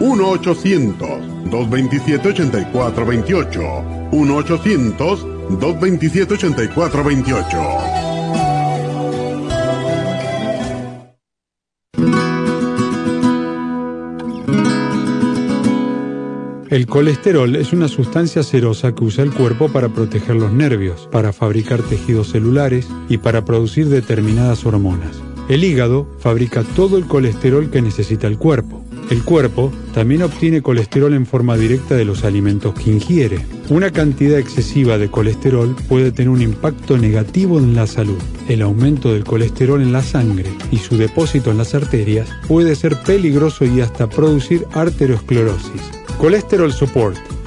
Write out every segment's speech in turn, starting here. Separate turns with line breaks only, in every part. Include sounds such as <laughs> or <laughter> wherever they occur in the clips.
1-800-227-8428. 1-800-227-8428.
El colesterol es una sustancia cerosa que usa el cuerpo para proteger los nervios, para fabricar tejidos celulares y para producir determinadas hormonas. El hígado fabrica todo el colesterol que necesita el cuerpo. El cuerpo también obtiene colesterol en forma directa de los alimentos que ingiere. Una cantidad excesiva de colesterol puede tener un impacto negativo en la salud. El aumento del colesterol en la sangre y su depósito en las arterias puede ser peligroso y hasta producir arteriosclerosis. Colesterol Support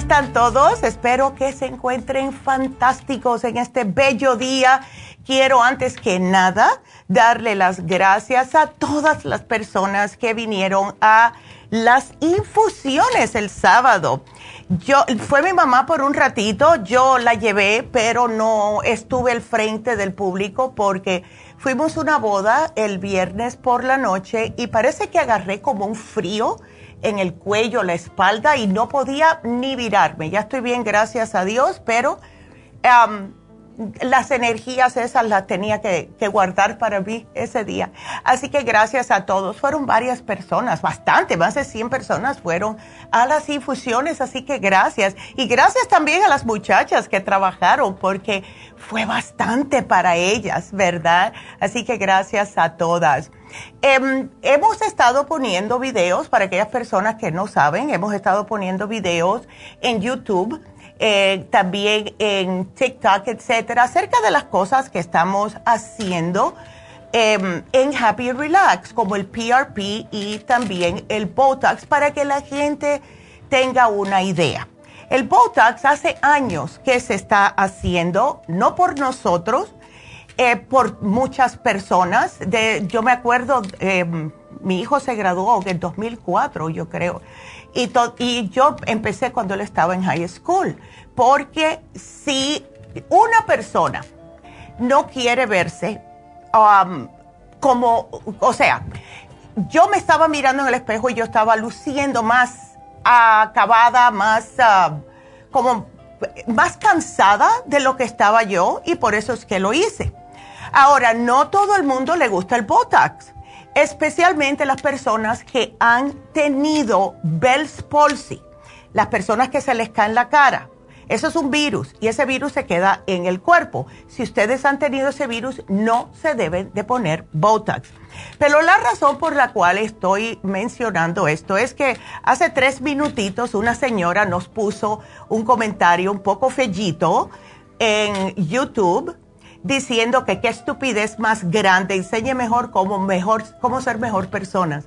Están todos? Espero que se encuentren fantásticos en este bello día. Quiero antes que nada darle las gracias a todas las personas que vinieron a las infusiones el sábado. Yo fue mi mamá por un ratito, yo la llevé, pero no estuve al frente del público porque fuimos a una boda el viernes por la noche y parece que agarré como un frío en el cuello, la espalda y no podía ni virarme. Ya estoy bien, gracias a Dios, pero las energías esas las tenía que, guardar para mí ese día. Así que gracias a todos. Fueron varias personas, bastante, más de 100 personas fueron a las infusiones, así que gracias. Y gracias también a las muchachas que trabajaron, porque fue bastante para ellas, ¿verdad? Así que gracias a todas. Em, hemos estado poniendo videos, para aquellas personas que no saben, hemos estado poniendo videos en YouTube eh, también en TikTok, etcétera, acerca de las cosas que estamos haciendo em, en Happy Relax, como el PRP y también el Botox, para que la gente tenga una idea. El Botox hace años que se está haciendo, no por nosotros, eh, por muchas personas. De, yo me acuerdo, em, mi hijo se graduó en 2004, yo creo. Y, y yo empecé cuando él estaba en high school, porque si una persona no quiere verse um, como, o sea, yo me estaba mirando en el espejo y yo estaba luciendo más acabada, más uh, como más cansada de lo que estaba yo y por eso es que lo hice. Ahora, no todo el mundo le gusta el Botox especialmente las personas que han tenido Bell's palsy, las personas que se les cae en la cara. Eso es un virus y ese virus se queda en el cuerpo. Si ustedes han tenido ese virus, no se deben de poner Botox. Pero la razón por la cual estoy mencionando esto es que hace tres minutitos una señora nos puso un comentario un poco fellito en YouTube diciendo que qué estupidez más grande, enseñe mejor cómo, mejor cómo ser mejor personas.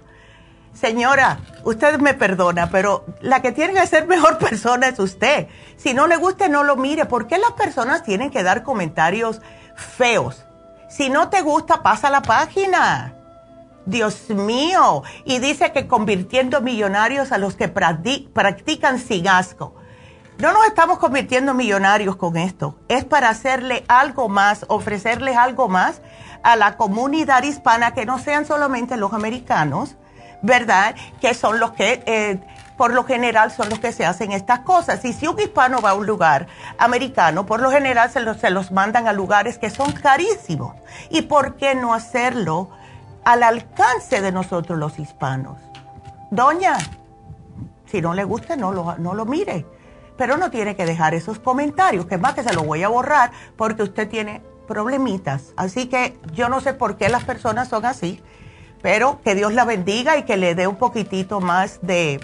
Señora, usted me perdona, pero la que tiene que ser mejor <laughs> persona es usted. Si no le gusta, no lo mire. ¿Por qué las personas tienen que dar comentarios feos? Si no te gusta, pasa la página. Dios mío. Y dice que convirtiendo millonarios a los que practican sin asco. No nos estamos convirtiendo millonarios con esto. Es para hacerle algo más, ofrecerles algo más a la comunidad hispana que no sean solamente los americanos, ¿verdad? Que son los que, eh, por lo general, son los que se hacen estas cosas. Y si un hispano va a un lugar americano, por lo general se los, mandan a lugares que son carísimos. ¿Y por qué no hacerlo al alcance de nosotros los hispanos? Doña, si no le gusta, no lo mire pero no tiene que dejar esos comentarios, que es más que se los voy a borrar porque usted tiene problemitas. Así que yo no sé por qué las personas son así, pero que Dios la bendiga y que le dé un poquitito más de,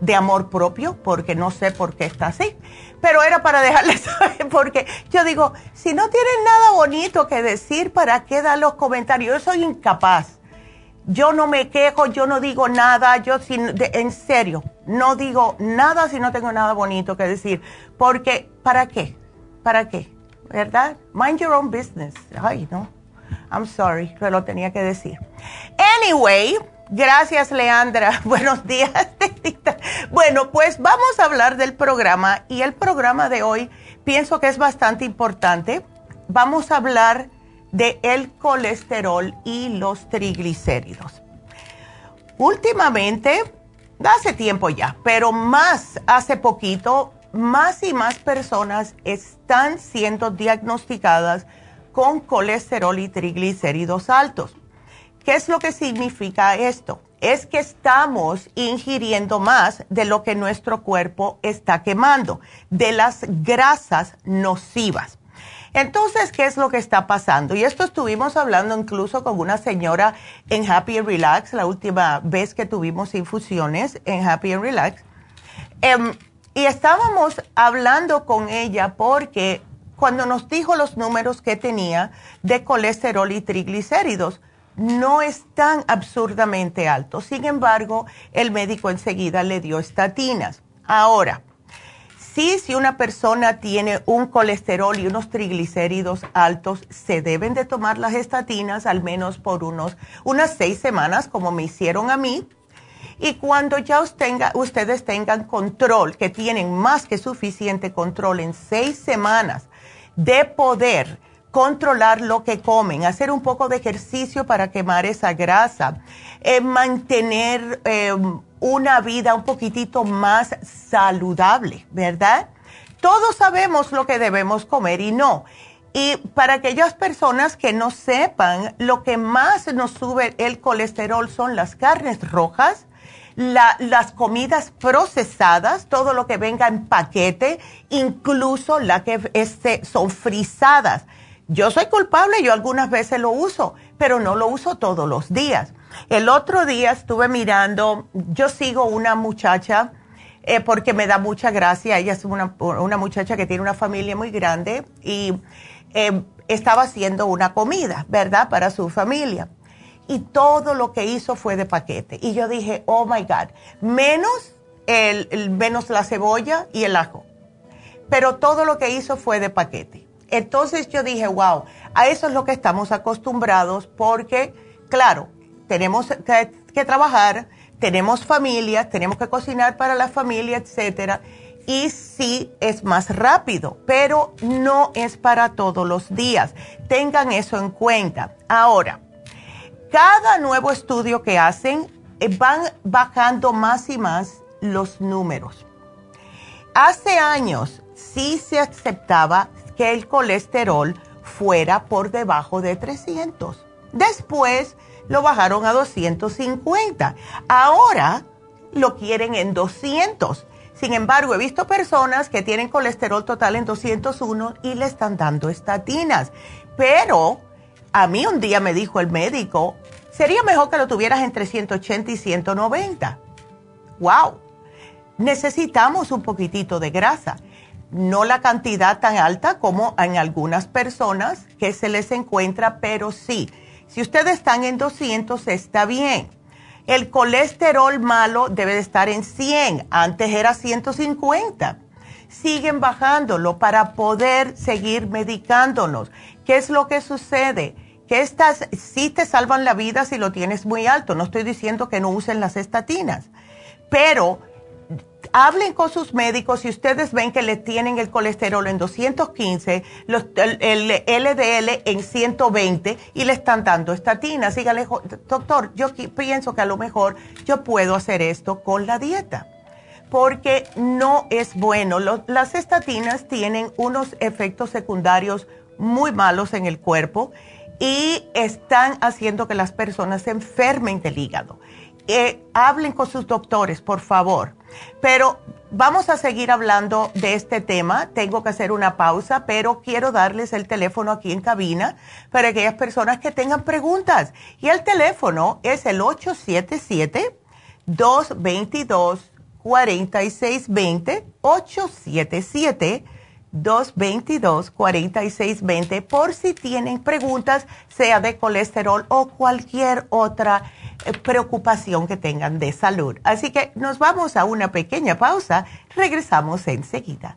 de amor propio, porque no sé por qué está así. Pero era para dejarle <laughs> saber, porque yo digo, si no tienen nada bonito que decir, ¿para qué dar los comentarios? Yo soy incapaz yo no me quejo, yo no digo nada, yo sin, en serio, no digo nada si no tengo nada bonito que decir. Porque, ¿para qué? ¿Para qué? ¿Verdad? Mind your own business. Ay, no. I'm sorry, pero lo tenía que decir. Anyway, gracias Leandra. <laughs> Buenos días. <laughs> bueno, pues vamos a hablar del programa y el programa de hoy pienso que es bastante importante. Vamos a hablar de el colesterol y los triglicéridos. Últimamente, hace tiempo ya, pero más hace poquito, más y más personas están siendo diagnosticadas con colesterol y triglicéridos altos. ¿Qué es lo que significa esto? Es que estamos ingiriendo más de lo que nuestro cuerpo está quemando, de las grasas nocivas. Entonces, ¿qué es lo que está pasando? Y esto estuvimos hablando incluso con una señora en Happy and Relax, la última vez que tuvimos infusiones en Happy and Relax. Em, y estábamos hablando con ella porque cuando nos dijo los números que tenía de colesterol y triglicéridos, no están absurdamente altos. Sin embargo, el médico enseguida le dio estatinas. Ahora, Sí, si una persona tiene un colesterol y unos triglicéridos altos, se deben de tomar las estatinas al menos por unos, unas seis semanas, como me hicieron a mí. Y cuando ya ustedes tengan control, que tienen más que suficiente control en seis semanas de poder controlar lo que comen, hacer un poco de ejercicio para quemar esa grasa, eh, mantener eh, una vida un poquitito más saludable, ¿verdad? Todos sabemos lo que debemos comer y no. Y para aquellas personas que no sepan, lo que más nos sube el colesterol son las carnes rojas, las comidas procesadas, todo lo que venga en paquete, incluso las que este, son frisadas. Yo soy culpable, yo algunas veces lo uso, pero no lo uso todos los días. El otro día estuve mirando, yo sigo una muchacha eh, porque me da mucha gracia, ella es una, una, muchacha que tiene una familia muy grande y eh, estaba haciendo una comida, ¿verdad? Para su familia. Y todo lo que hizo fue de paquete. Y yo dije, oh my God, menos, el, menos la cebolla y el ajo. Pero todo lo que hizo fue de paquete. Entonces yo dije, wow, a eso es lo que estamos acostumbrados porque, claro, tenemos que, que trabajar, tenemos familia, tenemos que cocinar para la familia, etcétera y sí es más rápido, pero no es para todos los días. Tengan eso en cuenta. Ahora, cada nuevo estudio que hacen eh, van bajando más y más los números. Hace años sí se aceptaba que el colesterol fuera por debajo de 300. Después lo bajaron a 250. Ahora lo quieren en 200. Sin embargo, he visto personas que tienen colesterol total en 201 y le están dando estatinas. Pero a mí un día me dijo el médico, sería mejor que lo tuvieras entre 180 y 190. ¡Wow! Necesitamos un poquitito de grasa. No la cantidad tan alta como en algunas personas que se les encuentra, pero sí. Si ustedes están en 200, está bien el colesterol malo debe de estar en 100, antes era 150. Siguen bajándolo para poder seguir medicándonos. ¿Qué es lo que sucede? Que estas sí te salvan la vida si lo tienes muy alto. No estoy diciendo que no usen las estatinas, pero hablen con sus médicos si ustedes ven que le tienen el colesterol en 215, el, LDL en 120 y le están dando estatinas. Dígale, doctor, yo pienso que a lo mejor yo puedo hacer esto con la dieta, porque no es bueno. las estatinas tienen unos efectos secundarios muy malos en el cuerpo y están haciendo que las personas se enfermen del hígado. Eh, hablen con sus doctores, por favor. Pero vamos a seguir hablando de este tema. Tengo que hacer una pausa, pero quiero darles el teléfono aquí en cabina para aquellas personas que tengan preguntas. Y el teléfono es el 877-222-4620. 877 222-4620 por si tienen preguntas, sea de colesterol o cualquier otra preocupación que tengan de salud. Así que nos vamos a una pequeña pausa, regresamos enseguida.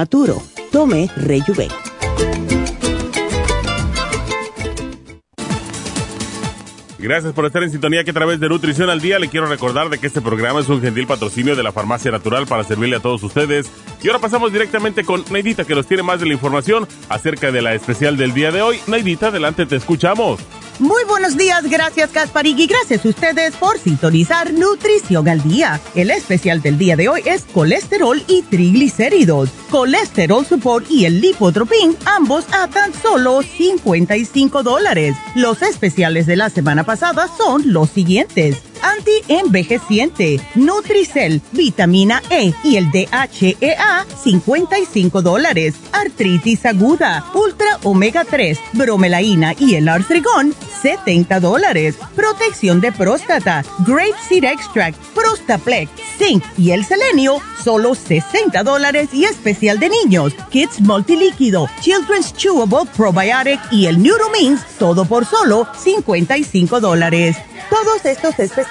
Tome Rejuven.
Gracias por estar en sintonía que a través de Nutrición al Día le quiero recordar de que este programa es un gentil patrocinio de la Farmacia Natural para servirle a todos ustedes. Y ahora pasamos directamente con Neidita que nos tiene más de la información acerca de la especial del día de hoy. Neidita, adelante, te escuchamos.
Muy buenos días, gracias Kasparig y gracias a ustedes por sintonizar Nutrición al Día. El especial del día de hoy es colesterol y triglicéridos, colesterol support y el lipotropin, ambos a tan solo 55 dólares. Los especiales de la semana pasada son los siguientes anti-envejeciente, Nutricel, vitamina E y el DHEA, 55 dólares. Artritis aguda, Ultra Omega 3, bromelaína y el artrigón, 70 dólares. Protección de próstata, Grape Seed Extract, Prostaplex, Zinc y el selenio, solo 60 dólares y especial de niños. Kids Multilíquido, Children's Chewable Probiotic y el Neuromins, todo por solo 55 dólares. Todos estos especiales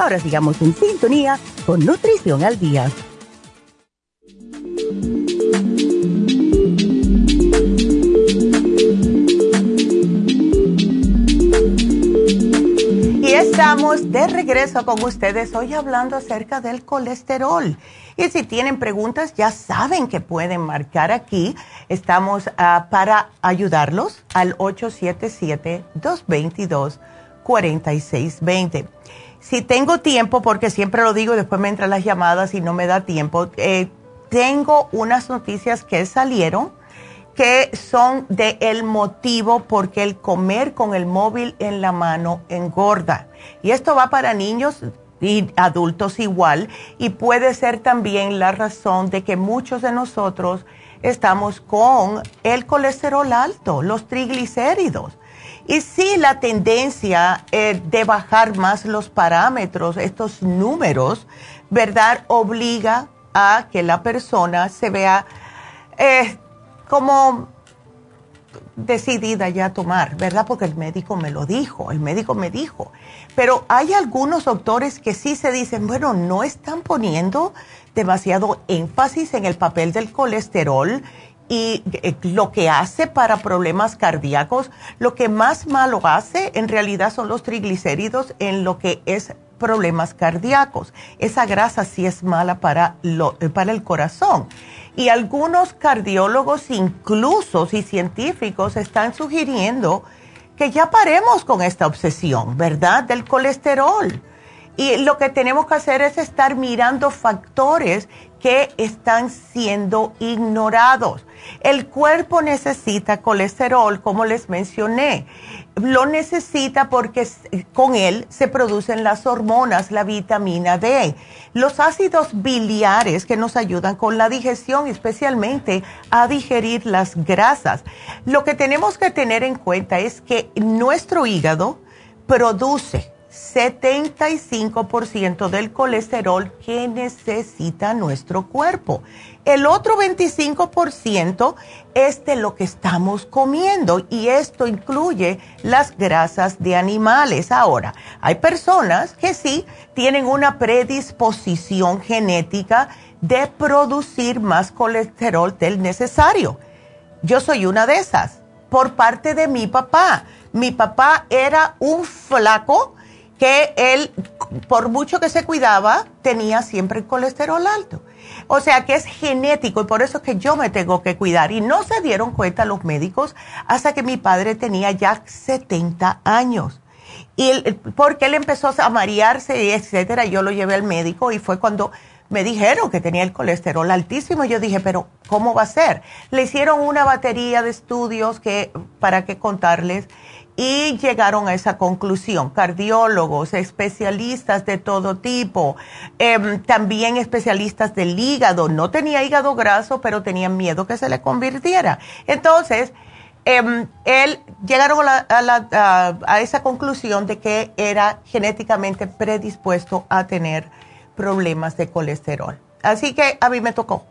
Ahora sigamos en sintonía con Nutrición al Día.
Y estamos de regreso con ustedes hoy hablando acerca del colesterol. Y si tienen preguntas, ya saben que pueden marcar aquí. Estamos ah, para ayudarlos al 877-222-4620 si tengo tiempo, porque siempre lo digo, después me entran las llamadas y no me da tiempo, eh, tengo unas noticias que salieron que son de el motivo porque el comer con el móvil en la mano engorda. Y esto va para niños y adultos igual y puede ser también la razón de que muchos de nosotros estamos con el colesterol alto, los triglicéridos. Y sí, la tendencia eh, de bajar más los parámetros, estos números, ¿verdad? Obliga a que la persona se vea eh, como decidida ya a tomar, ¿verdad? Porque el médico me lo dijo, el médico me dijo. Pero hay algunos doctores que sí se dicen, bueno, no están poniendo demasiado énfasis en el papel del colesterol y eh, lo que hace para problemas cardíacos, lo que más malo hace en realidad son los triglicéridos en lo que es problemas cardíacos. Esa grasa sí es mala para, lo, eh, para el corazón. Y algunos cardiólogos incluso y científicos están sugiriendo que ya paremos con esta obsesión, ¿verdad? Del colesterol. Y lo que tenemos que hacer es estar mirando factores que están siendo ignorados. El cuerpo necesita colesterol, como les mencioné. Lo necesita porque con él se producen las hormonas, la vitamina D, los ácidos biliares que nos ayudan con la digestión, especialmente a digerir las grasas. Lo que tenemos que tener en cuenta es que nuestro hígado produce 75% del colesterol que necesita nuestro cuerpo. El otro 25% es de lo que estamos comiendo y esto incluye las grasas de animales. Ahora, hay personas que sí tienen una predisposición genética de producir más colesterol del necesario. Yo soy una de esas, por parte de mi papá. Mi papá era un flaco que él, por mucho que se cuidaba, tenía siempre el colesterol alto. O sea que es genético y por eso es que yo me tengo que cuidar. Y no se dieron cuenta los médicos hasta que mi padre tenía ya 70 años. Y porque él empezó a marearse etcétera, yo lo llevé al médico y fue cuando me dijeron que tenía el colesterol altísimo. Yo dije, pero ¿cómo va a ser? Le hicieron una batería de estudios que, para qué contarles y llegaron a esa conclusión. Cardiólogos, especialistas de todo tipo, em, también especialistas del hígado. No tenía hígado graso, pero tenían miedo que se le convirtiera. Entonces, em, él llegaron a, esa conclusión de que era genéticamente predispuesto a tener problemas de colesterol. Así que a mí me tocó.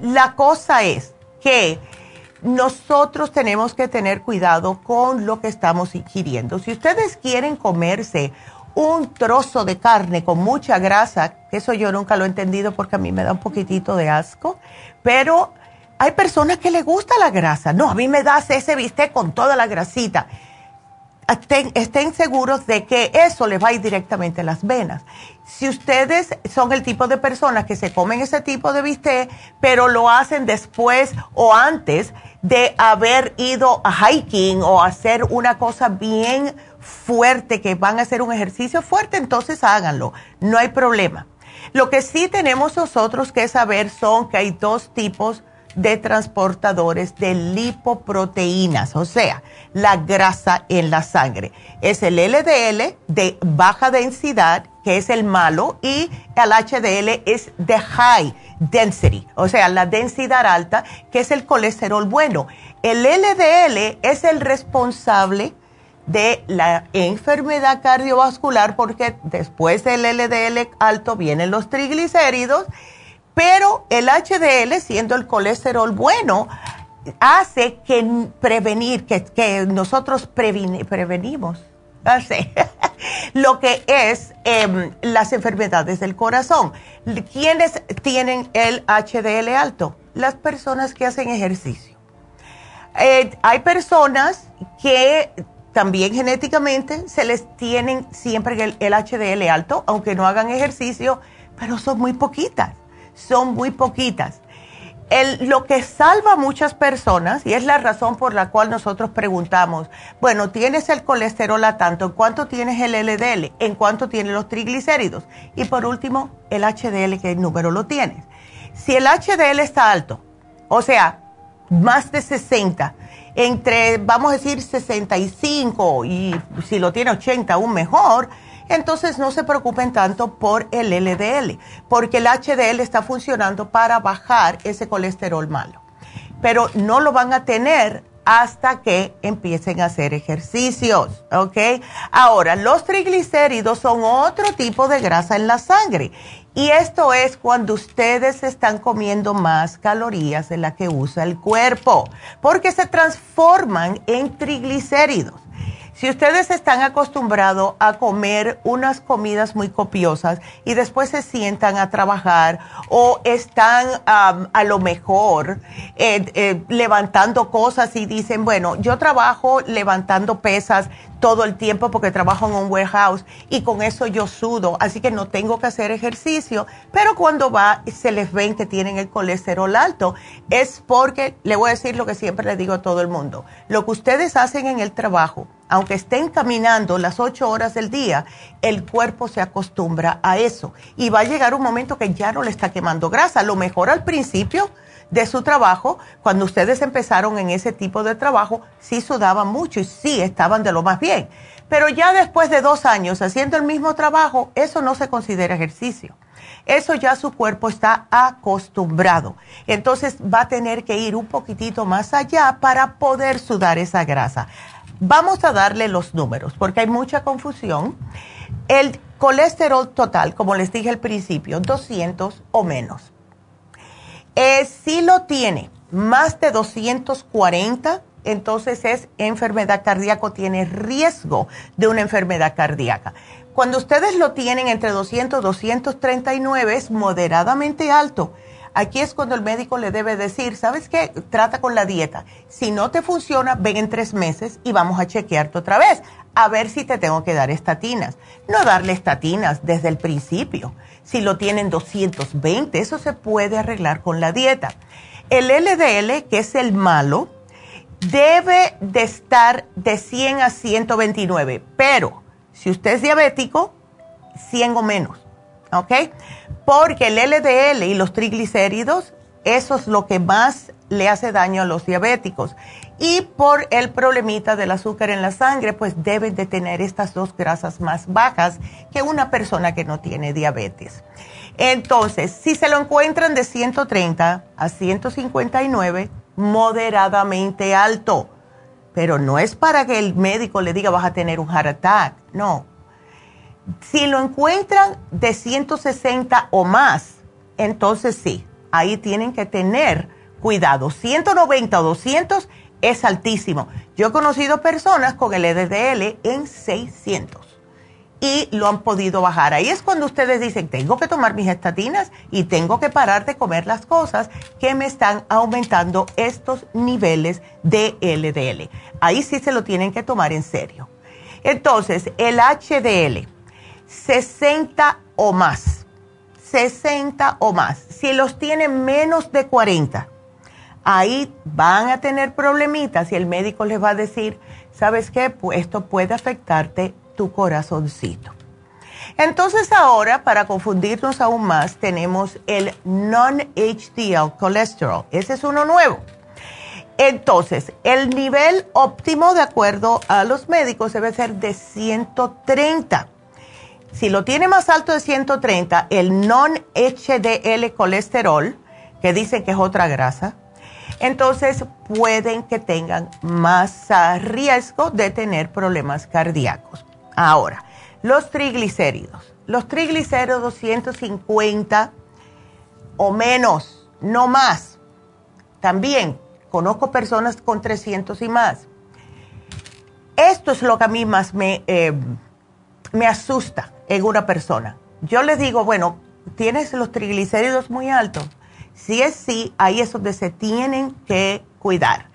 la cosa es que nosotros tenemos que tener cuidado con lo que estamos ingiriendo. Si ustedes quieren comerse un trozo de carne con mucha grasa, eso yo nunca lo he entendido porque a mí me da un poquitito de asco, pero hay personas que les gusta la grasa. No, a mí me das ese bistec con toda la grasita. Estén, seguros de que eso les va a ir directamente a las venas. Si ustedes son el tipo de personas que se comen ese tipo de bistec, pero lo hacen después o antes de haber ido a hiking o hacer una cosa bien fuerte, que van a hacer un ejercicio fuerte, entonces háganlo, no hay problema. Lo que sí tenemos nosotros que saber son que hay dos tipos de transportadores de lipoproteínas, o sea, la grasa en la sangre. Es el LDL de baja densidad, que es el malo, y el HDL es de high density, o sea, la densidad alta, que es el colesterol bueno. El LDL es el responsable de la enfermedad cardiovascular porque después del LDL alto vienen los triglicéridos, pero el HDL, siendo el colesterol bueno, hace que prevenir, que, nosotros prevenimos <laughs> lo que es em, las enfermedades del corazón. ¿Quiénes tienen el HDL alto? Las personas que hacen ejercicio. Eh, hay personas que también genéticamente se les tienen siempre el, HDL alto, aunque no hagan ejercicio, pero son muy poquitas, son muy poquitas. Lo que salva a muchas personas, y es la razón por la cual nosotros preguntamos, bueno, tienes el colesterol a tanto, ¿en cuánto tienes el LDL? ¿En cuánto tienes los triglicéridos? Y por último, el HDL, ¿qué número lo tienes? Si el HDL está alto, o sea, más de 60, entre, vamos a decir, 65 y si lo tiene 80, aún mejor, entonces no se preocupen tanto por el LDL, porque el HDL está funcionando para bajar ese colesterol malo. Pero no lo van a tener hasta que empiecen a hacer ejercicios, ¿ok? Ahora, los triglicéridos son otro tipo de grasa en la sangre y esto es cuando ustedes están comiendo más calorías de la que usa el cuerpo, porque se transforman en triglicéridos. Si ustedes están acostumbrados a comer unas comidas muy copiosas y después se sientan a trabajar o están a lo mejor eh, eh, levantando cosas y dicen, bueno, yo trabajo levantando pesas todo el tiempo porque trabajo en un warehouse y con eso yo sudo, así que no tengo que hacer ejercicio, pero cuando va se les ven que tienen el colesterol alto, es porque, le voy a decir lo que siempre le digo a todo el mundo, lo que ustedes hacen en el trabajo, aunque estén caminando las ocho horas del día, el cuerpo se acostumbra a eso. Y va a llegar un momento que ya no le está quemando grasa, a lo mejor al principio de su trabajo, cuando ustedes empezaron en ese tipo de trabajo, sí sudaban mucho y sí estaban de lo más bien. Pero ya después de dos años haciendo el mismo trabajo, eso no se considera ejercicio. Eso ya su cuerpo está acostumbrado. Entonces va a tener que ir un poquitito más allá para poder sudar esa grasa. Vamos a darle los números porque hay mucha confusión. El colesterol total, como les dije al principio, 200 o menos eh, si lo tiene más de 240, entonces es enfermedad cardíaca, tiene riesgo de una enfermedad cardíaca. Cuando ustedes lo tienen entre 200 y 239 es moderadamente alto. Aquí es cuando el médico le debe decir, ¿sabes qué? Trata con la dieta. Si no te funciona, ven en tres meses y vamos a chequearte otra vez, a ver si te tengo que dar estatinas. No darle estatinas desde el principio si lo tienen 220, eso se puede arreglar con la dieta. El LDL, que es el malo, debe de estar de 100 a 129, pero si usted es diabético, 100 o menos, ¿ok? Porque el LDL y los triglicéridos, eso es lo que más le hace daño a los diabéticos. Y por el problemita del azúcar en la sangre, pues deben de tener estas dos grasas más bajas que una persona que no tiene diabetes. Entonces, si se lo encuentran de 130 a 159, moderadamente alto. Pero no es para que el médico le diga vas a tener un heart attack, no. Si lo encuentran de 160 o más, entonces sí, ahí tienen que tener cuidado. 190 o 200 es altísimo. Yo he conocido personas con el LDL en 600 y lo han podido bajar. Ahí es cuando ustedes dicen, tengo que tomar mis estatinas y tengo que parar de comer las cosas que me están aumentando estos niveles de LDL. Ahí sí se lo tienen que tomar en serio. Entonces, el HDL, 60 o más, 60 o más. Si los tienen menos de 40, ahí van a tener problemitas y el médico les va a decir, ¿sabes qué? Pues esto puede afectarte tu corazoncito. Entonces ahora, para confundirnos aún más, tenemos el non-HDL colesterol. Ese es uno nuevo. Entonces, el nivel óptimo, de acuerdo a los médicos, debe ser de 130. Si lo tiene más alto de 130, el non-HDL colesterol, que dicen que es otra grasa, entonces pueden que tengan más riesgo de tener problemas cardíacos. Ahora, los triglicéridos. Los triglicéridos 150 o menos, no más. También conozco personas con 300 y más. Esto es lo que a mí más me, eh, me asusta en una persona. Yo les digo, bueno, tienes los triglicéridos muy altos. Si es sí, ahí es donde se tienen que cuidar.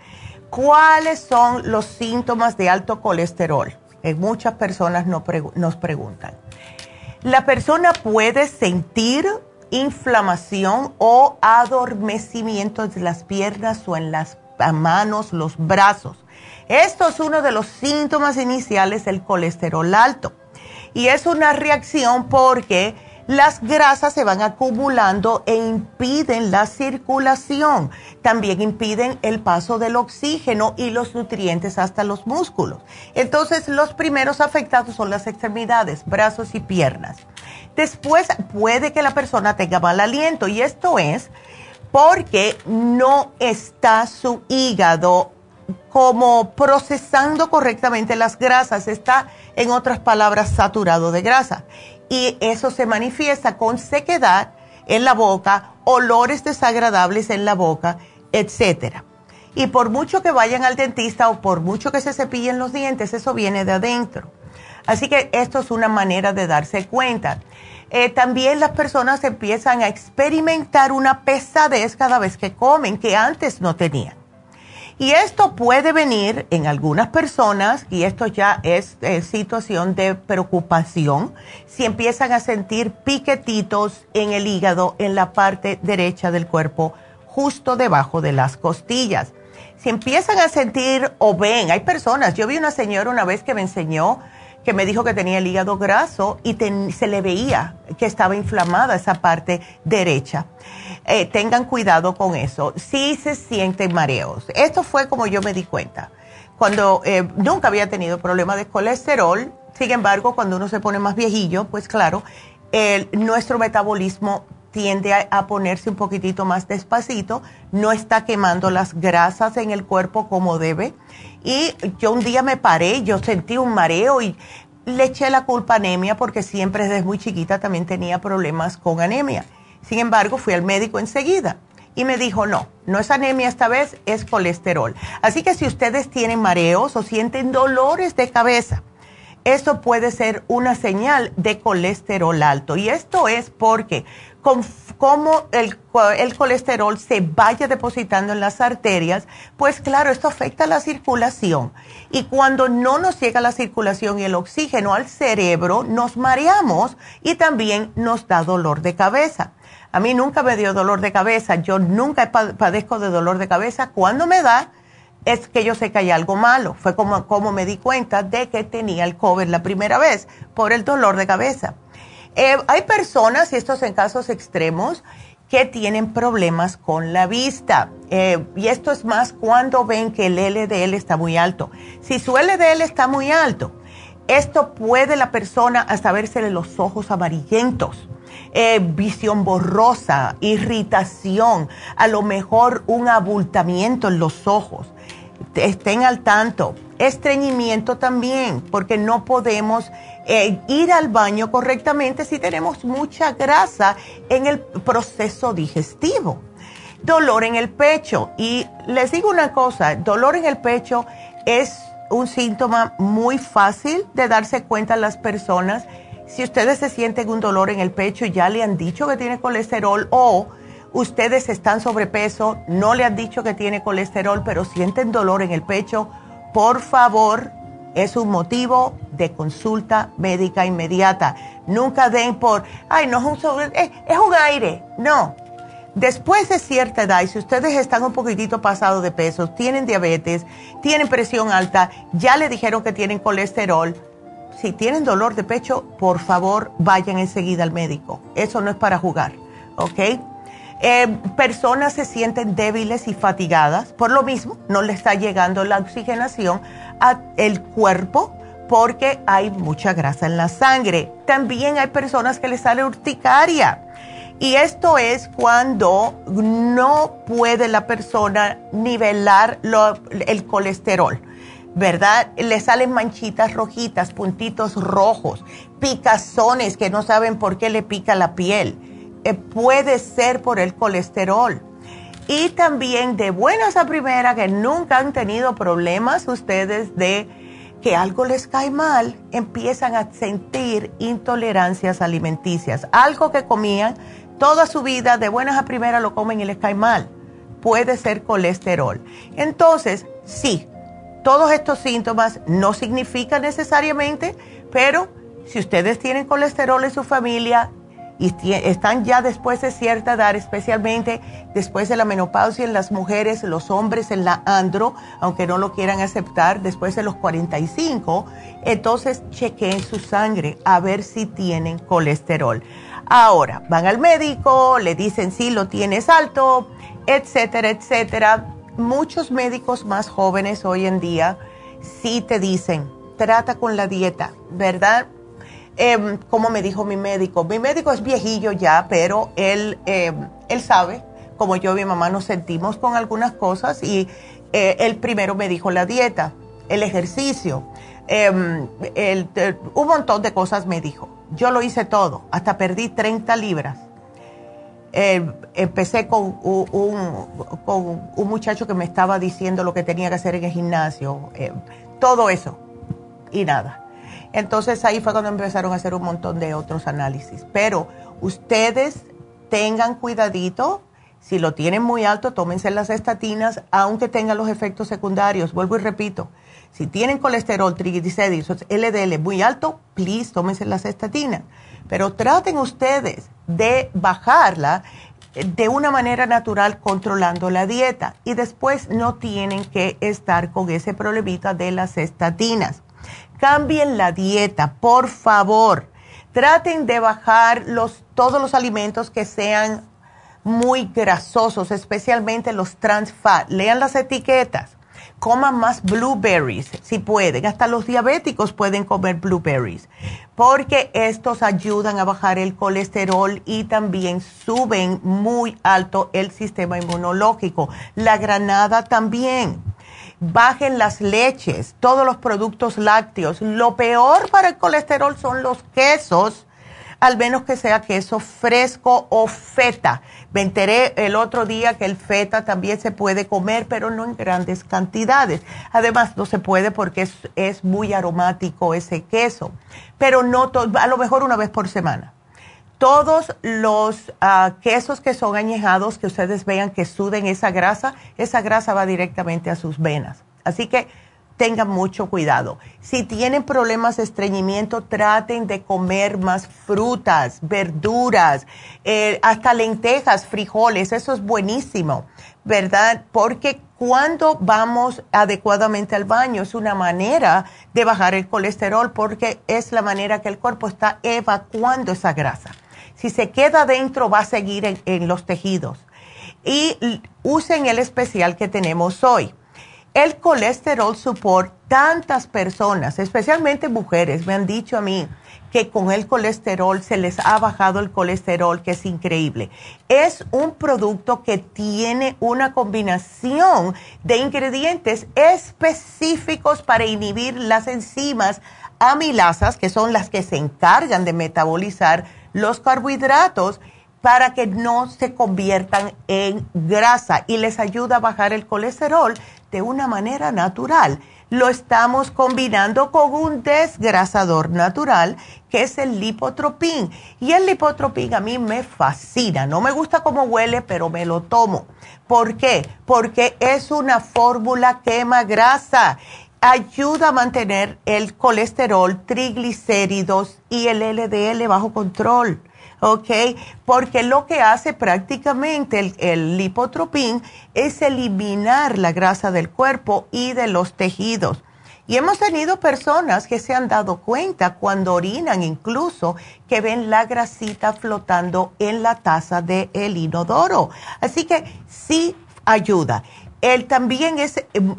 ¿Cuáles son los síntomas de alto colesterol? muchas personas nos preguntan. La persona puede sentir inflamación o adormecimiento en las piernas o en las manos, los brazos. Esto es uno de los síntomas iniciales del colesterol alto. Y es una reacción porque las grasas se van acumulando e impiden la circulación. También impiden el paso del oxígeno y los nutrientes hasta los músculos. Entonces, los primeros afectados son las extremidades, brazos y piernas. Después puede que la persona tenga mal aliento y esto es porque no está su hígado como procesando correctamente las grasas, está en otras palabras saturado de grasa y eso se manifiesta con sequedad en la boca, olores desagradables en la boca, etc. Y por mucho que vayan al dentista o por mucho que se cepillen los dientes, eso viene de adentro. Así que esto es una manera de darse cuenta. Eh, también las personas empiezan a experimentar una pesadez cada vez que comen que antes no tenían. Y esto puede venir en algunas personas, y esto ya es eh, situación de preocupación, si empiezan a sentir piquetitos en el hígado, en la parte derecha del cuerpo, justo debajo de las costillas. Si empiezan a sentir o ven, hay personas, yo vi una señora una vez que me enseñó, que me dijo que tenía el hígado graso y se le veía que estaba inflamada esa parte derecha. Eh, tengan cuidado con eso. Si se sienten mareos. Esto fue como yo me di cuenta. Cuando eh, nunca había tenido problema de colesterol, sin embargo, cuando uno se pone más viejillo, pues claro, nuestro metabolismo tiende a, ponerse un poquitito más despacito, no está quemando las grasas en el cuerpo como debe. Y yo un día me paré, yo sentí un mareo y le eché la culpa a anemia porque siempre desde muy chiquita también tenía problemas con anemia. Sin embargo, fui al médico enseguida y me dijo, no, no es anemia esta vez, es colesterol. Así que si ustedes tienen mareos o sienten dolores de cabeza, eso puede ser una señal de colesterol alto. Y esto es porque como el, el, colesterol se vaya depositando en las arterias, pues claro, esto afecta la circulación. Y cuando no nos llega la circulación y el oxígeno al cerebro, nos mareamos y también nos da dolor de cabeza. A mí nunca me dio dolor de cabeza, yo nunca padezco de dolor de cabeza. Cuando me da, es que yo sé que hay algo malo. Fue como, como me di cuenta de que tenía el COVID la primera vez por el dolor de cabeza. Eh, hay personas, y estos en casos extremos, que tienen problemas con la vista. Eh, y esto es más cuando ven que el LDL está muy alto. Si su LDL está muy alto, esto puede la persona hasta verse los ojos amarillentos eh, visión borrosa, irritación, a lo mejor un abultamiento en los ojos. Estén al tanto. Estreñimiento también, porque no podemos eh, ir al baño correctamente si tenemos mucha grasa en el proceso digestivo. dolor en el pecho. Y les digo una cosa, dolor en el pecho es un síntoma muy fácil de darse cuenta las personas. Si ustedes se sienten un dolor en el pecho y ya le han dicho que tiene colesterol o ustedes están sobrepeso, no le han dicho que tiene colesterol, pero sienten dolor en el pecho, por favor, es un motivo de consulta médica inmediata. Nunca den por, ay, no es un, es, es un aire. No. Después de cierta edad, y si ustedes están un poquitito pasados de peso, tienen diabetes, tienen presión alta, ya le dijeron que tienen colesterol, si tienen dolor de pecho, por favor vayan enseguida al médico. Eso no es para jugar, ¿ok? Eh, personas se sienten débiles y fatigadas, por lo mismo no le está llegando la oxigenación al cuerpo porque hay mucha grasa en la sangre. También hay personas que les sale urticaria. Y esto es cuando no puede la persona nivelar el colesterol, ¿verdad? Le salen manchitas rojitas, puntitos rojos, picazones que no saben por qué le pica la piel eh, puede ser por el colesterol. Y también de buenas a primera que nunca han tenido problemas ustedes de que algo les cae mal, empiezan a sentir intolerancias alimenticias. Algo que comían toda su vida, de buenas a primera lo comen y les cae mal. Puede ser colesterol. Entonces, sí, todos estos síntomas no significan necesariamente, pero si ustedes tienen colesterol en su familia, y están ya después de cierta edad, especialmente después de la menopausia en las mujeres, los hombres en la andro, aunque no lo quieran aceptar, después de los 45, entonces chequeen su sangre a ver si tienen colesterol. Ahora, van al médico, le dicen si lo tienes alto, etcétera, etcétera. Muchos médicos más jóvenes hoy en día sí te dicen, trata con la dieta, ¿verdad? Em, como me dijo mi médico, mi médico es viejillo ya, pero él, em, él sabe, como yo y mi mamá nos sentimos con algunas cosas y eh, él primero me dijo la dieta, el ejercicio, em, un montón de cosas me dijo. Yo lo hice todo, hasta perdí 30 libras. Empecé con un, muchacho que me estaba diciendo lo que tenía que hacer en el gimnasio, todo eso y nada entonces ahí fue cuando empezaron a hacer un montón de otros análisis. Pero ustedes tengan cuidadito, si lo tienen muy alto, tómense las estatinas, aunque tengan los efectos secundarios. Vuelvo y repito, si tienen colesterol, triglicéridos, LDL muy alto, please, tómense las estatinas. Pero traten ustedes de bajarla de una manera natural controlando la dieta y después no tienen que estar con ese problemita de las estatinas. Cambien la dieta, por favor. Traten de bajar los, todos los alimentos que sean muy grasosos, especialmente los trans fat. Lean las etiquetas. Coman más blueberries si pueden. Hasta los diabéticos pueden comer blueberries porque estos ayudan a bajar el colesterol y también suben muy alto el sistema inmunológico. La granada también bajen las leches, todos los productos lácteos. Lo peor para el colesterol son los quesos, al menos que sea queso fresco o feta. Me enteré el otro día que el feta también se puede comer, pero no en grandes cantidades. Además, no se puede porque es, muy aromático ese queso, pero no a lo mejor una vez por semana todos los ah, quesos que son añejados, que ustedes vean que suden esa grasa, esa grasa va directamente a sus venas. Así que tengan mucho cuidado. Si tienen problemas de estreñimiento, traten de comer más frutas, verduras, eh, hasta lentejas, frijoles, eso es buenísimo, ¿verdad? Porque cuando vamos adecuadamente al baño es una manera de bajar el colesterol porque es la manera que el cuerpo está evacuando esa grasa. Si se queda dentro, va a seguir en, los tejidos. Y usen el especial que tenemos hoy. El colesterol support, tantas personas, especialmente mujeres, me han dicho a mí que con el colesterol se les ha bajado el colesterol, que es increíble. Es un producto que tiene una combinación de ingredientes específicos para inhibir las enzimas amilasas, que son las que se encargan de metabolizar los carbohidratos para que no se conviertan en grasa y les ayuda a bajar el colesterol de una manera natural. Lo estamos combinando con un desgrasador natural que es el lipotropín. Y el lipotropín a mí me fascina. No me gusta cómo huele, pero me lo tomo. ¿Por qué? Porque es una fórmula quema grasa ayuda a mantener el colesterol, triglicéridos y el LDL bajo control. ¿Ok? Porque lo que hace prácticamente el, lipotropín es eliminar la grasa del cuerpo y de los tejidos. Y hemos tenido personas que se han dado cuenta cuando orinan incluso que ven la grasita flotando en la taza del el inodoro. Así que sí ayuda. Él también es em,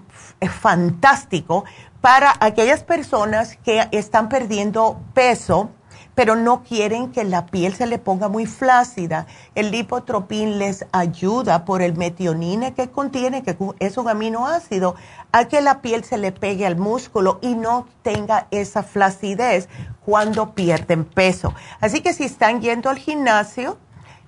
fantástico para aquellas personas que están perdiendo peso pero no quieren que la piel se le ponga muy flácida. El lipotropín les ayuda por el metionine que contiene, que es un aminoácido, a que la piel se le pegue al músculo y no tenga esa flacidez cuando pierden peso. Así que si están yendo al gimnasio,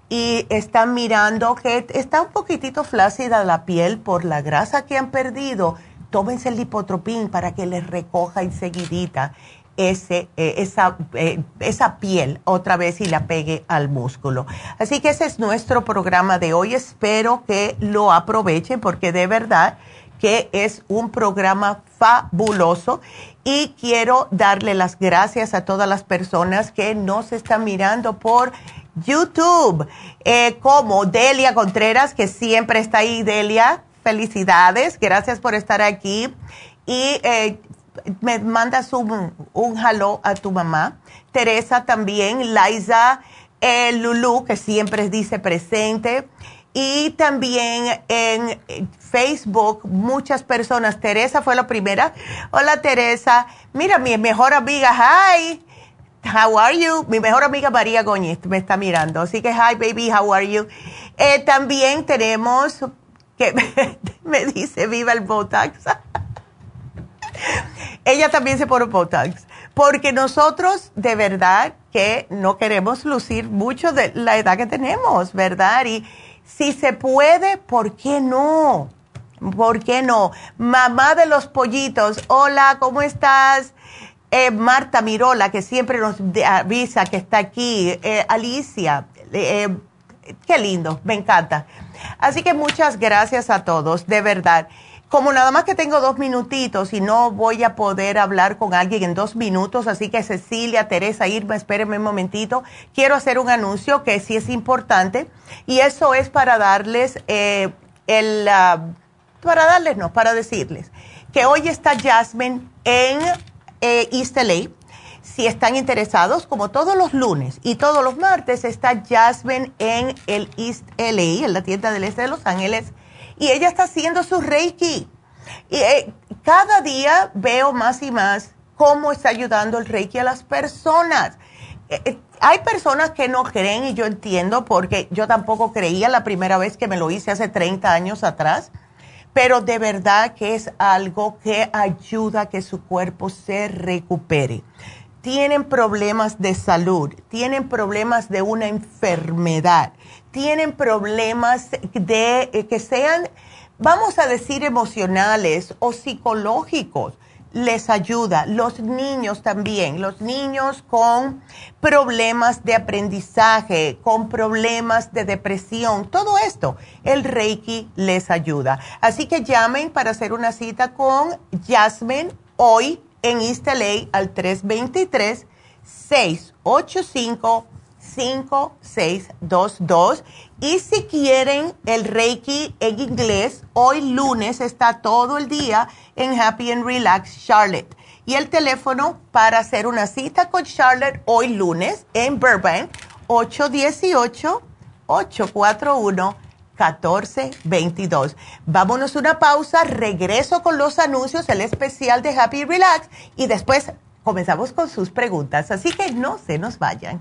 y están mirando que está un poquitito flácida la piel por la grasa que han perdido, tómense el lipotropín para que les recoja enseguidita ese, eh, esa, eh, esa piel otra vez y la pegue al músculo. Así que ese es nuestro programa de hoy. Espero que lo aprovechen porque de verdad que es un programa fabuloso y quiero darle las gracias a todas las personas que nos están mirando por YouTube, eh, como Delia Contreras, que siempre está ahí, Delia. Felicidades, gracias por estar aquí. Y me mandas un, un halo a tu mamá. Teresa también, Liza, eh, Lulu, que siempre dice presente. Y también en Facebook, muchas personas. Teresa fue la primera. Hola, Teresa. Mira, mi mejor amiga, hi. How are you? Mi mejor amiga María Goñez me está mirando. Así que, hi, baby, how are you? Eh, también tenemos, que <laughs> me dice, viva el Botox. Ella también se pone Botox. Porque nosotros de verdad que no queremos lucir mucho de la edad que tenemos, ¿verdad? Y si se puede, ¿por qué no? ¿Por qué no? Mamá de los pollitos, hola, ¿cómo estás? Eh, Marta Mirola, que siempre nos avisa que está aquí. Eh, Alicia, eh, qué lindo, me encanta. Así que muchas gracias a todos, de verdad como nada más que tengo dos minutitos y no voy a poder hablar con alguien en dos minutos, así que Cecilia, Teresa, Irma, espérenme un momentito. Quiero hacer un anuncio que sí es importante y eso es para darles eh, el, ah, para darles, no, para decirles que hoy está Jasmine en eh, East LA. Si están interesados, como todos los lunes y todos los martes, está Jasmine en el East LA, en la tienda del este de Los Ángeles y ella está haciendo su Reiki. Y eh, cada día veo más y más cómo está ayudando el Reiki a las personas. Eh, eh, hay personas que no creen y yo entiendo porque yo tampoco creía la primera vez que me lo hice hace 30 años atrás, pero de verdad que es algo que ayuda a que su cuerpo se recupere. Tienen problemas de salud, tienen problemas de una enfermedad tienen problemas de eh, que sean, vamos a decir, emocionales o psicológicos, les ayuda. Los niños también, los niños con problemas de aprendizaje, con problemas de depresión, todo esto, el Reiki les ayuda. Así que llamen para hacer una cita con Jasmine hoy en East LA al 323 685 5622. Y si quieren el Reiki en inglés, hoy lunes está todo el día en Happy and Relax Charlotte. Y el teléfono para hacer una cita con Charlotte hoy lunes en Burbank, 818-841-1422. Vámonos una pausa, regreso con los anuncios, el especial de Happy Relax y después comenzamos con sus preguntas. Así que no se nos vayan.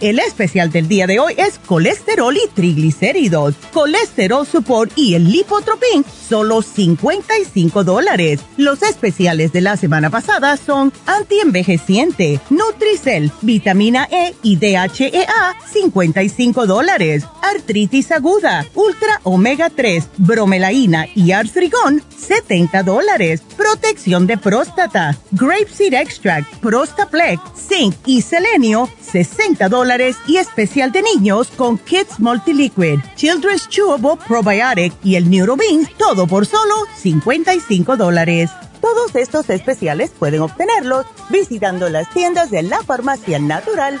El especial del día de hoy es colesterol y triglicéridos, colesterol support y el lipotropin, solo 55 dólares. Los especiales de la semana pasada son antienvejeciente, Nutricel, vitamina E y DHEA, 55 dólares. Artritis aguda, ultra omega 3, bromelaína y artrigón, 70 dólares. Protección de próstata, grapeseed extract, prostaplex, zinc y selenio, 60 dólares y especial de niños con Kids Multiliquid, Children's Chewable Probiotic y el Neurobeans, todo por solo 55 dólares. Todos estos especiales pueden obtenerlos visitando las tiendas de la farmacia natural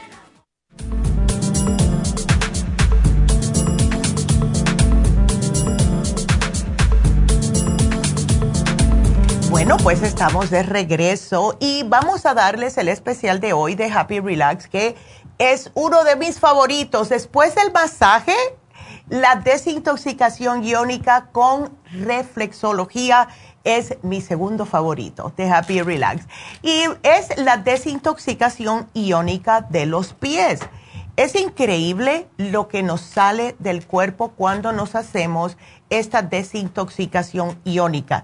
Bueno, pues estamos de regreso y vamos a darles el especial de hoy de Happy Relax, que es uno de mis favoritos. Después del masaje, la desintoxicación iónica con reflexología es mi segundo favorito de Happy Relax. Y es la desintoxicación iónica de los pies. Es increíble lo que nos sale del cuerpo cuando nos hacemos esta desintoxicación iónica.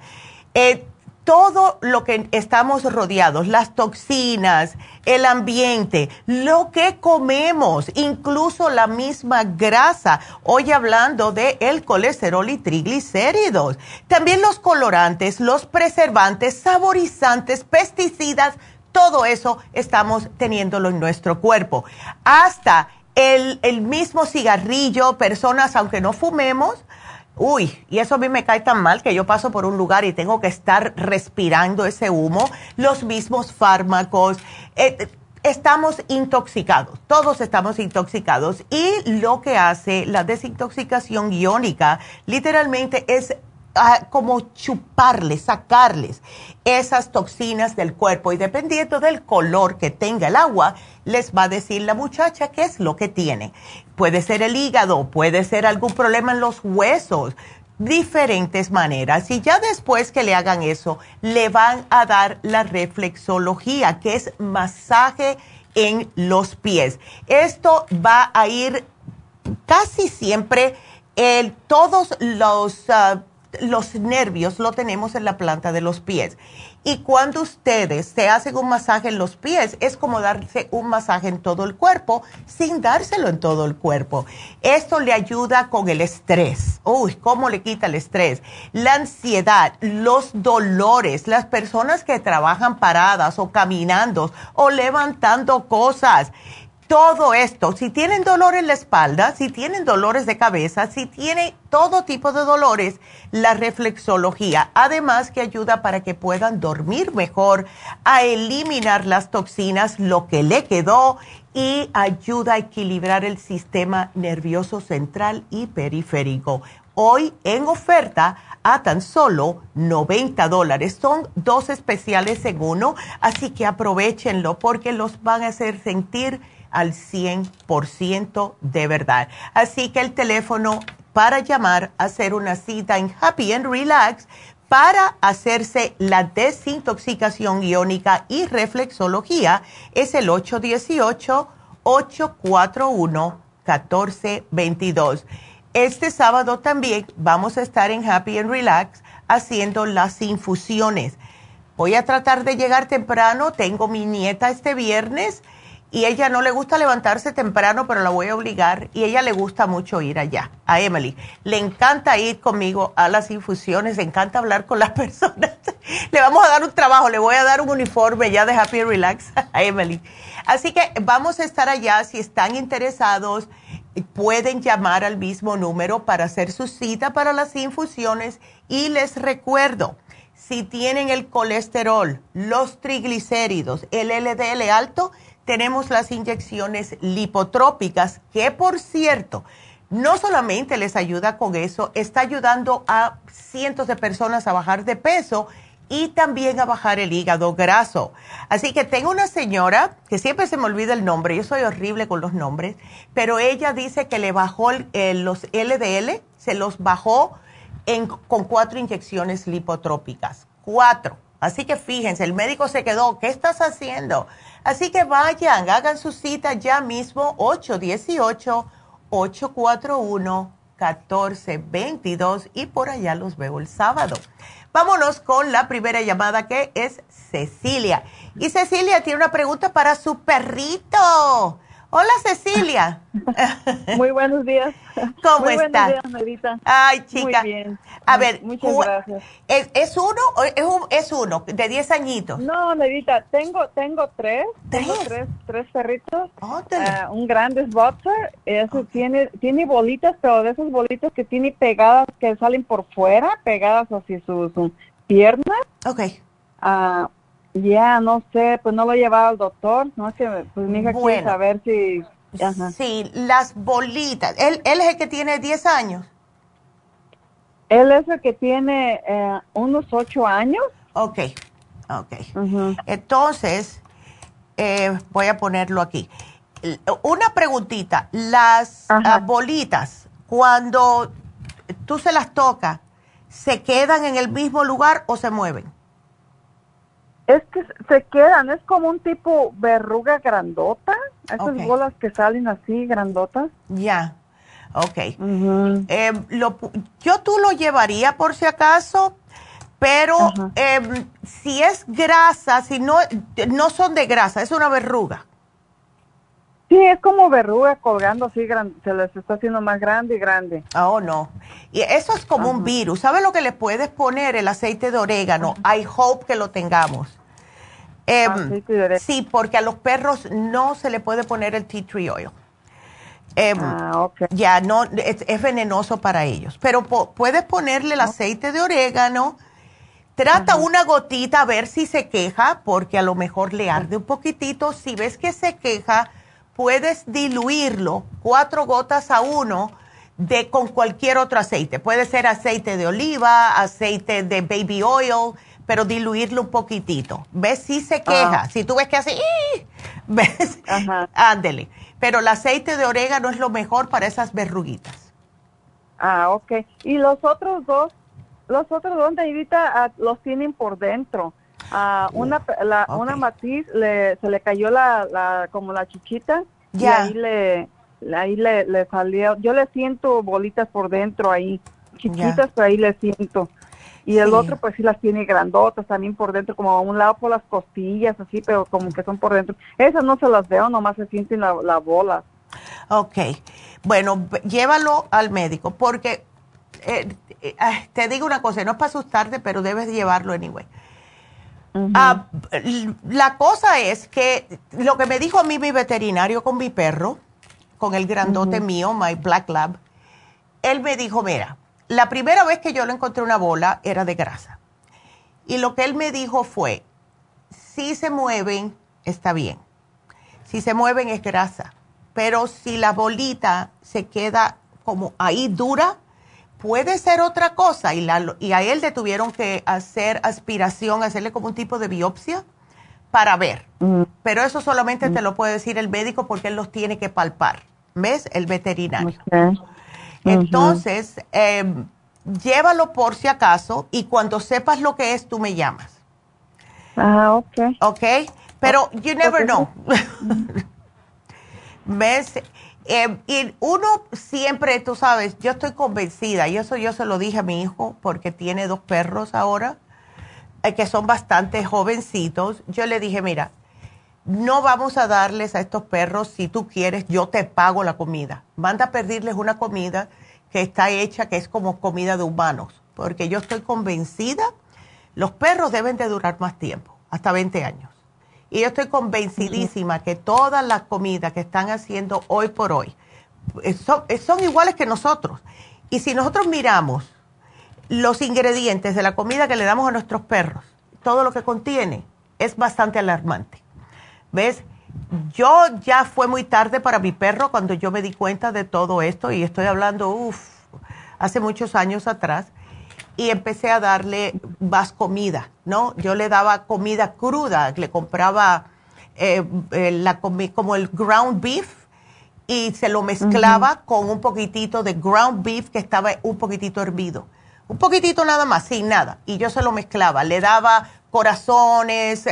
Eh, todo lo que estamos rodeados, las toxinas, el ambiente, lo que comemos, incluso la misma grasa. Hoy hablando de el colesterol y triglicéridos. También los colorantes, los preservantes, saborizantes, pesticidas, todo eso estamos teniéndolo en nuestro cuerpo. Hasta el, el mismo cigarrillo, personas, aunque no fumemos, Uy, y eso a mí me cae tan mal que yo paso por un lugar y tengo que estar respirando ese humo, los mismos fármacos. Eh, estamos intoxicados, todos estamos intoxicados. Y lo que hace la desintoxicación iónica literalmente es como chuparles, sacarles esas toxinas del cuerpo y dependiendo del color que tenga el agua, les va a decir la muchacha qué es lo que tiene. Puede ser el hígado, puede ser algún problema en los huesos, diferentes maneras. Y ya después que le hagan eso, le van a dar la reflexología, que es masaje en los pies. Esto va a ir casi siempre en todos los... Ah, los nervios lo tenemos en la planta de los pies. Y cuando ustedes se hacen un masaje en los pies, es como darse un masaje en todo el cuerpo sin dárselo en todo el cuerpo. Esto le ayuda con el estrés. Uy, ¿cómo le quita el estrés? La ansiedad, los dolores, las personas que trabajan paradas o caminando o levantando cosas todo esto, si tienen dolor en la espalda, si tienen dolores de cabeza, si tienen todo tipo de dolores, la reflexología, además que ayuda para que puedan dormir mejor, a eliminar las toxinas, lo que le quedó y ayuda a equilibrar el sistema nervioso central y periférico. Hoy en oferta a tan solo 90 dólares. Son dos especiales en uno, así que aprovechenlo porque los van a hacer sentir al 100% de verdad. Así que el teléfono para llamar, hacer una cita en Happy and Relax para hacerse la desintoxicación iónica y reflexología es el 818-841-1422. Este sábado también vamos a estar en Happy and Relax haciendo las infusiones. Voy a tratar de llegar temprano, tengo mi nieta este viernes y ella no le gusta levantarse temprano, pero la voy a obligar y ella le gusta mucho ir allá, a Emily. Le encanta ir conmigo a las infusiones, le encanta hablar con las <laughs> personas. le vamos a dar un trabajo, le voy a dar un uniforme ya de Happy Relax <laughs> a Emily. Así que vamos a estar allá, si están interesados, pueden llamar al mismo número para hacer su cita para las infusiones y les recuerdo, si tienen el colesterol, los triglicéridos, el LDL alto, tenemos las inyecciones lipotrópicas, que por cierto, no solamente les ayuda con eso, está ayudando a cientos de personas a bajar de peso y también a bajar el hígado graso. Así que tengo una señora que siempre se me olvida el nombre, yo soy horrible con los nombres, pero ella dice que le bajó los LDL, se los bajó con cuatro inyecciones lipotrópicas. Cuatro. Así que fíjense, el médico se quedó, ¿qué estás haciendo? Así que vayan, hagan su cita ya mismo, 818-841-1422 y por allá los veo el sábado. Vámonos con la primera llamada que es Cecilia. Y Cecilia tiene una pregunta para su perrito. Hola Cecilia. <laughs>
Muy buenos días.
¿Cómo
Muy
estás?
Buenos días.
Ay, chica.
Muy bien.
A ver,
muchas
cu-
gracias.
¿es, es uno o es, un- es uno de 10 añitos?
No, Marita, tengo tengo tres, tengo
¿Tres?
tres, tres perritos. Ah, un grande es boxer, ese tiene tiene bolitas, pero de esas bolitas que tiene pegadas que salen por fuera, pegadas hacia sus piernas.
ok.
Ah, ya no sé, pues no lo he llevado al doctor, no es que pues mi hija quiere saber si ajá.
Sí, las bolitas. Él, él es el que tiene 10 años.
Él es el que tiene eh, unos ocho años.
Ok, ok. Entonces, eh, voy a ponerlo aquí. Una preguntita. Las
Ajá.
ah, bolitas, cuando tú se las tocas, ¿se quedan en el mismo lugar o se mueven?
Es que se quedan, es como un tipo verruga grandota, esas bolas que salen así grandotas.
Ya, ok. Eh, lo yo tú lo llevaría por si acaso, pero eh, si es grasa, si no, no son de grasa, es una verruga.
Sí, es como verruga colgando así, gran- se les está haciendo más grande y grande.
Oh, no. Y eso es como un virus. ¿Sabes lo que le puedes poner? El aceite de orégano. I hope que lo tengamos. Em,
orégano.
sí, porque a los perros no se le puede poner el tea tree oil. Em,
Ah, ok.
Ya, no, es, es venenoso para ellos. Pero po- puedes ponerle el aceite de orégano. Trata una gotita a ver si se queja, porque a lo mejor le arde un poquitito. Si ves que se queja, puedes diluirlo, cuatro gotas a uno, de, con cualquier otro aceite. Puede ser aceite de oliva, aceite de baby oil, pero diluirlo un poquitito. ¿Ves si se queja?
Ah.
Si tú ves que hace, ¡ih! <laughs> ¿ves?
Ajá.
Ándele. Pero el aceite de orégano es lo mejor para esas verruguitas.
Ah, ok. Y los otros dos, los otros dos, Neidita, ah, los tienen por dentro. Ah, una, la, una matiz le, se le cayó la, la, como la chichita.
Ya.
Y ahí le, ahí le, le salió, yo le siento bolitas por dentro ahí, chiquitas, pero ahí le siento. Y el
Sí.
otro, pues sí las tiene grandotas también por dentro, como a un lado por las costillas, así, pero como que son por dentro. Esas no se las veo, nomás se sienten la, la bola.
Ok. Bueno, llévalo al médico porque eh, eh, te digo una cosa, no es para asustarte, pero debes llevarlo anyway. Ah, la cosa es que lo que me dijo a mí mi veterinario con mi perro, con el grandote mío, my black lab, él me dijo, mira, la primera vez que yo le encontré una bola era de grasa. Y lo que él me dijo fue, si se mueven, está bien. Si se mueven es grasa. Pero si la bolita se queda como ahí dura, puede ser otra cosa. Y, y a él le tuvieron que hacer aspiración, hacerle como un tipo de biopsia para ver. Mm. Pero eso solamente te mm. lo puede decir el médico porque él los tiene que palpar. ¿Ves? El veterinario. Entonces, em, llévalo por si acaso y cuando sepas lo que es, tú me llamas.
Ah, ok.
Ok, pero you never know. <laughs> ¿Ves? Em, y uno siempre, tú sabes, yo estoy convencida, y eso yo se lo dije a mi hijo porque tiene dos perros ahora, eh, que son bastante jovencitos. Yo le dije, mira, no vamos a darles a estos perros, si tú quieres, yo te pago la comida. Manda a pedirles una comida que está hecha, que es como comida de humanos, porque yo estoy convencida, los perros deben de durar más tiempo, hasta 20 años. Y yo estoy convencidísima que todas las comidas que están haciendo hoy por hoy eh, son, eh, son iguales que nosotros. Y si nosotros miramos los ingredientes de la comida que le damos a nuestros perros, todo lo que contiene, es bastante alarmante. ¿Ves? Yo ya fue muy tarde para mi perro cuando yo me di cuenta de todo esto y estoy hablando, uff, hace muchos años atrás y empecé a darle más comida, ¿no? Yo le daba comida cruda, le compraba eh, eh, la, como el ground beef y se lo mezclaba con un poquitito de ground beef que estaba un poquitito hervido. Un poquitito nada más, sin nada. Y yo se lo mezclaba. Le daba corazones,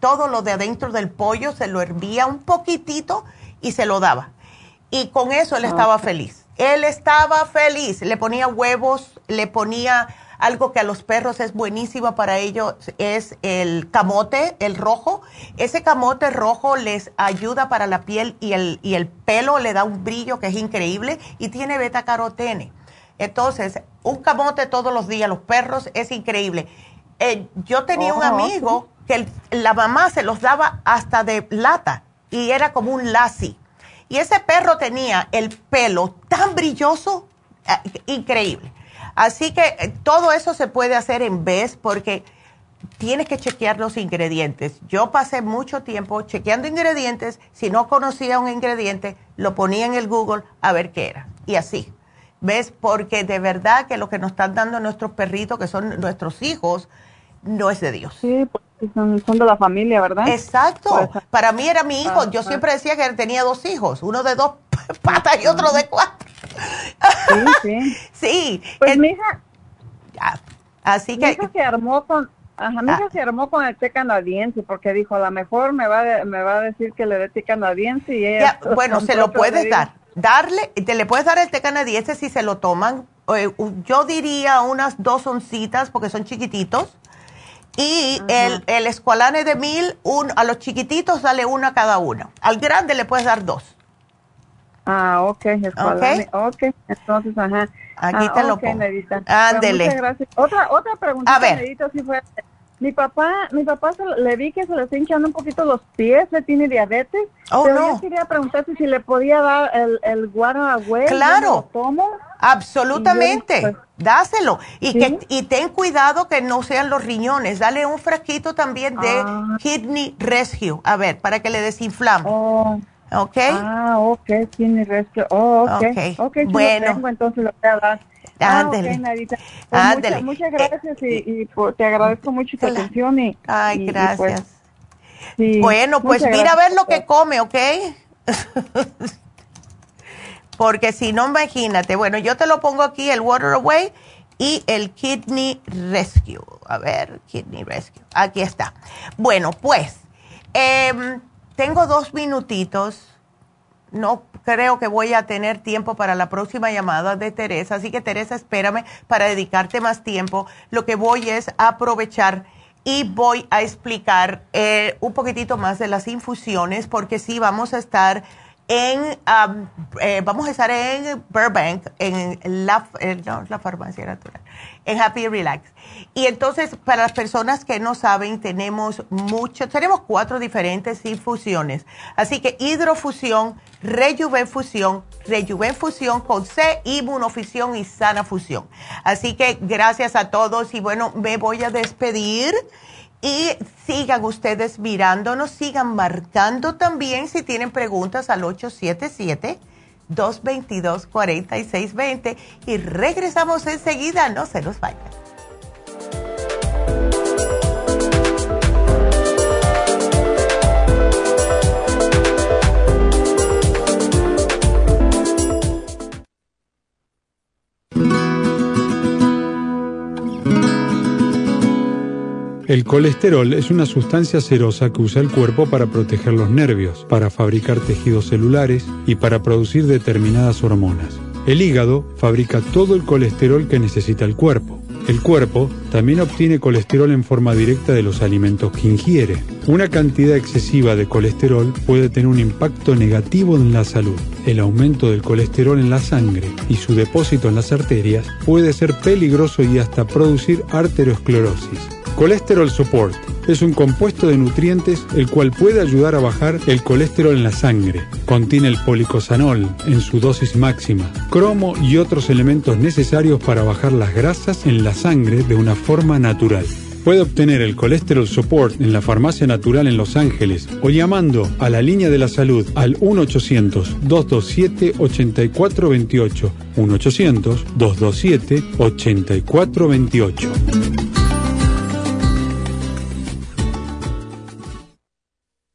todo lo de adentro del pollo, se lo hervía un poquitito y se lo daba. Y con eso él estaba feliz. Él estaba feliz. Le ponía huevos, le ponía algo que a los perros es buenísimo para ellos, es el camote, el rojo. Ese camote rojo les ayuda para la piel y el, y el pelo le da un brillo que es increíble y tiene beta carotene. Entonces, un camote todos los días, los perros, es increíble. Eh, yo tenía un amigo que la mamá se los daba hasta de lata y era como un lassi. Y ese perro tenía el pelo tan brilloso, eh, increíble. Así que eh, todo eso se puede hacer en vez porque tienes que chequear los ingredientes. Yo pasé mucho tiempo chequeando ingredientes. Si no conocía un ingrediente, lo ponía en el Google a ver qué era. Y así. ¿Ves? Porque de verdad que lo que nos están dando nuestros perritos, que son nuestros hijos, no es de Dios.
Sí, porque son, de la familia, ¿verdad?
Exacto. Para mí era mi hijo. Yo siempre decía que tenía dos hijos, uno de dos <laughs> patas y otro de cuatro.
Sí, sí. <laughs>
sí.
Pues mi hija...
Así que...
Mi hija se armó con... Ajá, mi hija ah. se armó con el té canadiense porque dijo, a lo mejor me va, me va a decir que le dé té canadiense y ella...
bueno, <laughs> se lo puedes dar. Darle, te le puedes dar el té canadiense si se lo toman. Eh, yo diría unas dos oncitas porque son chiquititos y el, el escualane de mil, un, a los chiquititos dale uno a cada uno. Al grande le puedes dar dos.
Ah, ok, escualane. Ok, okay. entonces, ajá.
Aquí
ah,
te lo pongo. Ándele.
Muchas gracias. Otra, otra pregunta, si fue mi papá, mi papá le vi que se le está hinchando un poquito los pies, le tiene diabetes.
Oh,
pero
no.
yo quería preguntarte si le podía dar el, el.
Claro.
¿Cómo?
Absolutamente. Pues, Dáselo. Y, que, y ten cuidado que no sean los riñones. Dale un frasquito también de ah. Kidney Rescue. A ver, para que le desinflame.
Oh.
¿Ok?
Ah, ok, Kidney Rescue. Oh, ok.
okay.
okay
bueno.
Tengo, entonces lo voy a dar.
Ah,
pues muchas, gracias y, te agradezco mucho tu atención. Y,
Ay, pues, gracias. bueno, pues mira a ver lo que come, ¿ok? <laughs> Porque si no, imagínate. Bueno, yo te lo pongo aquí, el Water Away y el Kidney Rescue. A ver, Kidney Rescue. Aquí está. Bueno, pues, em, tengo dos minutitos no creo que voy a tener tiempo para la próxima llamada de Teresa, así que Teresa, espérame para dedicarte más tiempo. Lo que voy es aprovechar y voy a explicar eh, un poquitito más de las infusiones, porque sí vamos a estar
en, um, eh, vamos a estar en Burbank, en la, la farmacia natural, en Happy Relax. Y entonces, para las personas que no saben, tenemos mucho, tenemos cuatro diferentes infusiones. Así que hidrofusión, rejuvenfusión, rejuvenfusión con C, inmunofusión y sana fusión. Así que gracias a todos y bueno, me voy a despedir. Y sigan ustedes mirándonos, sigan marcando también si tienen preguntas al 877-222-4620 y regresamos enseguida, no se los vayan.
El colesterol es una sustancia serosa que usa el cuerpo para proteger los nervios, para fabricar tejidos celulares y para producir determinadas hormonas. El hígado fabrica todo el colesterol que necesita el cuerpo. El cuerpo también obtiene colesterol en forma directa de los alimentos que ingiere. Una cantidad excesiva de colesterol puede tener un impacto negativo en la salud. El aumento del colesterol en la sangre y su depósito en las arterias puede ser peligroso y hasta producir arteriosclerosis. Colesterol Support es un compuesto de nutrientes el cual puede ayudar a bajar el colesterol en la sangre. Contiene el policosanol en su dosis máxima, cromo y otros elementos necesarios para bajar las grasas en la sangre de una forma natural. Puede obtener el Colesterol Support en la Farmacia Natural en Los Ángeles o llamando a la línea de la salud al 1-800-227-8428. 1-800-227-8428.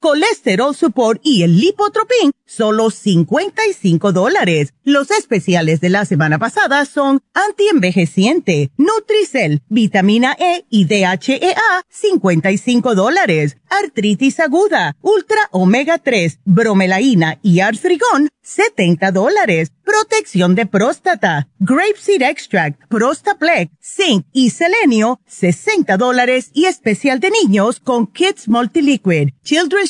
colesterol support y el lipotropin, solo 55 dólares. Los especiales de la semana pasada son antienvejeciente, Nutricel, vitamina E y DHEA, 55 dólares. Artritis aguda, ultra omega 3, bromelaína y artrigón, 70 dólares. Protección de próstata, grapeseed extract, prostaplex, zinc y selenio, 60 dólares y especial de niños con Kids Multiliquid, Children's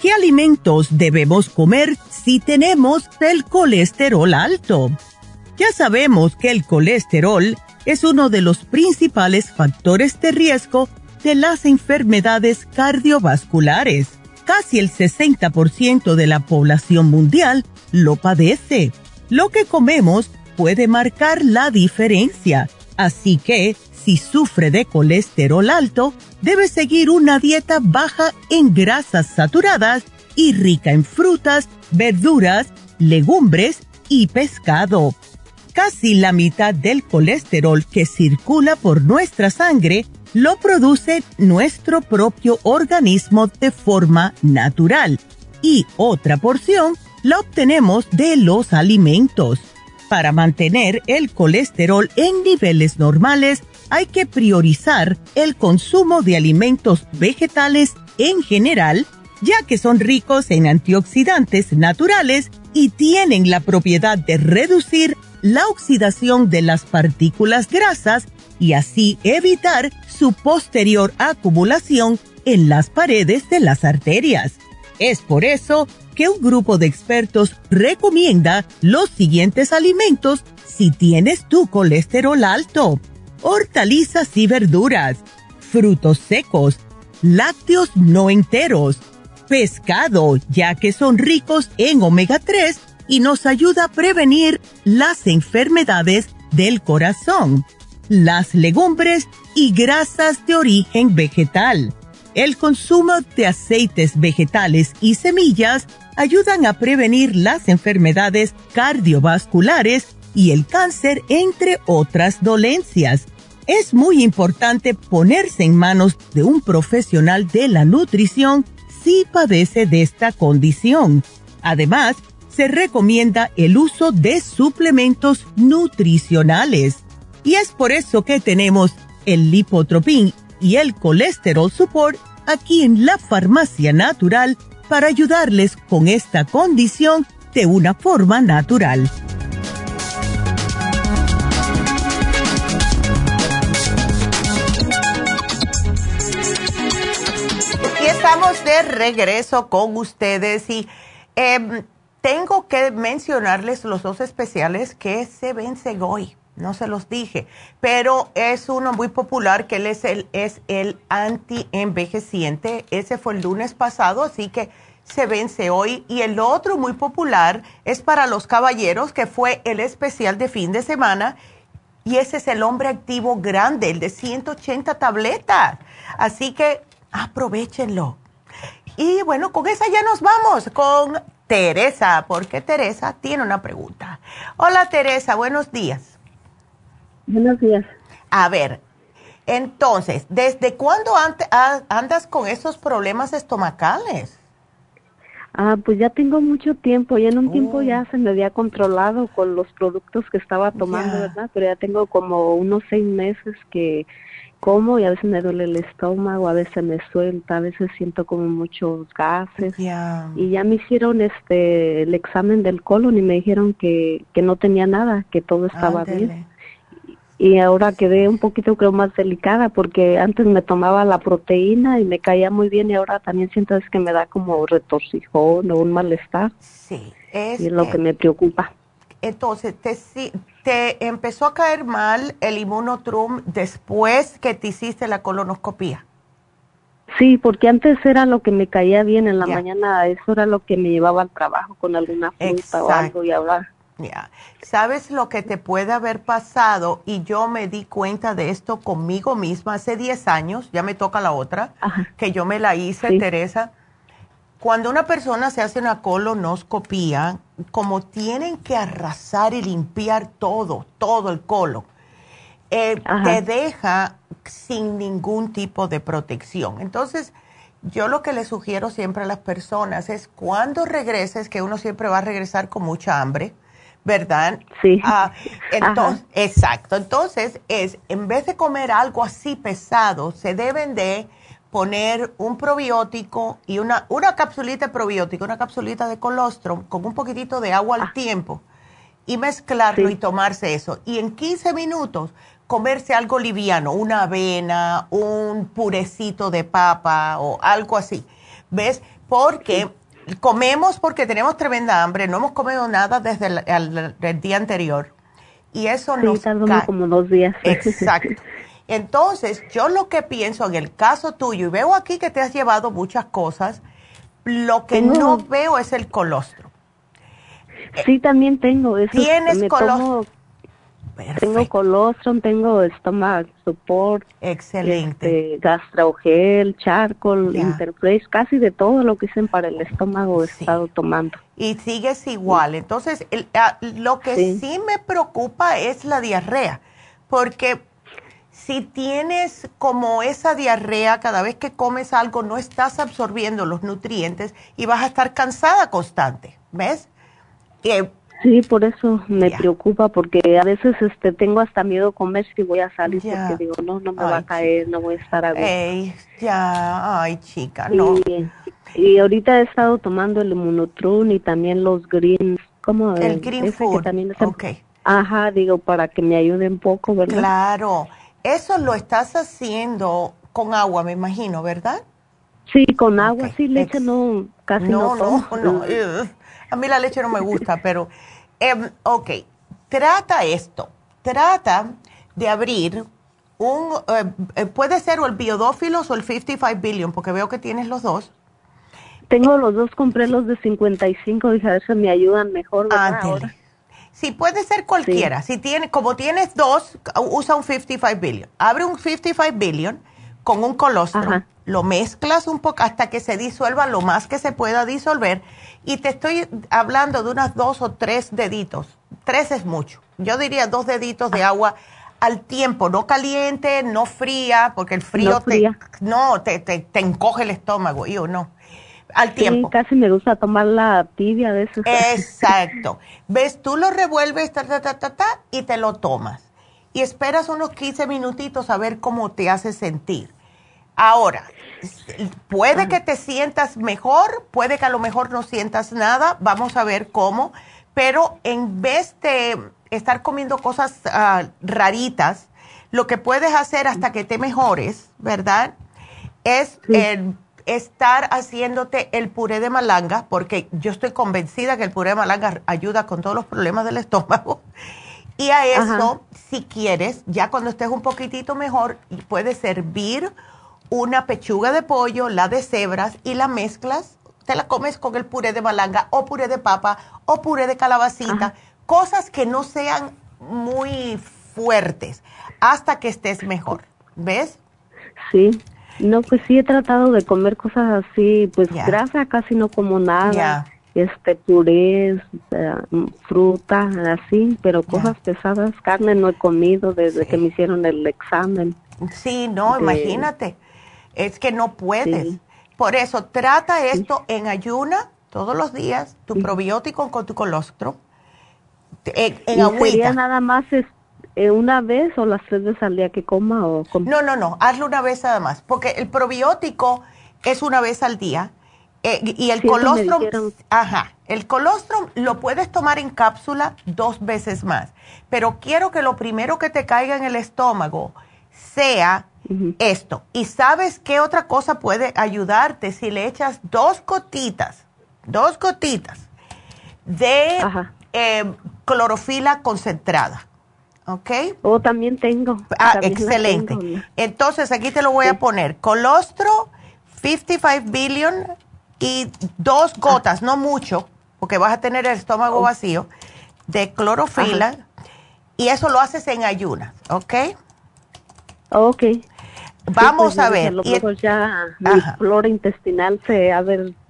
¿Qué alimentos debemos comer si tenemos el colesterol alto? Ya sabemos que el colesterol es uno de los principales factores de riesgo de las enfermedades cardiovasculares. Casi el 60% de la población mundial lo padece. Lo que comemos puede marcar la diferencia. Así que, si sufre de colesterol alto, debe seguir una dieta baja en grasas saturadas y rica en frutas, verduras, legumbres y pescado. Casi la mitad del colesterol que circula por nuestra sangre lo produce nuestro propio organismo de forma natural y otra porción la obtenemos de los alimentos. Para mantener el colesterol en niveles normales, hay que priorizar el consumo de alimentos vegetales en general, ya que son ricos en antioxidantes naturales y tienen la propiedad de reducir la oxidación de las partículas grasas y así evitar su posterior acumulación en las paredes de las arterias. Es por eso que un grupo de expertos recomienda los siguientes alimentos si tienes tu colesterol alto hortalizas y verduras, frutos secos,
lácteos no enteros, pescado, ya que son ricos en omega 3 y nos ayuda a prevenir las enfermedades del corazón, las legumbres y grasas de origen vegetal. El consumo de aceites vegetales y semillas ayudan a prevenir las enfermedades cardiovasculares y el cáncer, entre otras dolencias. Es muy importante ponerse en manos de un profesional de la nutrición si padece de esta condición. Además, se recomienda el uso de suplementos nutricionales. Y es por eso que tenemos el lipotropín y el colesterol support aquí en la farmacia natural para ayudarles con esta condición de una forma natural.
Y estamos de regreso con ustedes y em, tengo que mencionarles los dos especiales que se vencen hoy. No se los dije, pero es uno muy popular que él es el, es el anti-envejeciente. Ese fue el lunes pasado, así que se vence hoy. Y el otro muy popular es para los caballeros, que fue el especial de fin de semana. Y ese es el hombre activo grande, el de 180 tabletas. Así que aprovechenlo. Y bueno, con esa ya nos vamos, con Teresa, porque Teresa tiene una pregunta. Hola Teresa, buenos días.
Buenos días.
A ver, entonces, ¿desde cuándo andas con esos problemas estomacales?
Ah, pues ya tengo mucho tiempo, ya en un tiempo ya oh. se me había controlado con los productos que estaba tomando, ¿verdad? Pero ya tengo como unos seis meses que como y a veces me duele el estómago, a veces me suelta, a veces siento como muchos gases. Y ya me hicieron este el examen del colon y me dijeron que, que no tenía nada, que todo estaba bien. Y ahora quedé un poquito creo más delicada porque antes me tomaba la proteína y me caía muy bien y ahora también siento es que me da como retorcijón o un malestar.
Sí,
es, y es lo que me preocupa.
Entonces, ¿te, ¿te empezó a caer mal el inmunotrum después que te hiciste la colonoscopía?
Sí, porque antes era lo que me caía bien en la mañana, eso era lo que me llevaba al trabajo con alguna fruta o algo y ahora...
¿sabes lo que te puede haber pasado? Y yo me di cuenta de esto conmigo misma hace 10 años, ya me toca la otra, que yo me la hice, Teresa cuando una persona se hace una colonoscopía, como tienen que arrasar y limpiar todo, todo el colon, eh, te deja sin ningún tipo de protección. Entonces, yo lo que le sugiero siempre a las personas es cuando regreses, que uno siempre va a regresar con mucha hambre, ¿verdad?
Sí.
Ah, <laughs> entonces, exacto. Entonces, es, en vez de comer algo así pesado, se deben de poner un probiótico y una, una capsulita de probiótico, una capsulita de colostrum con un poquitito de agua al ah. tiempo y mezclarlo y tomarse eso. Y en 15 minutos comerse algo liviano, una avena, un purecito de papa o algo así. ¿Ves? Porque comemos porque tenemos tremenda hambre, no hemos comido nada desde el, día anterior. Y eso
sí, nos... como dos días. <laughs>
Exacto. Entonces, yo lo que pienso en el caso tuyo, y veo aquí que te has llevado muchas cosas, lo que no veo es el colostro.
Sí, también tengo eso.
¿Tienes colostro?
Tengo colostrum, tengo estómago support.
Excelente.
Este, gastrogel, charcoal, interface, casi de todo lo que dicen para el estómago he estado tomando.
Y sigues igual. Entonces, ah, lo que sí me preocupa es la diarrea, porque si tienes como esa diarrea, cada vez que comes algo no estás absorbiendo los nutrientes y vas a estar cansada constante, ¿ves?
Sí, por eso me preocupa porque a veces este tengo hasta miedo comer si voy a salir porque digo, no, no me va a caer, no voy a estar a
gusto. ya, ay chica, no.
Y, ahorita he estado tomando el Immunotron y también los greens, como
el, green food. también
Ajá, digo, para que me ayude un poco, ¿verdad?
Claro. Eso lo estás haciendo con agua, me imagino, ¿verdad?
Sí, con agua, sí, leche no, casi no. No,
no, no. <laughs> A mí la leche no me gusta, pero, eh, ok, trata esto, trata de abrir un, eh, puede ser o el biodófilos o el 55 billion, porque veo que tienes los dos.
Tengo los dos, compré los de 55, dije, a ver si me ayudan mejor. ¿verdad? Ahora.
Sí, puede ser cualquiera. Si tiene, como tienes dos, usa un 55 billion. Abre un 55 billion con un colostrum, lo mezclas un poco hasta que se disuelva lo más que se pueda disolver y te estoy hablando de unas dos o tres deditos. Tres es mucho. Yo diría dos deditos de agua al tiempo, no caliente, no fría, porque el frío
No
te, no, te, te, te encoge el estómago, yo no. Al
Sí,
tiempo.
casi me gusta tomar la tibia de esos. <laughs>
Exacto. ¿Ves? Tú lo revuelves, ta, ta, ta, ta, ta, y te lo tomas. Y esperas unos 15 minutitos a ver cómo te hace sentir. Ahora, puede que te sientas mejor, puede que a lo mejor no sientas nada, vamos a ver cómo, pero en vez de estar comiendo cosas ah, raritas, lo que puedes hacer hasta que te mejores, ¿verdad? Es estar haciéndote el puré de malanga, porque yo estoy convencida que el puré de malanga ayuda con todos los problemas del estómago. Y a eso, si quieres, ya cuando estés un poquitito mejor, puedes servir una pechuga de pollo, la de cebras y la mezclas, te la comes con el puré de malanga o puré de papa o puré de calabacita, cosas que no sean muy fuertes hasta que estés mejor, ¿ves?
Sí. No, pues sí he tratado de comer cosas así, pues grasa casi no como nada.
Ya.
Este purés, eh, fruta, así, pero cosas pesadas, carne no he comido desde que me hicieron el examen.
Sí, no,
de-
imagínate. Es que no puedes.
Sí.
Por eso, trata esto en ayuna todos los días, tu probiótico con tu colostro, en, en
¿Y
agüita.
sería nada más es- eh, una vez o las tres veces al día que coma o com-
No, no, no, hazlo una vez nada más, porque el probiótico es una vez al día eh, y el colostrum, ajá, el colostrum lo puedes tomar en cápsula dos veces más, pero quiero que lo primero que te caiga en el estómago sea esto. ¿Y sabes qué otra cosa puede ayudarte si le echas dos gotitas, dos gotitas de eh, clorofila concentrada? ¿Ok?
O Oh, también tengo.
Ah,
también
excelente.
tengo.
Entonces aquí te lo voy a poner. Colostro, 55 billion y dos gotas, no mucho, porque vas a tener el estómago vacío, de clorofila. Y eso lo haces en ayunas, ¿ok?
Ok.
Vamos
Sí, pues,
a ver,
A lo
y-
mejor ya mi
Ajá.
flora intestinal se ha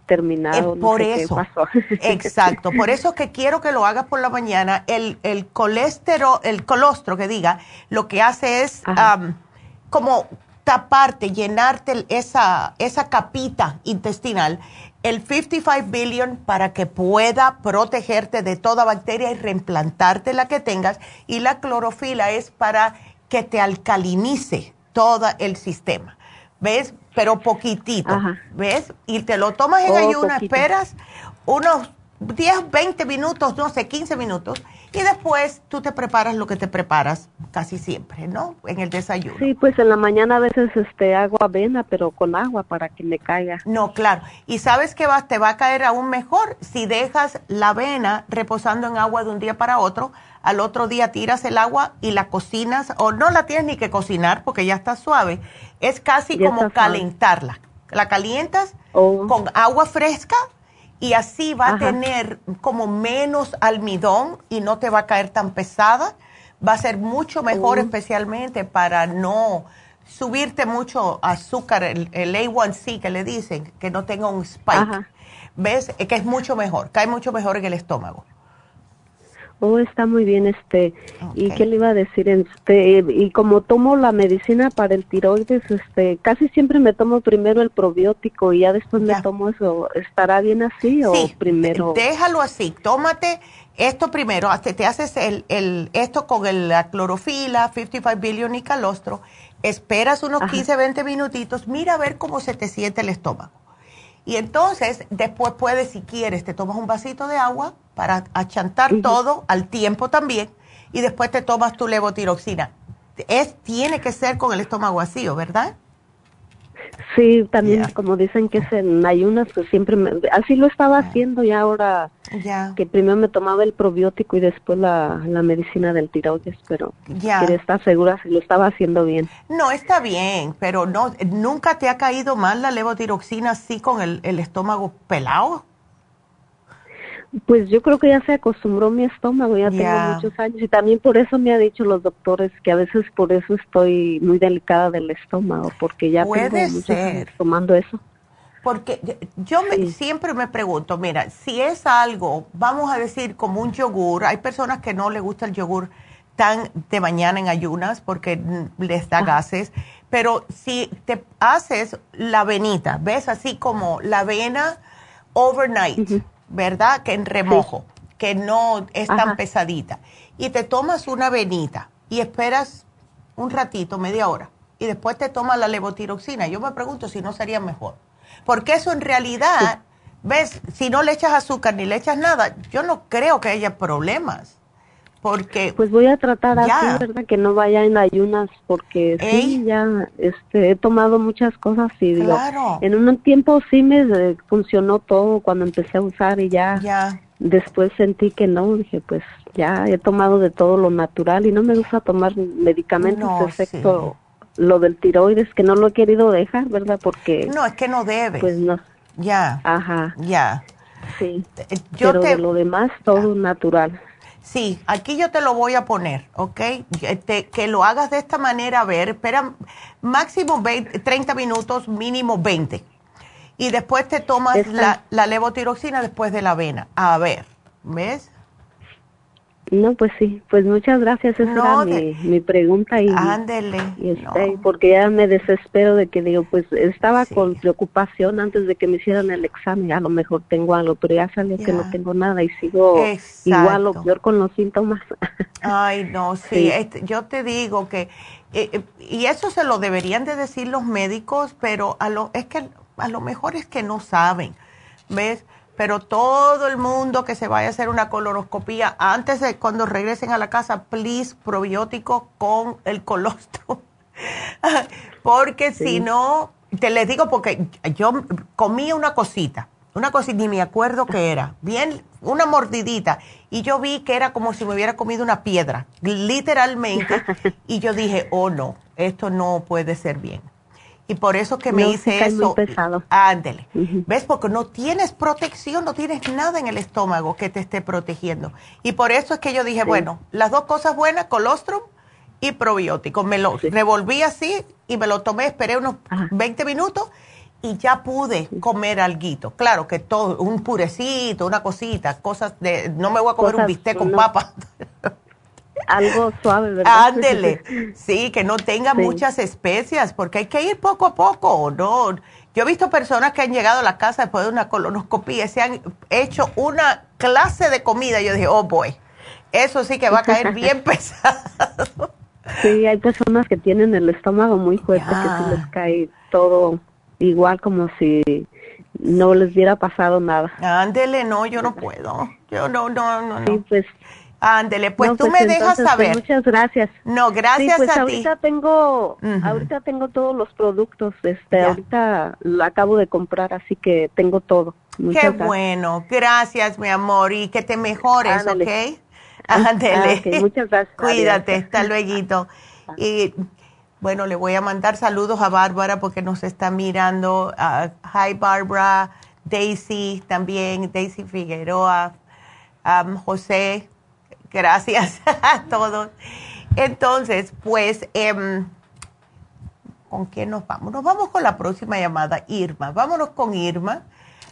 terminado.
Eh,
no
por
sé qué
eso.
pasó. <laughs>
Exacto. Por eso que quiero que lo hagas por la mañana. El, el colesterol, el colostro que diga, lo que hace es como taparte, llenarte esa, esa capita intestinal, el 55 billion para que pueda protegerte de toda bacteria y reimplantarte la que tengas. Y la clorofila es para que te alcalinice todo el sistema. ¿Ves? Pero poquitito.
Ajá.
¿Ves? Y te lo tomas en
Oh, poquito.
esperas unos 10, 20 minutos, no sé, 15 minutos, y después tú te preparas lo que te preparas casi siempre, ¿no? En el desayuno.
Sí, pues en la mañana a veces este hago avena, pero con agua para que me caiga.
No, claro. Y sabes que va, te va a caer aún mejor si dejas la avena reposando en agua de un día para otro. Al otro día tiras el agua y la cocinas, o no la tienes ni que cocinar porque ya está suave. Es casi
Ya
como calentarla. La calientas
Oh.
con agua fresca y así va a tener como menos almidón y no te va a caer tan pesada. Va a ser mucho mejor
Oh.
especialmente para no subirte mucho azúcar, el, el A1C que le dicen, que no tenga un spike.
Ajá.
¿Ves? Es que es mucho mejor, cae mucho mejor en el estómago.
Oh, está muy bien, este. ¿Y qué le iba a decir? Este, y como tomo la medicina para el tiroides, este, casi siempre me tomo primero el probiótico y ya después me tomo eso. ¿Estará bien así o primero?
Déjalo así, tómate esto primero, hasta te haces el, el, esto con el- la clorofila, 55 billion y calostro, esperas unos 15, 20 minutitos, mira a ver cómo se te siente el estómago. Y entonces, después puedes, si quieres, te tomas un vasito de agua para achantar todo al tiempo también, y después te tomas tu levotiroxina. Es, tiene que ser con el estómago vacío, ¿verdad?
Sí, también como dicen que es en ayunas, pues siempre me, así lo estaba haciendo y ahora
Ya.
que primero me tomaba el probiótico y después la, la medicina del tiroides, pero
Ya.
estar segura si lo estaba haciendo bien.
No, está bien, pero no, ¿nunca te ha caído mal la levotiroxina así con el, el estómago pelado?
Pues yo creo que ya se acostumbró mi estómago, ya tengo muchos años y también por eso me ha dicho los doctores que a veces por eso estoy muy delicada del estómago, porque ya
Puede
tengo muchos
ser.
años tomando eso.
Porque yo me- siempre me pregunto, mira, si es algo, vamos a decir como un yogur, hay personas que no les gusta el yogur tan de mañana en ayunas porque les da gases, pero si te haces la avenita, ves así como la avena overnight, ¿verdad? Que en remojo, que no es tan
Ajá.
pesadita, y te tomas una avenita y esperas un ratito, media hora, y después te tomas la levotiroxina. Yo me pregunto si no sería mejor. Porque eso en realidad, ves, si no le echas azúcar ni le echas nada, yo no creo que haya problemas. Porque,
Pues voy a tratar
Ya.
así, ¿verdad? Que no vaya en ayunas porque sí, ya este, he tomado muchas cosas y digo,
Claro.
en un tiempo sí me eh, funcionó todo cuando empecé a usar y ya,
ya,
después sentí que no, dije pues ya he tomado de todo lo natural y no me gusta tomar medicamentos
No,
excepto lo del tiroides que no lo he querido dejar, ¿verdad? Porque
no, es que no debes.
pues no,
ya,
ajá,
ya.
sí.
Yo
Pero
te,
de lo demás todo natural.
Sí, aquí yo te lo voy a poner, ¿ok? Este, que lo hagas de esta manera, a ver, espera, máximo 20, 30 minutos, mínimo 20. Y después te tomas la levotiroxina después de la avena. A ver, ¿ves?
No, pues sí, pues muchas gracias, esa
No,
era
de-
mi, mi pregunta y,
Ándele.
y este, porque ya me desespero de que digo, pues estaba
Sí.
con preocupación antes de que me hicieran el examen, a lo mejor tengo algo, pero ya salió que no tengo nada y sigo
Exacto.
igual o peor con los síntomas.
Ay, no, <laughs> sí,
Sí.
este, yo te digo que, eh, eh, y eso se lo deberían de decir los médicos, pero a lo, es que a lo mejor es que no saben, ¿ves? Pero todo el mundo que se vaya a hacer una colonoscopía, antes de cuando regresen a la casa, please, probiótico con el colostrum. <laughs> porque si no, te les digo porque yo comí una cosita, una cosita, ni me acuerdo qué era, bien, una mordidita, y yo vi que era como si me hubiera comido una piedra, literalmente, <laughs> y yo dije, oh no, esto no puede ser bien. Y por eso que me
No,
hice
muy
eso.
pesado.
Ándele. ¿Ves? Porque no tienes protección, no tienes nada en el estómago que te esté protegiendo. Y por eso es que yo dije, bueno, las dos cosas buenas, colostrum y probiótico. Me lo revolví así y me lo tomé, esperé unos 20 minutos y ya pude comer alguito. Claro que todo, un purecito, una cosita, cosas de, no me voy a comer un bistec con
no.
papa. <laughs>
Algo suave, ¿verdad?
Ándele, <laughs> sí, que no tenga
Sí.
muchas especias, porque hay que ir poco a poco, ¿no? Yo he visto personas que han llegado a la casa después de una colonoscopía y se han hecho una clase de comida. Yo dije, oh boy, eso sí que va a caer bien <laughs> pesado.
Sí, hay personas que tienen el estómago muy fuerte, que sí les cae todo igual como si no les hubiera pasado nada.
Ándele, no, yo no puedo. Yo no, no, no,
Sí,
no.
pues
Ándele, pues
No,
tú
pues,
me dejas
entonces, pues,
saber.
muchas gracias.
No, gracias
sí, pues
a
ahorita
ti.
tengo,
Ujú.
ahorita tengo todos los productos, este,
Ya.
ahorita lo acabo de comprar, así que tengo todo. Muchas
Qué
gracias.
bueno, gracias, mi amor, y que te mejores,
Ándale.
¿ok?
Ah,
Ándele.
ah, ok, muchas gracias. <laughs>
Cuídate,
Adiós.
hasta luego. Y bueno, le voy a mandar saludos a Bárbara porque nos está mirando. Ah, hi, Barbara. Daisy también, Daisy Figueroa. Am, José, gracias <laughs> a todos. Entonces, pues, em, ¿con quién nos vamos? Nos vamos con la próxima llamada, Irma. Vámonos con Irma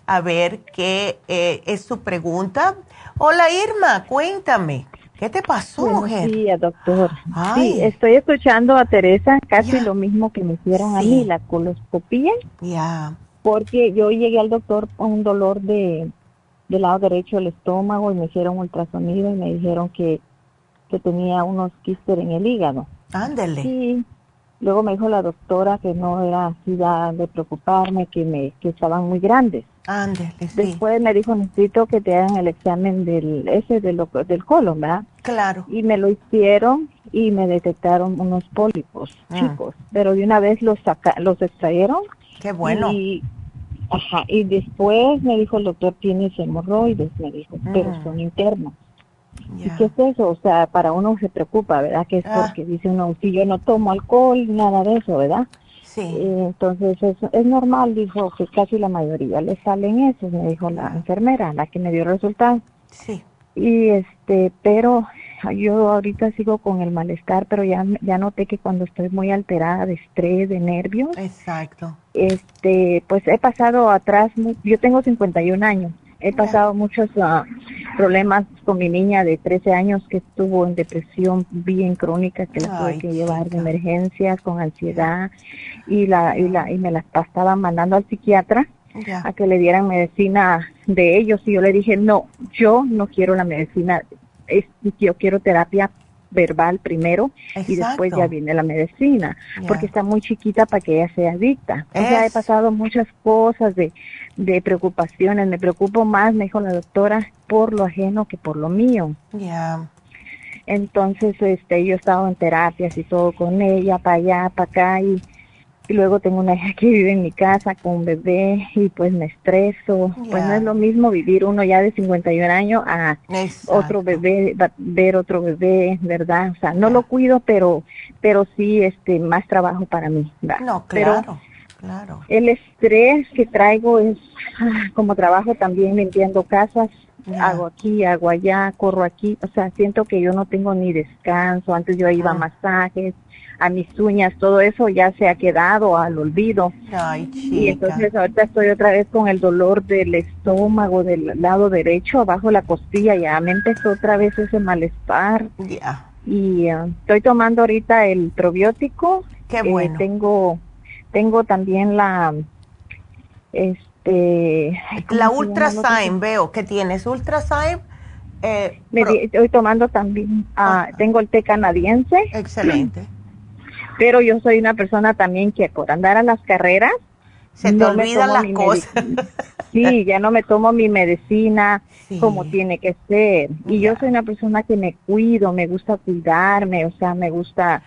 a ver qué eh, es su pregunta. Hola, Irma, cuéntame. ¿Qué te pasó,
Buenos
mujer?
días, doctor.
Ay.
Sí, estoy escuchando a Teresa casi
Ya.
lo mismo que me hicieron a
Sí.
mí, la coloscopía,
Ya.
porque yo llegué al doctor con un dolor de del lado derecho del estómago y me hicieron ultrasonido y me dijeron que, que tenía unos quistes en el hígado.
Ándele.
Y luego me dijo la doctora que no era así ya de preocuparme, que me que estaban muy grandes.
Ándele, sí.
Después me dijo, necesito que te hagan el examen del ese de lo- del colon, ¿verdad?
Claro.
y me lo hicieron y me detectaron unos pólipos
Mm.
chicos, pero de una vez los saca, los extrayeron
Qué bueno.
Y, ajá, y después me dijo el doctor, tienes hemorroides, me dijo, pero
Mm.
son internos. ¿Y qué es eso? O sea, para uno se preocupa, ¿verdad? Que es
Ah.
porque dice uno, si yo no tomo alcohol, nada de eso, ¿verdad?
Sí.
Eh, Entonces es, es normal, dijo, que casi la mayoría le salen esos, me dijo la enfermera, la que me dio el resultado.
Sí.
Y este, pero yo ahorita sigo con el malestar, pero ya, ya noté que cuando estoy muy alterada de estrés, de nervios,
Exacto.
este, pues he pasado atrás, yo tengo 51 años, he pasado muchos ah, problemas con mi niña de 13 años que estuvo en depresión bien crónica, que la tuve que llevar de emergencias con ansiedad y la, y la, y me la estaban mandando al psiquiatra a que le dieran medicina de ellos y yo le dije, no, yo no quiero la medicina, es, yo quiero terapia verbal primero y después ya viene la medicina, porque está muy chiquita para que ella sea adicta. O sea, he
Es-
pasado muchas cosas de, de preocupaciones, me preocupo más, me dijo la doctora, por lo ajeno que por lo mío. Entonces, este, yo he estado en terapias y todo con ella, para allá, para acá, y, y luego tengo una <laughs> hija que vive en mi casa con un bebé, y pues me estreso. Pues no es lo mismo vivir uno ya de 51 años a
Exacto.
otro bebé, ver otro bebé, ¿verdad? O sea, no lo cuido, pero, pero sí, este, más trabajo para mí. ¿verdad?
No,
Pero
claro. Claro.
el estrés que traigo es, ah, como trabajo también limpiando casas, hago aquí, hago allá, corro aquí, o sea, siento que yo no tengo ni descanso, antes yo iba a
Ah.
masajes, a mis uñas, todo eso ya se ha quedado al olvido.
Ay,
Y entonces ahorita estoy otra vez con el dolor del estómago, del lado derecho, abajo la costilla, ya me empezó otra vez ese malestar.
Ya.
Y ah, estoy tomando ahorita el probiótico.
Qué
Eh,
bueno.
tengo, tengo también la, este... ay, ¿cómo
La? Ultrasign, veo que tienes Ultrasign. Eh,
Me
pro-
di- estoy tomando también,
Ajá.
tengo el té canadiense,
excelente.
Pero yo soy una persona también que por andar a las carreras,
Se te
no
olvidan las cosas.
Sí, ya no me tomo mi medicina
Sí.
como tiene que ser. Y yo soy una persona que me cuido, me gusta cuidarme, o sea, me gusta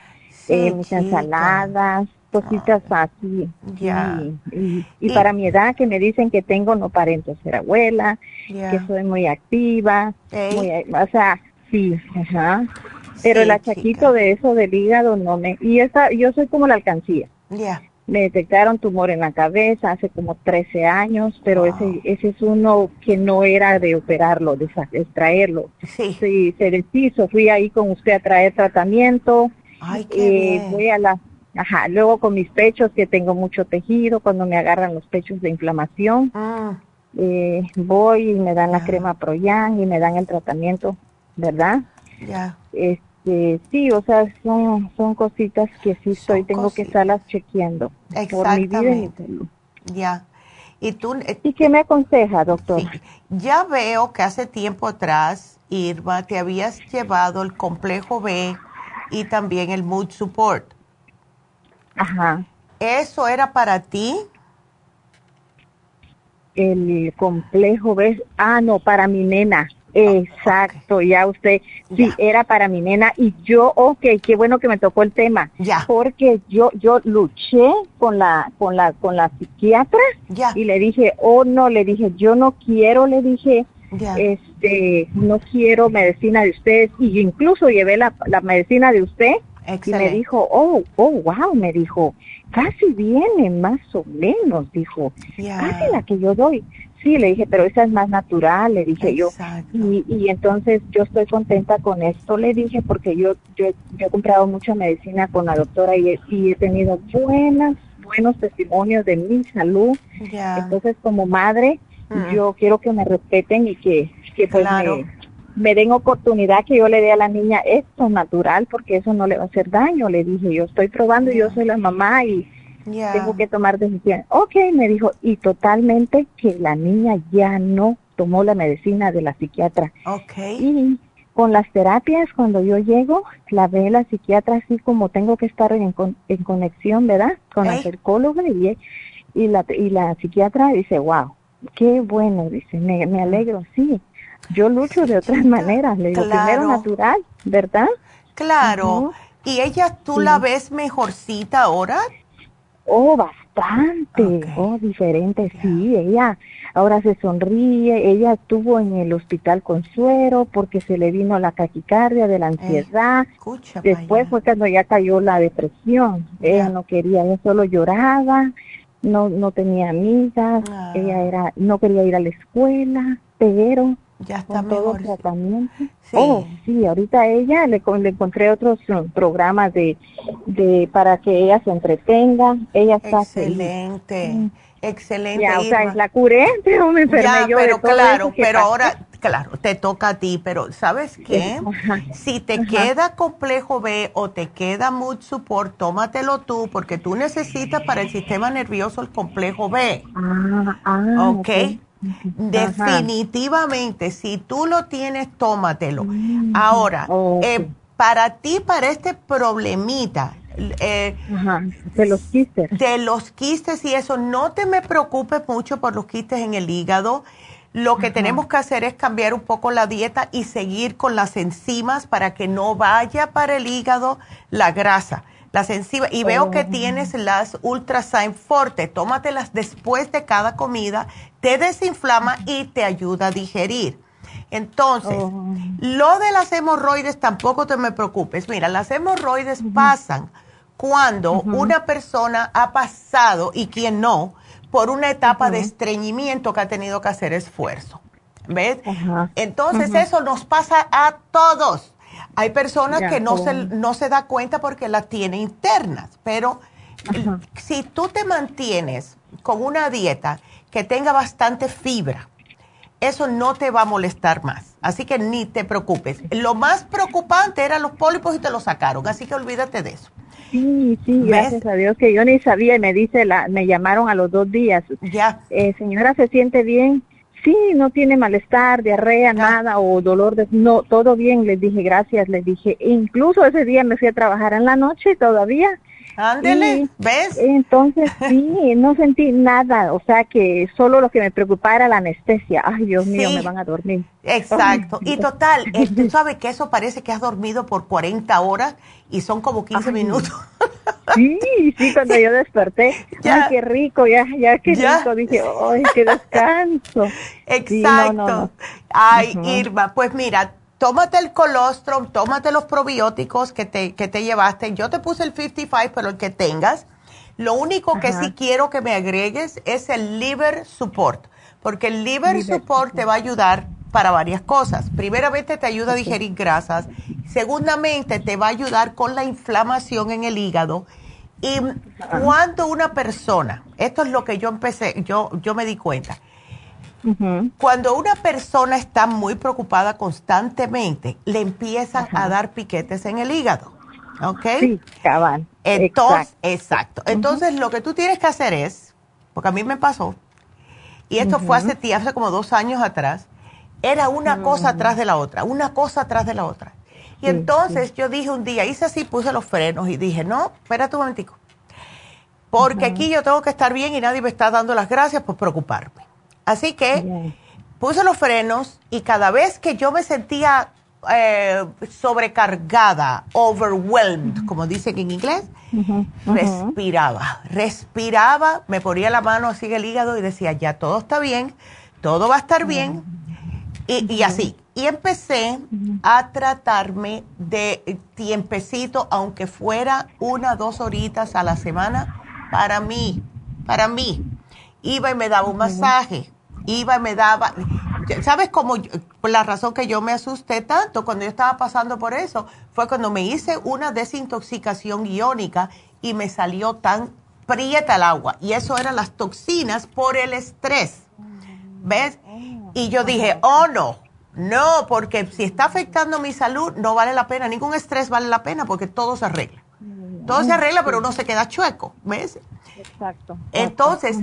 Sí,
eh, mis ensaladas, cositas así.
Ya.
Y, y- y
Y-
para mi edad que me dicen que tengo, no parento ser abuela, que soy muy activa, muy, o sea, sí, ajá. Pero
Sí,
el achaquito
chica.
de eso del hígado no me... Y esa, yo soy como la alcancía.
Ya.
Me detectaron tumor en la cabeza hace como 13 años, pero
Wow.
ese, ese es uno que no era de operarlo, de extraerlo.
Sí.
Sí, se deshizo. Fui ahí con usted a traer tratamiento.
Ay, qué
Eh,
bien.
voy a la, ajá, luego con mis pechos que tengo mucho tejido, cuando me agarran los pechos de inflamación,
Mm,
eh, voy y me dan la crema Proyan y me dan el tratamiento, ¿verdad?
ya.
Este, sí, o sea, son, son cositas que sí estoy,
Son
tengo que estarlas chequeando por mi vida y mi salud.
Ya. Y tú, eh,
¿Y qué me aconseja, doctor?
sí, ya veo que hace tiempo atrás, Irma, te habías llevado el complejo B y también el mood support.
Ajá,
¿Eso era para ti?
el complejo, ¿ves? Ah, no, para mi nena. Exacto, ya usted, sí,
Ya.
era para mi nena y yo, ok, qué bueno que me tocó el tema,
Ya.
porque yo, yo luché con la, con la, con la psiquiatra
Ya.
y le dije, oh no, le dije, yo no quiero, le dije, este, no quiero medicina de ustedes y yo incluso llevé la, la medicina de usted y me dijo, oh, oh, wow, me dijo, casi viene más o menos, dijo, casi la que yo doy. Sí, le dije, pero esa es más natural, le dije yo. Y, y entonces yo estoy contenta con esto, le dije, porque yo, yo, yo he comprado mucha medicina con la doctora y he, y he tenido buenas, buenos testimonios de mi salud.
Ya.
Entonces, como madre,
Mm.
yo quiero que me respeten y que, que pues
Claro.
me, me den oportunidad que yo le dé a la niña esto natural, porque eso no le va a hacer daño, le dije. Yo estoy probando, yo
Ya.
soy la mamá y Tengo que tomar decisiones. Ok, me dijo, y totalmente que la niña ya no tomó la medicina de la psiquiatra.
Ok.
Y con las terapias, cuando yo llego, la ve la psiquiatra así como tengo que estar en, con- en conexión, ¿verdad? Con la
Ey.
psicóloga y, y, la, y la psiquiatra dice, wow, qué bueno, dice, me, me alegro, sí. Yo lucho de otras maneras, le digo,
claro.
primero natural, ¿verdad?
Claro. ¿Y ella tú
Sí.
la ves mejorcita ahora?
Oh, bastante, oh, diferente, sí, ella ahora se sonríe, ella estuvo en el hospital con suero porque se le vino la taquicardia de la ansiedad, después fue cuando ya cayó la depresión, ella no quería, ella solo lloraba, no, no tenía amigas,
Ah.
ella era, no quería ir a la escuela, pero
ya está
con todo el tratamiento. Oh, sí, ahorita ella le, le encontré otros um, programas de, de para que ella se entretenga, ella está feliz.
Excelente, excelente.
Ya, o sea, la curé, <laughs> pero me enfermé
Ya,
yo de
pero
todo
claro,
eso
pero
pasó.
ahora, claro, te toca a ti, pero ¿sabes qué? Si te
Ajá.
queda complejo B o te queda mood support, tómatelo tú, porque tú necesitas para el sistema nervioso el complejo B.
Ah, ah,
¿Ok? Definitivamente, si tú lo tienes, tómatelo.
Mm,
Ahora, eh, para ti, para este problemita, eh,
de los quistes.
De los quistes y eso, no te me preocupes mucho por los quistes en el hígado. Lo que tenemos que hacer es cambiar un poco la dieta y seguir con las enzimas para que no vaya para el hígado la grasa. Las enzimas, y veo que
Oh.
tienes las Ultrasign Forte, tómatelas después de cada comida, te desinflama y te ayuda a digerir. Entonces, lo de las hemorroides tampoco te me preocupes. Mira, las hemorroides pasan cuando una persona ha pasado, y quien no, por una etapa de estreñimiento que ha tenido que hacer esfuerzo. ¿Ves? Entonces, eso nos pasa a todos. Hay personas que no se,
oh.
no se da cuenta porque las tiene internas, pero si tú te mantienes con una dieta que tenga bastante fibra, eso no te va a molestar más. Así que ni te preocupes. Lo más preocupante eran los pólipos y te los sacaron, así que olvídate de eso.
Sí, sí, gracias a Dios que yo ni sabía y me dice, la, me llamaron a los dos días.
Ya.
Eh, señora, ¿se siente bien? Sí, no tiene malestar, diarrea, nada, o dolor de... No, todo bien, les dije gracias, les dije. Incluso ese día me fui a trabajar en la noche todavía.
Ándele, ¿ves?
Entonces, <laughs> sí, no sentí nada, o sea que solo lo que me preocupaba era la anestesia. Ay, Dios mío,
Sí.
me van a dormir.
Exacto. Y total, eh, tú <laughs> sabes que eso parece que has dormido por 40 horas y son como 15 minutos.
Sí, sí, <laughs> cuando yo desperté,
Ya.
ay, qué rico, ya, ya, qué
Ya.
rico, dije, ay, qué descanso. Sí, no,
Exacto.
no, no.
Ay. Irma, pues mira, tómate el colostrum, tómate los probióticos que te, que te llevaste. Yo te puse el 55, pero el que tengas. Lo único que
Ajá.
sí quiero que me agregues es el liver support, porque el liver,
Liver
support te va a ayudar para varias cosas. Primeramente te ayuda a digerir grasas, segundamente te va a ayudar con la inflamación en el hígado. Y cuando una persona, esto es lo que yo empecé, yo, yo me di cuenta, cuando una persona está muy preocupada constantemente, le empiezan a dar piquetes en el hígado. ¿Ok?
Sí, cabal.
Entonces, exacto. Entonces, lo que tú tienes que hacer es, porque a mí me pasó, y esto fue hace, hace como dos años atrás, era una cosa atrás de la otra, una cosa atrás de la otra. Y
Sí,
entonces yo dije un día, hice así, puse los frenos y dije, no, espérate un momentico, porque aquí yo tengo que estar bien y nadie me está dando las gracias por preocuparme. Así que puse los frenos y cada vez que yo me sentía eh, sobrecargada, overwhelmed, como dicen en inglés, respiraba, respiraba, me ponía la mano así en el hígado y decía, ya todo está bien, todo va a estar bien, y, y así. Y empecé a tratarme de tiempecito, aunque fuera una, dos horitas a la semana, para mí, para mí. Iba y me daba un masaje, iba y me daba... ¿Sabes cómo? yo- la razón que yo me asusté tanto cuando yo estaba pasando por eso, fue cuando me hice una desintoxicación iónica y me salió tan prieta el agua. Y eso eran las toxinas por el estrés. ¿Ves? Y yo dije, oh no, no, porque si está afectando mi salud, no vale la pena, ningún estrés vale la pena porque todo se arregla. Todo se arregla, pero uno se queda chueco, ¿ves?
Exacto.
Entonces,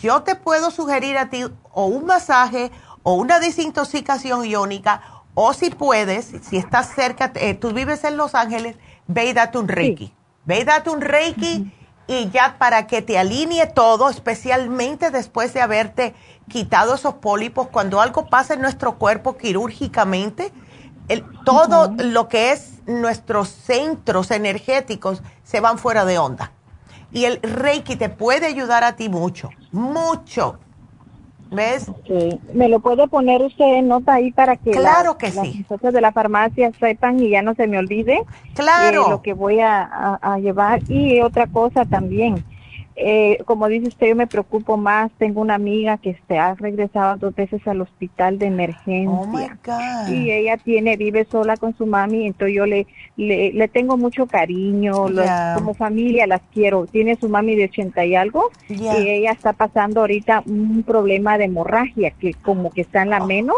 yo te puedo sugerir a ti o un masaje o una desintoxicación iónica, o si puedes, si estás cerca, eh, tú vives en Los Ángeles, ve y date un reiki. Ve y date un reiki y ya para que te alinee todo, especialmente después de haberte quitado esos pólipos, cuando algo pasa en nuestro cuerpo quirúrgicamente, el- todo lo que es nuestros centros energéticos se van fuera de onda. Y el Reiki te puede ayudar a ti mucho, mucho. ¿Ves?
¿Me lo puede poner usted en nota ahí para que,
claro que
las
sí.
de la farmacia sepan y ya no se me olvide
claro.
Eh, lo que voy a, a, llevar? Y otra cosa también, eh, como dice usted, yo me preocupo más. Tengo una amiga que se ha regresado dos veces al hospital de emergencia.
Oh
y ella tiene, vive sola con su mami, entonces yo le, le, tengo mucho cariño, como familia las quiero. Tiene su mami de 80 y algo y ella está pasando ahorita un problema de hemorragia que como que está en la oh, menos.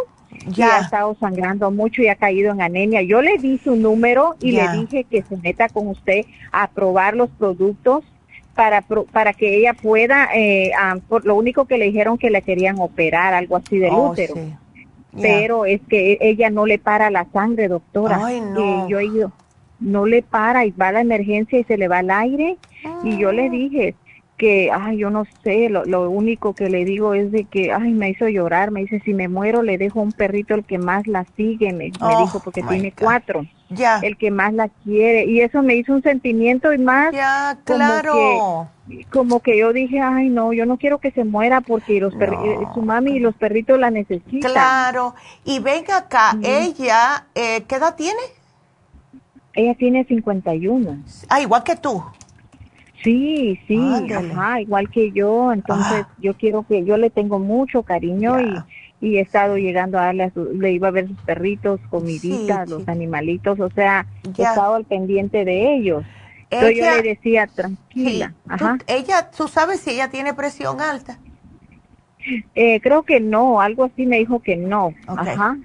Ya. ha estado sangrando mucho y ha caído en anemia. Yo le di su número y le dije que se meta con usted a probar los productos para, para que ella pueda, eh, por lo único que le dijeron que le querían operar, algo así del oh, útero. Pero es que ella no le para la sangre, doctora.
Ay, no.
yo he ido, no le para y va a la emergencia y se le va el aire. Y yo le ah. dije, que, ay, yo no sé, lo, lo, único que le digo es de que, ay, me hizo llorar, me dice, si me muero le dejo un perrito el que más la sigue, me,
oh,
dijo, porque tiene cuatro,
ya.
el que más la quiere, y eso me hizo un sentimiento y más,
ya, claro.
Como que, yo dije, ay, no, yo no quiero que se muera porque los eh, su mami y los perritos la necesitan.
Claro, y venga acá, ella, eh, ¿qué edad tiene?
Ella tiene 51.
Ah, igual que tú.
Sí, sí, ajá, igual que yo, entonces ah. yo quiero que, yo le tengo mucho cariño y, y he estado llegando a darle, le iba a ver sus perritos, comiditas, los animalitos, o sea, he estado al pendiente de ellos. Entonces yo le decía, tranquila.
ajá. ella, ¿tú sabes si ella tiene presión alta?
Eh, creo que no, algo así me dijo que no. Ajá.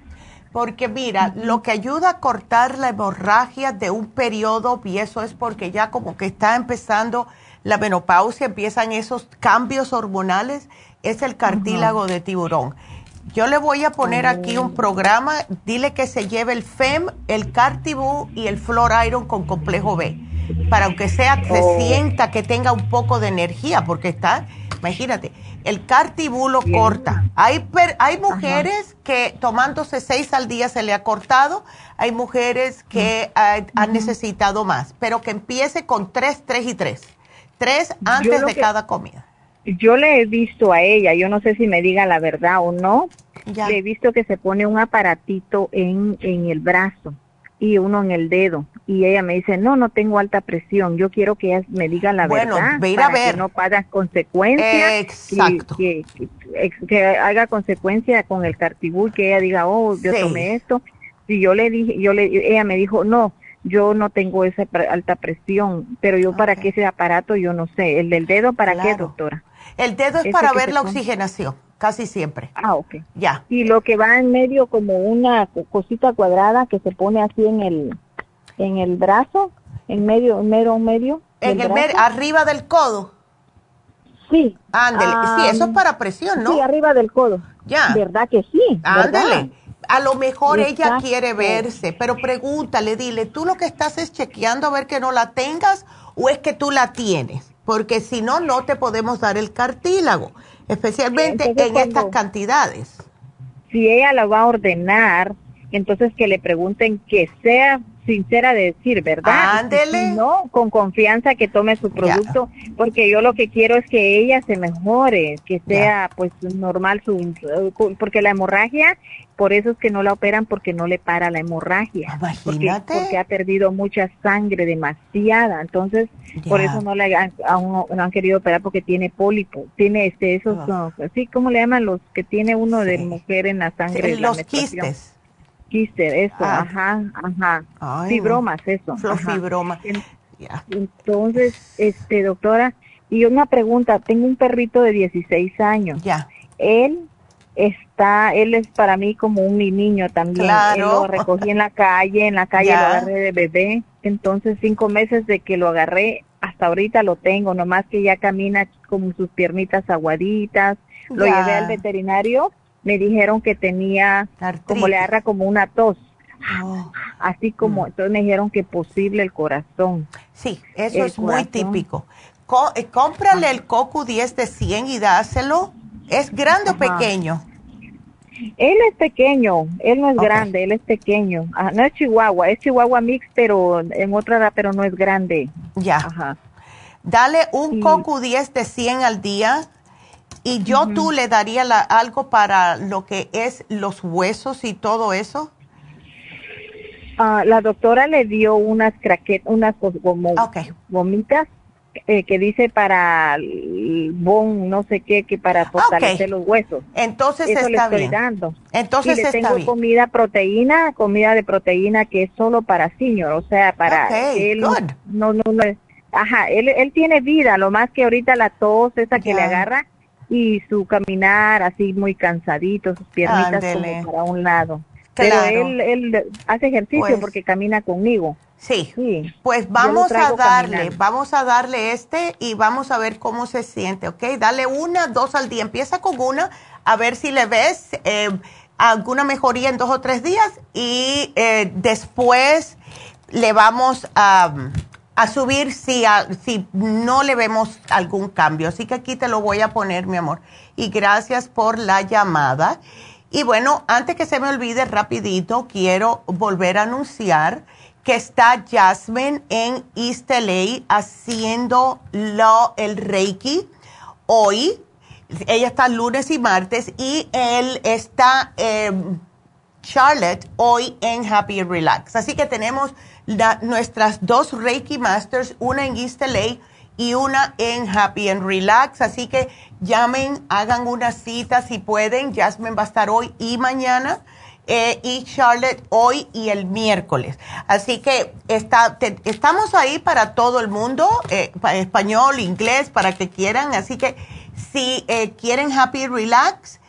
Porque mira, lo que ayuda a cortar la hemorragia de un periodo, y eso es porque ya como que está empezando la menopausia, empiezan esos cambios hormonales, es el cartílago de tiburón. Yo le voy a poner aquí un oh. programa, dile que se lleve el FEM, el Cartibú y el Flor Iron con complejo B, para aunque sea que se oh. sienta que tenga un poco de energía, porque está, imagínate, el cartibulo corta. Hay, hay mujeres que tomándose seis al día se le ha cortado, hay mujeres que han necesitado más, pero que empiece con tres, tres y tres. Tres antes de cada comida.
Yo le he visto a ella, yo no sé si me diga la verdad o no, le he visto que se pone un aparatito en, en el brazo y uno en el dedo. Y ella me dice, no, no tengo alta presión, yo quiero que ella me diga la verdad.
Bueno, a ver.
Que no paga consecuencias.
Exacto.
Que, que, haga consecuencia con el cartibul, que ella diga, oh, yo tomé esto. Y yo le dije, yo le, ella me dijo, no, yo no tengo esa alta presión, pero yo para qué ese aparato, yo no sé. ¿El del dedo para qué, doctora?
El dedo es para ver la oxigenación casi siempre.
Ah, ok.
Ya.
Y lo que va en medio como una cosita cuadrada que se pone así en el en el brazo, en medio, en medio, medio.
En el medio, arriba del codo.
Sí.
Ándele. sí, eso es para presión, ¿no?
Sí, arriba del codo.
Ya.
¿Verdad que sí?
Ándale. A lo mejor ella quiere verse, pero pregúntale, dile, ¿tú lo que estás es chequeando a ver que no la tengas o es que tú la tienes? Porque si no, no te podemos dar el cartílago especialmente en estas cantidades.
Si ella la va a ordenar, entonces que le pregunten que sea sincera de decir, ¿verdad?
Ándele.
no, con confianza que tome su producto, porque yo lo que quiero es que ella se mejore, que sea pues normal su, porque la hemorragia, por eso es que no la operan porque no le para la hemorragia.
Imagínate.
Porque, ha perdido mucha sangre, demasiada, entonces por eso no le han, aún no han querido operar porque tiene pólipo, tiene este esos, así como le llaman los que tiene uno de mujer en la sangre.
los quistes
quíster, eso, ah. ajá, ajá. fibromas, eso.
Los fibromas.
Entonces, este, doctora, y una pregunta, tengo un perrito de 16 años.
Ya.
Él está, él es para mí como un niño también.
Claro.
lo recogí en la calle, en la calle lo agarré de bebé. Entonces, cinco meses de que lo agarré, hasta ahorita lo tengo, nomás que ya camina con sus piernitas aguaditas. Lo llevé al veterinario me dijeron que tenía, como le agarra como una tos. Oh. Así como, mm. entonces me dijeron que posible el corazón.
Sí, eso es muy típico. Eh, cómprale el Coco 10 de 100 y dáselo. ¿Es grande o pequeño?
Él es pequeño, él no es grande, él es pequeño. Ah, no es Chihuahua, es Chihuahua mix, pero en otra edad, pero no es grande.
Ya. Ajá. Dale un coco 10 de 100 al día y yo tú le daría algo para lo que es los huesos y todo eso.
Ah, la doctora le dio unas craquetas, unas como gomitas eh, que dice para el bon, no sé qué, que para fortalecer los huesos.
Entonces Eso está le estoy dando. Entonces
y le tengo comida proteína, comida de proteína que es solo para senior, o sea, para él. No, no, no, ajá, él, él tiene vida, lo más que ahorita la tos esa que le agarra y su caminar así muy cansadito, sus piernitas como para un lado. Pero él, él hace ejercicio pues porque camina conmigo.
Sí. Pues vamos a darle, vamos a darle este y vamos a ver cómo se siente, ¿ok? Dale una, dos al día. Empieza con una, a ver si le ves eh, alguna mejoría en dos o tres días y eh, después le vamos a, a subir si, si no le vemos algún cambio. Así que aquí te lo voy a poner, mi amor. Y gracias por la llamada. Y bueno, antes que se me olvide rapidito, quiero volver a anunciar que está Jasmine en East LA haciendo lo, el Reiki hoy. Ella está lunes y martes y él está em, Charlotte hoy en Happy Relax. Así que tenemos nuestras dos Reiki Masters, una en East LA y una en Happy and Relax. Así que llamen, hagan una cita si pueden. Jasmine va a estar hoy y mañana. Eh, y Charlotte hoy y el miércoles. Así que está, estamos ahí para todo el mundo, eh, español, inglés, para que quieran. Así que si eh, quieren Happy Relax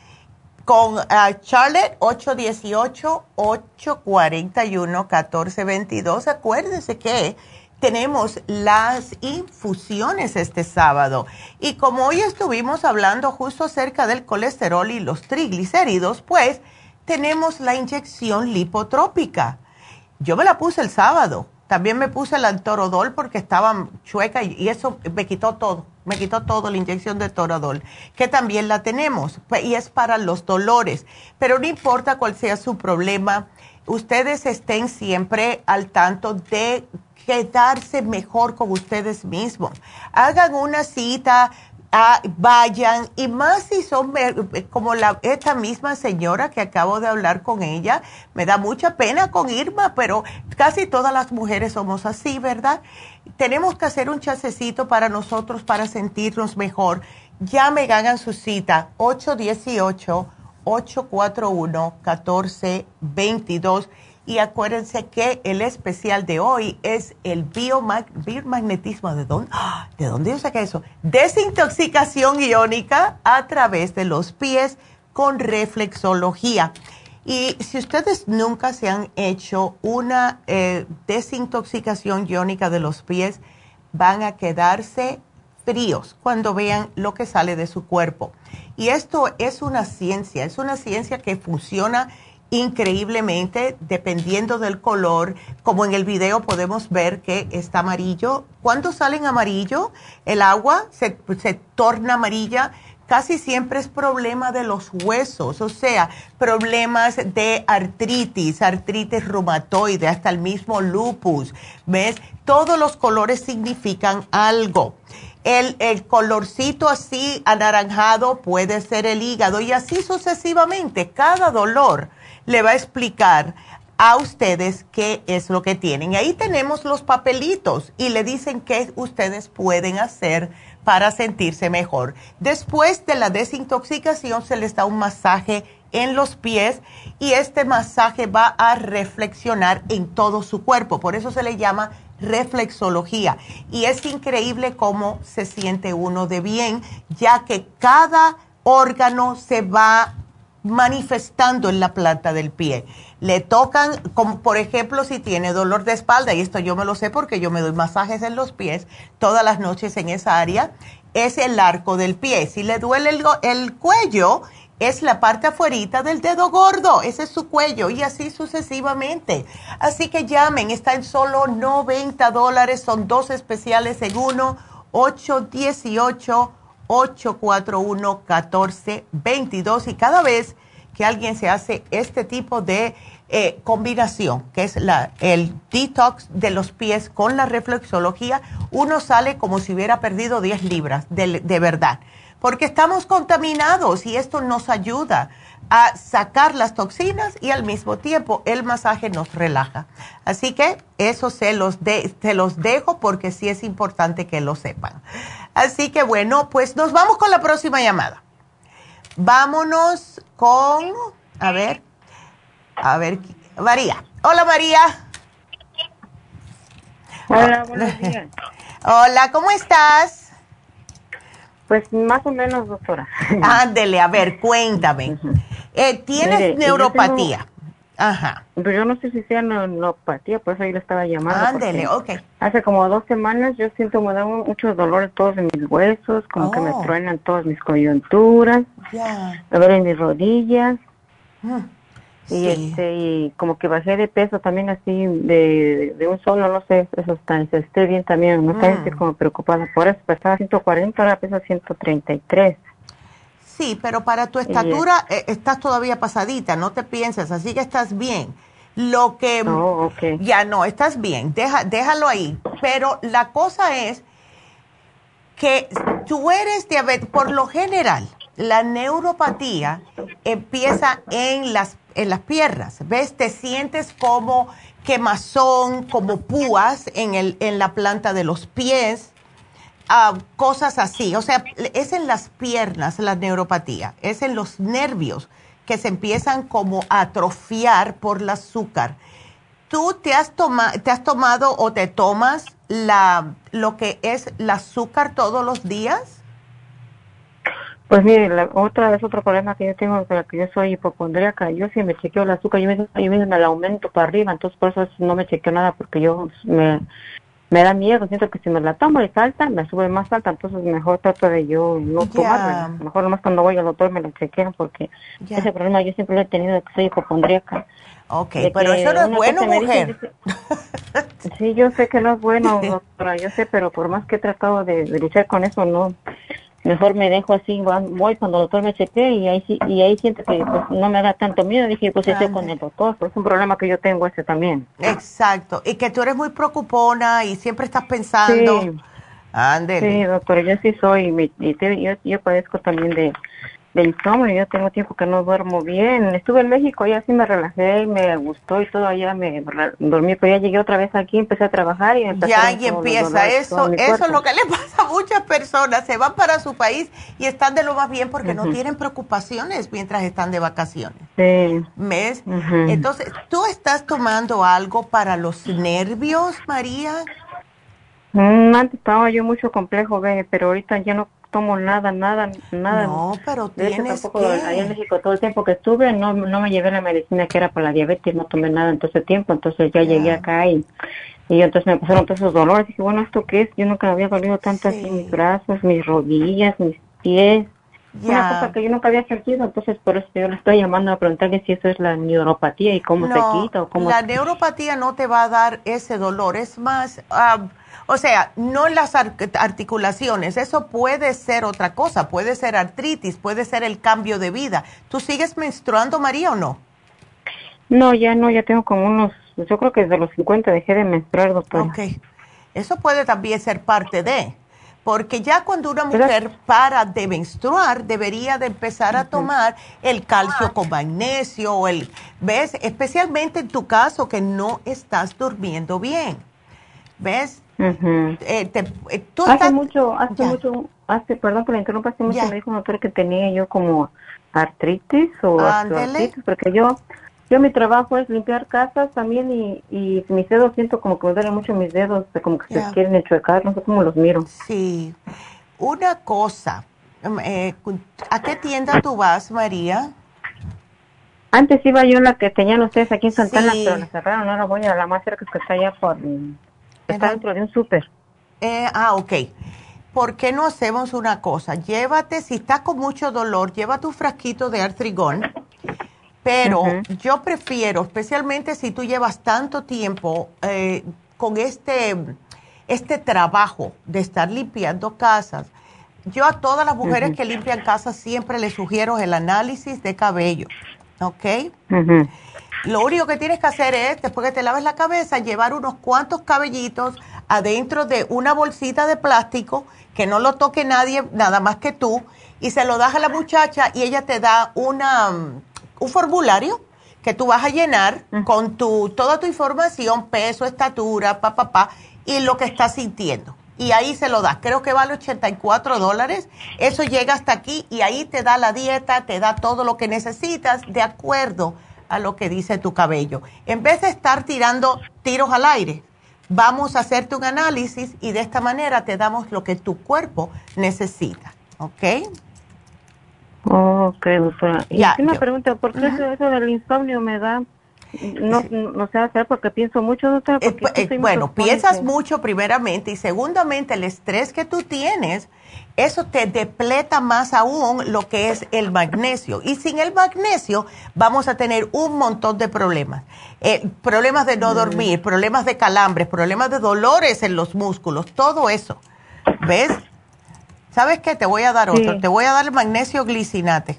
con ah, Charlotte 818-841-1422, acuérdense que tenemos las infusiones este sábado. Y como hoy estuvimos hablando justo acerca del colesterol y los triglicéridos, pues tenemos la inyección lipotrópica. Yo me la puse el sábado. También me puse el antorodol porque estaba chueca y, eso me quitó todo. Me quitó todo la inyección de torodol, que también la tenemos y es para los dolores. Pero no importa cuál sea su problema, ustedes estén siempre al tanto de quedarse mejor con ustedes mismos. Hagan una cita, ah, vayan, y más si son como la, esta misma señora que acabo de hablar con ella, me da mucha pena con Irma, pero casi todas las mujeres somos así, ¿verdad? Tenemos que hacer un chasecito para nosotros para sentirnos mejor. Llamen, hagan su cita, 818 841 1422 y acuérdense que el especial de hoy es el biomagnetismo. ¿De dónde? ¿De dónde yo saqué eso? Desintoxicación iónica a través de los pies con reflexología. Y si ustedes nunca se han hecho una eh, desintoxicación iónica de los pies, van a quedarse fríos cuando vean lo que sale de su cuerpo. Y esto es una ciencia, es una ciencia que funciona increíblemente dependiendo del color, como en el video podemos ver que está amarillo. Cuando sale en amarillo, el agua se, se torna amarilla casi siempre es problema de los huesos, o sea, problemas de artritis, artritis reumatoide, hasta el mismo lupus, ¿ves? Todos los colores significan algo. El, el, colorcito así anaranjado puede ser el hígado y así sucesivamente. Cada dolor le va a explicar a ustedes qué es lo que tienen. Ahí tenemos los papelitos y le dicen qué ustedes pueden hacer para sentirse mejor. Después de la desintoxicación se les da un masaje en los pies y este masaje va a reflexionar en todo su cuerpo. Por eso se le llama reflexología. Y es increíble cómo se siente uno de bien, ya que cada órgano se va manifestando en la planta del pie. Le tocan, como por ejemplo, si tiene dolor de espalda, y esto yo me lo sé porque yo me doy masajes en los pies todas las noches en esa área, es el arco del pie. Si le duele el, el cuello, es la parte afuerita del dedo gordo, ese es su cuello y así sucesivamente. Así que llamen, está en solo 90 dólares, son dos especiales en uno, 818 841-1422 y cada vez que alguien se hace este tipo de eh, combinación, que es la, el detox de los pies con la reflexología, uno sale como si hubiera perdido 10 libras, de, de verdad, porque estamos contaminados y esto nos ayuda a sacar las toxinas y al mismo tiempo el masaje nos relaja. Así que eso se los, de, se los dejo porque sí es importante que lo sepan. Así que bueno, pues nos vamos con la próxima llamada. Vámonos con, a ver, a ver, María. Hola María.
Hola, buenos días. <laughs>
Hola, ¿cómo estás?
Pues más o menos, doctora.
Ándele, a ver, cuéntame. Eh, ¿Tienes neuropatía?
Ajá. Pero yo no sé si sea neuropatía, por eso yo le estaba llamando.
Ándele, ok.
Hace como dos semanas yo siento me dan muchos dolores todos en mis huesos, como que me oh. truenan todas mis coyunturas,
Ya.
a ver en mis rodillas.
Mm,
Y este, y como que bajé de peso también así de, de un solo, no sé, eso está, esté bien también, no
Mm.
estoy como preocupada por eso, pesaba 140, ahora pesa 133.
Sí, pero para tu estatura eh, estás todavía pasadita, no te pienses, así que estás bien. Lo que
Oh,
ya no, estás bien, deja, déjalo ahí. Pero la cosa es que tú eres diabético, por lo general, la neuropatía empieza en las, en las piernas, ¿ves? Te sientes como quemazón, como púas en, el, en la planta de los pies, ah, cosas así. O sea, es en las piernas la neuropatía, es en los nervios que se empiezan como a atrofiar por el azúcar. ¿Tú te has, toma, te has tomado o te tomas la, lo que es el azúcar todos los días?
Pues mire, la, otra vez otro problema que yo tengo que yo soy hipocondríaca. Yo si me chequeo el azúcar, yo me, yo mismo me la aumento para arriba, entonces por eso no me chequeo nada porque yo me, me da miedo, siento que si me la tomo y salta, me sube más alta, entonces mejor trato de yo no
Ya.
tomarla. Mejor nomás cuando voy al doctor me la chequean porque ese problema yo siempre lo he tenido de que soy hipocondríaca.
Ok,
De
pero eso no es bueno, mujer.
dice- Sí, yo sé que no es bueno, <laughs> doctora, yo sé, pero por más que he tratado de, de luchar con eso, no. Mejor me dejo así, voy cuando el doctor me chequee y ahí sí, y ahí siento que pues, no me da tanto miedo. Dije, pues estoy con el doctor, pues es un problema que yo tengo ese también.
Exacto, y que tú eres muy preocupona y siempre estás pensando.
Sí.
Ándele.
Sí, doctora, yo sí soy, y mi- y te- yo, yo padezco también de, de insomnio, yo tengo tiempo que no duermo bien. Estuve en México, ya sí me relajé, me gustó y todo, allá me dormí, pero ya llegué otra vez aquí, empecé a trabajar y me
Ya, y empieza
dolores,
eso, eso es lo que le <laughs> pasa a muchas personas, se van para su país y están de lo más bien porque no tienen preocupaciones mientras están de vacaciones.
Sí.
¿Ves? Entonces, ¿tú estás tomando algo para los nervios, María?
Mm, antes estaba yo mucho complejo, ve, pero ahorita ya no tomo nada, nada, nada.
No, pero
De hecho,
tienes
tampoco
que-
allá en México todo el tiempo que estuve no, no me llevé la medicina que era para la diabetes, no tomé nada en todo ese tiempo, entonces ya llegué acá y, y entonces me empezaron todos esos dolores, dije, bueno, ¿esto qué es? Yo nunca había dolido tanto así mis brazos, mis rodillas, mis pies, una cosa que yo nunca había sentido, entonces por eso yo le estoy llamando a preguntarle si eso es la neuropatía y cómo
No,
se quita o cómo...
la neuropatía no te va a dar ese dolor, es más, ah, o sea, no las ar- articulaciones, eso puede ser otra cosa, puede ser artritis, puede ser el cambio de vida. ¿Tú sigues menstruando, María, o no?
No, ya no, ya tengo como unos, yo creo que desde los 50 dejé de menstruar, doctora.
Ok, eso puede también ser parte de, porque ya cuando una
Pero-
mujer para de menstruar, debería de empezar a tomar el calcio con magnesio, o el, ¿ves? Especialmente en tu caso que no estás durmiendo bien, ¿ves?
Ujú.
Eh, te- eh, tú
hace
estás-
mucho, hace
Ya.
mucho, hace, perdón que la interrumpa, hace mucho
Ya.
me dijo un doctor que tenía yo como artritis o artritis, porque yo, yo mi trabajo es limpiar casas también y, y mis dedos siento como que me duelen mucho mis dedos, de como que
Ya.
se quieren enchuecar, no sé cómo los miro.
Sí. Una cosa, em, eh, ¿a qué tienda tú vas, María?
Antes iba yo a la que tenían ustedes aquí en Santana,
Sí.
pero la cerraron, ahora voy a la más cerca que está allá por, está dentro de un súper.
Eh, ah, ok. ¿Por qué no hacemos una cosa? Llévate, si estás con mucho dolor, llévate un frasquito de artrigón, pero yo prefiero, especialmente si tú llevas tanto tiempo eh, con este, este trabajo de estar limpiando casas, yo a todas las mujeres que limpian casas siempre les sugiero el análisis de cabello, ¿ok?
Ujú.
Lo único que tienes que hacer es, después que te laves la cabeza, llevar unos cuantos cabellitos adentro de una bolsita de plástico, que no lo toque nadie, nada más que tú, y se lo das a la muchacha y ella te da una, un formulario que tú vas a llenar con tu, toda tu información, peso, estatura, papá, pa, pa, y lo que estás sintiendo. Y ahí se lo das. Creo que vale 84 dólares. Eso llega hasta aquí y ahí te da la dieta, te da todo lo que necesitas de acuerdo a lo que dice tu cabello. En vez de estar tirando tiros al aire, vamos a hacerte un análisis y de esta manera te damos lo que tu cuerpo necesita. ¿Ok?
Ok, doctora. Y una pregunta, ¿por qué eso, del insomnio me da? No, no sé hacer porque pienso mucho, doctora.
Eh, eh, bueno, piensas mucho primeramente y segundamente el estrés que tú tienes eso te depleta más aún lo que es el magnesio. Y sin el magnesio vamos a tener un montón de problemas. Eh, problemas de no mm. dormir, problemas de calambres, problemas de dolores en los músculos, todo eso. ¿Ves? ¿Sabes qué? Te voy a dar otro. Te voy a dar el magnesio glicinate.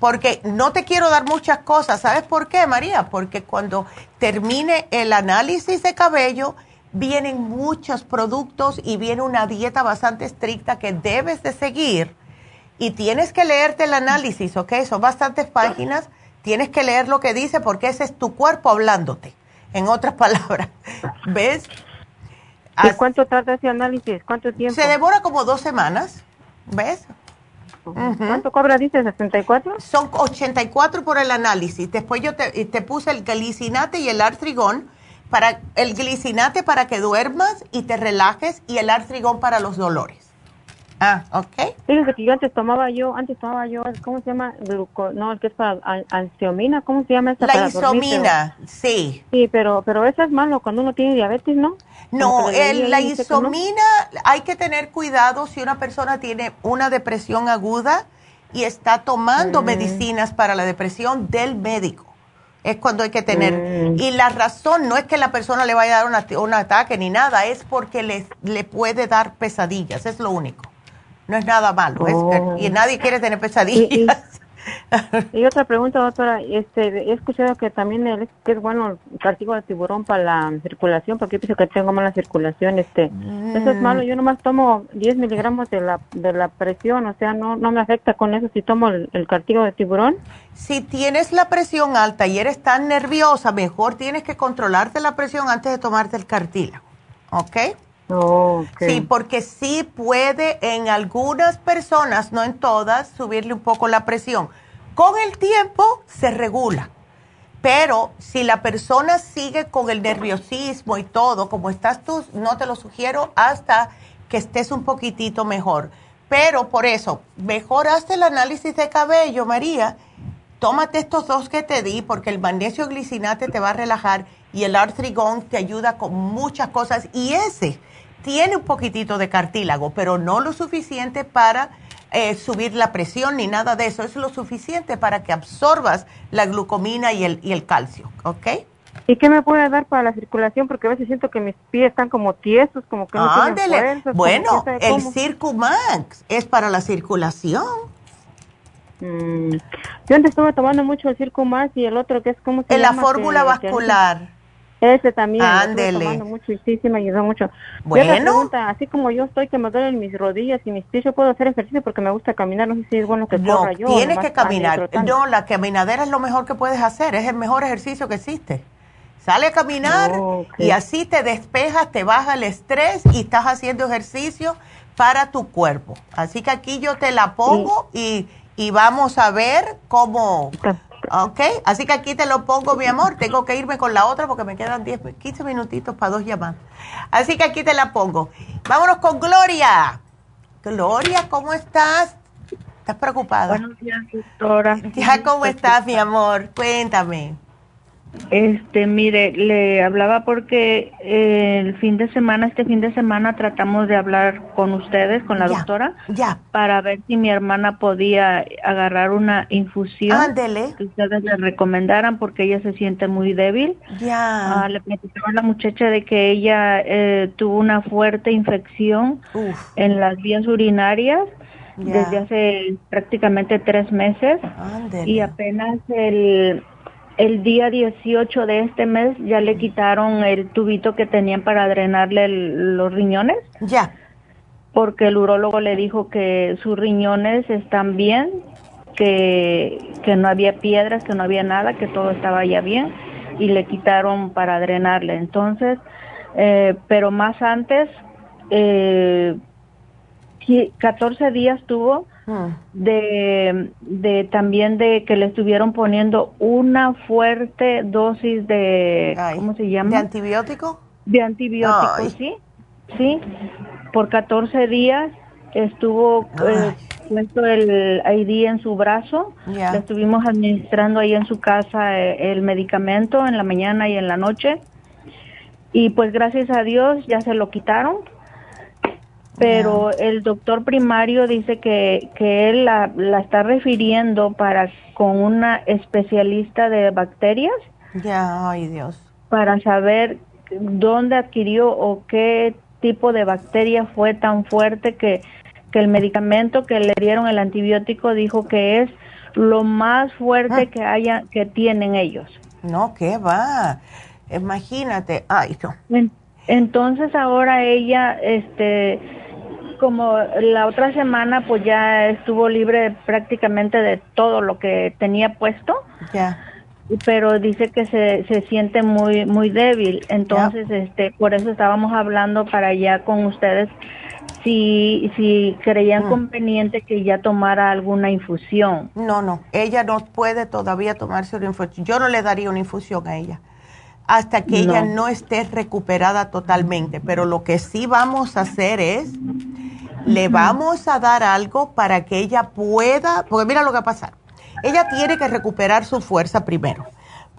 Porque no te quiero dar muchas cosas. ¿Sabes por qué, María? Porque cuando termine el análisis de cabello, vienen muchos productos y viene una dieta bastante estricta que debes de seguir y tienes que leerte el análisis, ¿ok? Son bastantes páginas, tienes que leer lo que dice porque ese es tu cuerpo hablándote, en otras palabras, <laughs> ¿ves?
¿Y cuánto tarda ese análisis? ¿Cuánto tiempo?
Se demora como dos semanas, ¿ves?
¿Cuánto cobra, dice, 64?
Son 84 por el análisis. Después yo te, te puse el galicinate y el artrigón para el glicinate para que duermas y te relajes y el artrigón para los dolores. Ah, ok.
Fíjese que yo antes tomaba yo, antes tomaba yo, ¿cómo se llama? no, el que es para ansiomina, ¿cómo se llama esa?
La isomina, sí.
Sí, pero, pero eso es malo cuando uno tiene diabetes, ¿no?
No, la isomina hay que tener cuidado si una persona tiene una depresión aguda y está tomando mm. medicinas para la depresión del médico es cuando hay que tener. Mm. Y la razón no es que la persona le vaya a dar un ataque ni nada, es porque le, le puede dar pesadillas, es lo único. No es nada malo, oh. y nadie quiere tener pesadillas. <laughs>
Y, otra pregunta, doctora, este, he escuchado que también es, que es bueno el castigo de tiburón para la circulación, porque yo pienso que tengo mala circulación, este, eso es mm. malo, yo nomás tomo 10 miligramos de la, de la presión, o sea, no, no me afecta con eso si tomo el, el cartílago de tiburón.
Si tienes la presión alta y eres tan nerviosa, mejor tienes que controlarte la presión antes de tomarte el cartílago, ¿ok? Sí, porque sí puede en algunas personas, no en todas, subirle un poco la presión. Con el tiempo se regula. Pero si la persona sigue con el nerviosismo y todo, como estás tú, no te lo sugiero hasta que estés un poquitito mejor. Pero por eso, mejor hazte el análisis de cabello, María. Tómate estos dos que te di porque el magnesio glicinate te va a relajar y el artrigón te ayuda con muchas cosas. Y ese tiene un poquitito de cartílago, pero no lo suficiente para eh, subir la presión ni nada de eso. Es lo suficiente para que absorbas la glucomina y el, y el calcio, ¿ok?
¿Y qué me puede dar para la circulación? Porque a veces siento que mis pies están como tiesos, como que no tienen
Bueno, el Circumax es para la circulación.
Mm, yo antes estuve tomando mucho el Circumax y el otro que es como...
En la fórmula vascular.
Ese también. Ándele. Mucho, y sí, me ayudó mucho. Bueno. así como yo estoy que me duelen mis rodillas y mis pies, ¿yo puedo hacer ejercicio porque me gusta caminar? No sé si es bueno que
no,
corra yo.
tienes que caminar. No, la caminadera es lo mejor que puedes hacer. Es el mejor ejercicio que existe. Sale a caminar y así te despejas, te baja el estrés y estás haciendo ejercicio para tu cuerpo. Así que aquí yo te la pongo y, y vamos a ver cómo... Ok, así que aquí te lo pongo, mi amor. Tengo que irme con la otra porque me quedan 10, 15 minutitos para dos llamadas. Así que aquí te la pongo. Vámonos con Gloria. Gloria, ¿cómo estás? ¿Estás preocupada?
Buenos días, doctora.
Ya, ¿cómo estás, mi amor? Cuéntame.
Este, mire, le hablaba porque eh, el fin de semana, este fin de semana tratamos de hablar con ustedes, con la doctora,
ya.
para ver si mi hermana podía agarrar una infusión
Ándele.
que ustedes le recomendaran porque ella se siente muy débil.
Ya.
Ah, le platicaba a la muchacha de que ella eh, tuvo una fuerte infección en las vías urinarias desde hace prácticamente tres meses y apenas el el día 18 de este mes ya le quitaron el tubito que tenían para drenarle los riñones.
Ya.
Porque el urólogo le dijo que sus riñones están bien, que, que no había piedras, que no había nada, que todo estaba ya bien y le quitaron para drenarle. Entonces, eh, pero más antes, eh, 14 días tuvo ah. de, de también de que le estuvieron poniendo una fuerte dosis de, ¿cómo se llama?
¿De antibiótico?
De antibiótico, sí, sí, por 14 días estuvo eh, puesto el ID en su brazo, le estuvimos administrando ahí en su casa eh, el medicamento en la mañana y en la noche. Y pues gracias a Dios ya se lo quitaron pero el doctor primario dice que, que él la, la, está refiriendo para con una especialista de bacterias.
Ya, ay Dios.
Para saber dónde adquirió o qué tipo de bacteria fue tan fuerte que, que el medicamento que le dieron el antibiótico dijo que es lo más fuerte ah. que haya que tienen ellos.
No, ¿qué va? Imagínate, ay, no.
Entonces ahora ella este como la otra semana pues ya estuvo libre prácticamente de todo lo que tenía puesto.
Ya.
Pero dice que se, se siente muy muy débil, entonces este por eso estábamos hablando para ya con ustedes si si creían ah. conveniente que ya tomara alguna infusión.
No, no, ella no puede todavía tomarse una infusión. Yo no le daría una infusión a ella hasta que ella no. esté recuperada totalmente, pero lo que sí vamos a hacer es le vamos a dar algo para que ella pueda, porque mira lo que va a pasar. Ella tiene que recuperar su fuerza primero,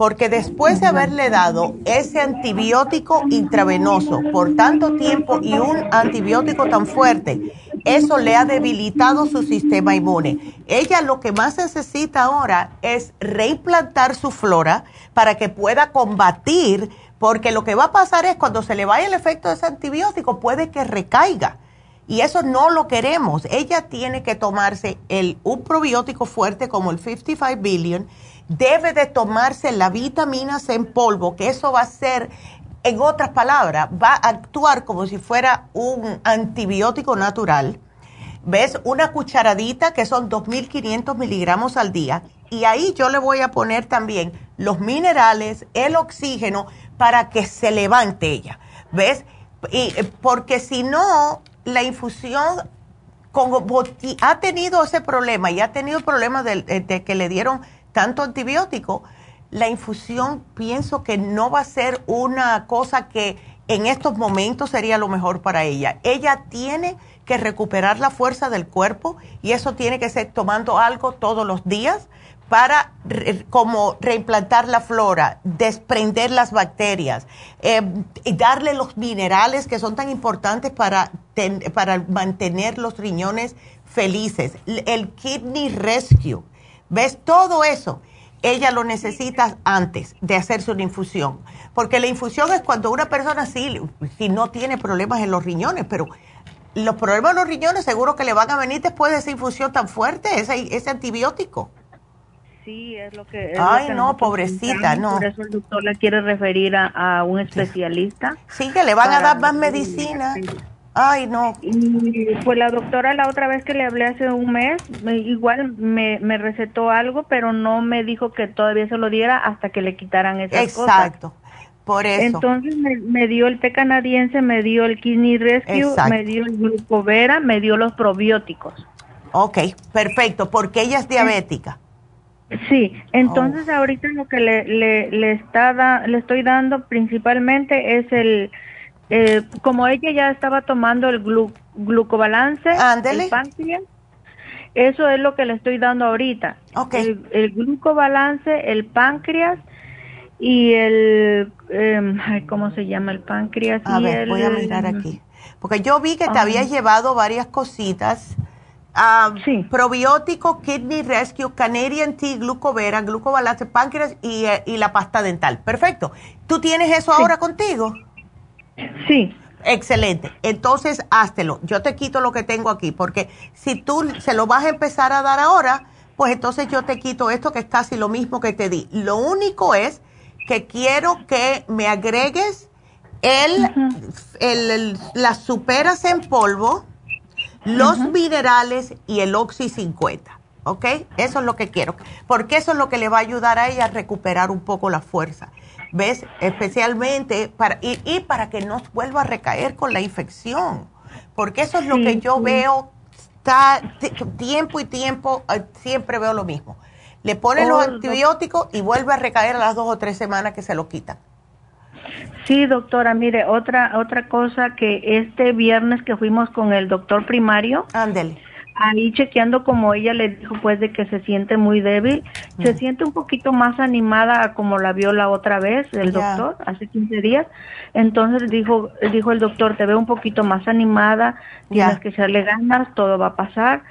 porque después de haberle dado ese antibiótico intravenoso por tanto tiempo y un antibiótico tan fuerte, eso le ha debilitado su sistema inmune. Ella lo que más necesita ahora es reimplantar su flora para que pueda combatir, porque lo que va a pasar es cuando se le vaya el efecto de ese antibiótico, puede que recaiga. Y eso no lo queremos. Ella tiene que tomarse el, un probiótico fuerte como el 55 billion. Debe de tomarse la vitamina C en polvo, que eso va a ser, en otras palabras, va a actuar como si fuera un antibiótico natural. ¿Ves? Una cucharadita que son 2.500 miligramos al día. Y ahí yo le voy a poner también los minerales, el oxígeno, para que se levante ella. ¿Ves? Y, eh, porque si no, la infusión como ha tenido ese problema y ha tenido problemas de, de, que le dieron tanto antibiótico, la infusión pienso que no va a ser una cosa que en estos momentos sería lo mejor para ella. Ella tiene que recuperar la fuerza del cuerpo y eso tiene que ser tomando algo todos los días para como reimplantar la flora, desprender las bacterias, eh, y darle los minerales que son tan importantes para, para mantener los riñones felices. El kidney rescue, ¿ves? Todo eso, ella lo necesita antes de hacerse una infusión. Porque la infusión es cuando una persona sí, si no tiene problemas en los riñones, pero los problemas en los riñones seguro que le van a venir después de esa infusión tan fuerte, ese, ese antibiótico.
Sí, es lo que...
Ay, no, pobrecita, no.
Por eso el doctor la quiere referir a, un especialista.
Sí, que le van a dar más medicina. Ay, no.
Y pues la doctora la otra vez que le hablé hace un mes, igual me, me recetó algo, pero no me dijo que todavía se lo diera hasta que le quitaran esas
Exacto. Por eso.
Entonces me, dio el té canadiense, me dio el Kidney Rescue, me dio el glucovera, me dio los probióticos.
Ok, perfecto, porque ella es diabética.
Sí, entonces oh. ahorita lo que le, le, le, está le estoy dando principalmente es el, eh, como ella ya estaba tomando el glucobalance, el páncreas, eso es lo que le estoy dando ahorita.
Okay.
El, glucobalance, el páncreas y el, eh, ¿cómo se llama el páncreas?
A ver, voy a mirar aquí. Porque yo vi que te había llevado varias cositas sí. Probiótico, Kidney Rescue, Canadian Tea, Glucovera, Glucobalance, Páncreas y, eh, y, la pasta dental. Perfecto. ¿Tú tienes eso ahora contigo?
Sí.
Excelente. Entonces, háztelo. Yo te quito lo que tengo aquí, porque si tú se lo vas a empezar a dar ahora, pues entonces yo te quito esto que es casi lo mismo que te di. Lo único es que quiero que me agregues el, el, las superas en polvo, los minerales y el Oxy 50. ¿Ok? Eso es lo que quiero. Porque eso es lo que le va a ayudar a ella a recuperar un poco la fuerza. ¿Ves? Especialmente para, y, para que no vuelva a recaer con la infección. Porque eso es lo que yo veo, está tiempo y tiempo, eh, siempre veo lo mismo. Le ponen los antibióticos y vuelve a recaer a las dos o tres semanas que se lo quitan.
Sí, doctora, mire, otra otra cosa que este viernes que fuimos con el doctor primario,
ándele.
Ahí chequeando como ella le dijo pues de que se siente muy débil, se siente un poquito más animada como la vio la otra vez el doctor hace 15 días. Entonces dijo dijo el doctor, te veo un poquito más animada, tienes que echarle ganas, todo va a pasar.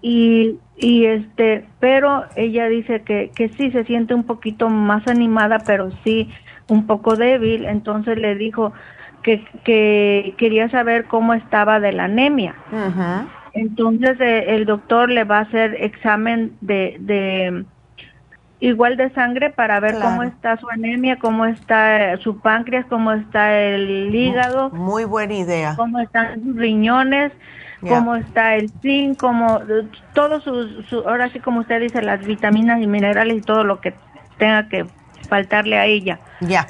Y y este, pero ella dice que que sí se siente un poquito más animada, pero sí un poco débil, entonces le dijo que, que quería saber cómo estaba de la anemia. Entonces eh, el doctor le va a hacer examen de, de igual de sangre para ver cómo está su anemia, cómo está su páncreas, cómo está el hígado.
Muy buena idea.
Cómo están sus riñones, cómo está el zinc, cómo todo su, su, ahora sí como usted dice, las vitaminas y minerales y todo lo que tenga que faltarle a ella.
Ya.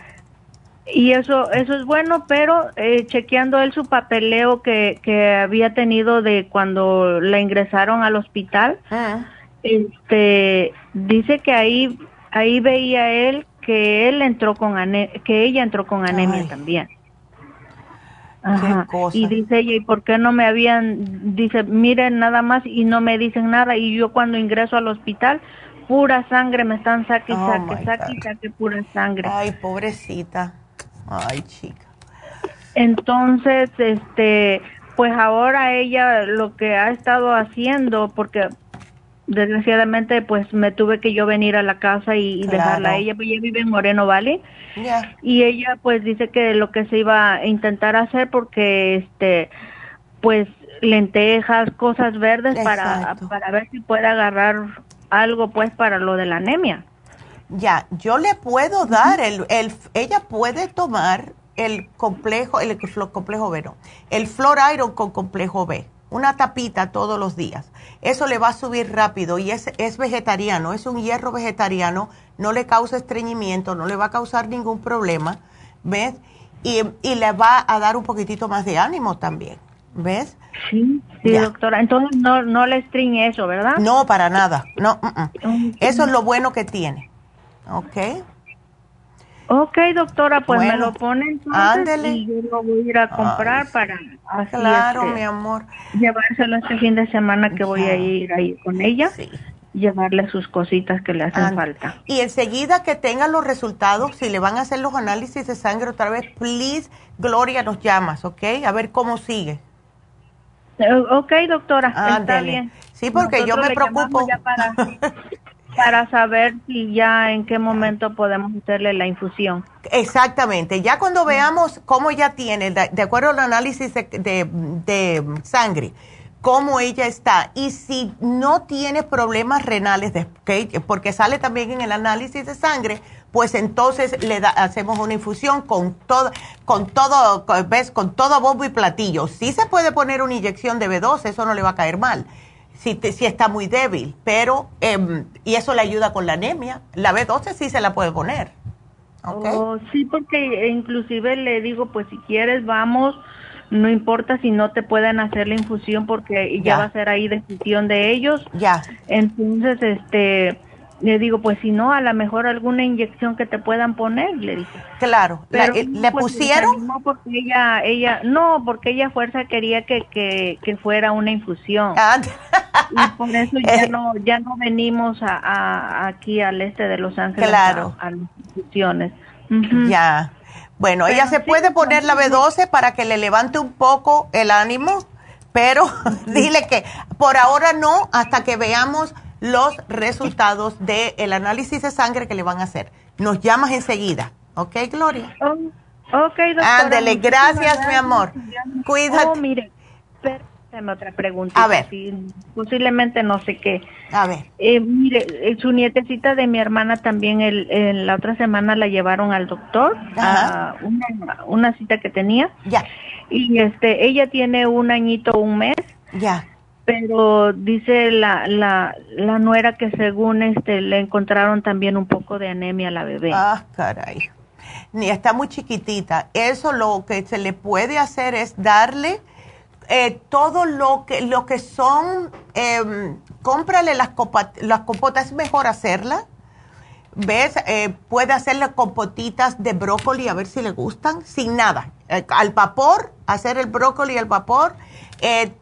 Y eso eso es bueno, pero eh, chequeando él su papeleo que, que había tenido de cuando la ingresaron al hospital, ah. este dice que ahí ahí veía él que él entró con que ella entró con anemia también. Ajá. Y dice ella, ¿y por qué no me habían, dice, miren nada más y no me dicen nada? Y yo cuando ingreso al hospital, pura sangre, me están saque y oh saque, saque y saque pura sangre.
Ay, pobrecita. Ay, chica.
Entonces, este, pues ahora ella lo que ha estado haciendo, porque desgraciadamente pues me tuve que yo venir a la casa y, dejarla a ella, pues ella vive en Moreno Valley. Y ella pues dice que lo que se iba a intentar hacer porque este pues lentejas, cosas verdes para, para ver si puede agarrar algo pues para lo de la anemia.
Ya, yo le puedo dar, el, el, ella puede tomar el complejo, el, complejo B, no, el Flor Iron con complejo B, una tapita todos los días. Eso le va a subir rápido y es, es vegetariano, es un hierro vegetariano, no le causa estreñimiento, no le va a causar ningún problema, ¿ves? Y, y le va a dar un poquitito más de ánimo también, ¿ves?
Sí, sí, doctora. Entonces no, no le estriñe eso, ¿verdad?
No, para nada. No, eso es lo bueno que tiene. ¿Ok?
Ok, doctora, pues me lo ponen entonces y yo lo voy a ir a comprar para
así Claro, este, mi amor.
Llevárselo este fin de semana que voy a ir ahí con ella. Sí. Llevarle sus cositas que le hacen falta.
Y enseguida que tengan los resultados, si le van a hacer los análisis de sangre otra vez, please, Gloria, nos llamas, ¿ok? A ver cómo sigue.
Eh, ok, doctora, está bien.
Sí, porque yo me preocupo.
para, <laughs> saber si ya en qué momento podemos hacerle la infusión.
Exactamente. Ya cuando veamos cómo ella tiene, de, acuerdo al análisis de, de, sangre, cómo ella está y si no tiene problemas renales, porque sale también en el análisis de sangre, pues entonces le hacemos una infusión con todo, con todo, ves, con todo bombo y platillo. Sí se puede poner una inyección de B12, eso no le va a caer mal, si, si está muy débil, pero, em, y eso le ayuda con la anemia. La B12 sí se la puede poner.
Oh, sí, porque inclusive le digo, pues si quieres, vamos, no importa si no te pueden hacer la infusión porque ya, ya va a ser ahí decisión de ellos.
Ya.
Entonces, este le digo, pues si no, a lo mejor alguna inyección que te puedan poner, le dije.
Claro,
Pero,
eh, ¿le
pues,
pusieron?
No, porque ella, ella, no, porque ella fuerza quería que, que, que fuera una infusión.
Ah.
y por eso ya <laughs> no, ya no venimos a, aquí al este de Los Ángeles
claro.
a, las infusiones.
Ya. Bueno, ella se puede poner la B12 para que le levante un poco el ánimo, pero <laughs> dile que por ahora no, hasta que veamos los resultados del análisis de sangre que le van a hacer. Nos llamas enseguida. ¿Ok, Gloria?
Oh, ok, doctora.
Ándele, gracias, mi amor. Cuídate.
Oh, mire, hacerme otra pregunta.
A ver.
posiblemente no sé qué.
A ver.
Eh, mire, eh, su nietecita de mi hermana también el, la otra semana la llevaron al doctor a una, una, cita que tenía.
Ya.
Y este, ella tiene un añito, un mes.
Ya.
Pero dice la, la, la nuera que según este le encontraron también un poco de anemia a la bebé.
Ah, caray ni está muy chiquitita. Eso lo que se le puede hacer es darle eh, todo lo que, lo que son, eh, cómprale las, las compotas, es mejor hacerla. ¿Ves? Eh, puede hacerle compotitas de brócoli a ver si le gustan, sin nada. Eh, al vapor, hacer el brócoli al vapor.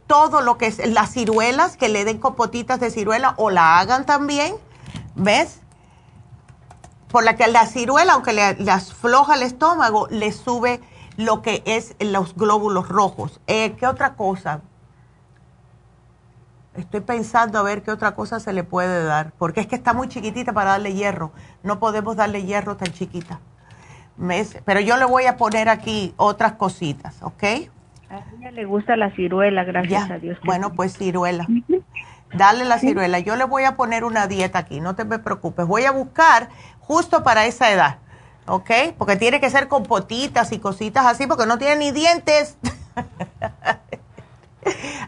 Todo lo que es las ciruelas, que le den compotitas de ciruela o la hagan también. ¿Ves? por la que la ciruela, aunque le, afloja el estómago, le sube lo que es los glóbulos rojos. Eh, ¿Qué otra cosa? Estoy pensando a ver qué otra cosa se le puede dar, porque es que está muy chiquitita para darle hierro. No podemos darle hierro tan chiquita. Pero yo le voy a poner aquí otras cositas, ¿ok?
Le gusta la ciruela, gracias a Dios.
Bueno, pues ciruela. Dale la ciruela. Yo le voy a poner una dieta aquí, no te me preocupes. Voy a buscar justo para esa edad, ¿ok? Porque tiene que ser con potitas y cositas así, porque no tiene ni dientes. <laughs>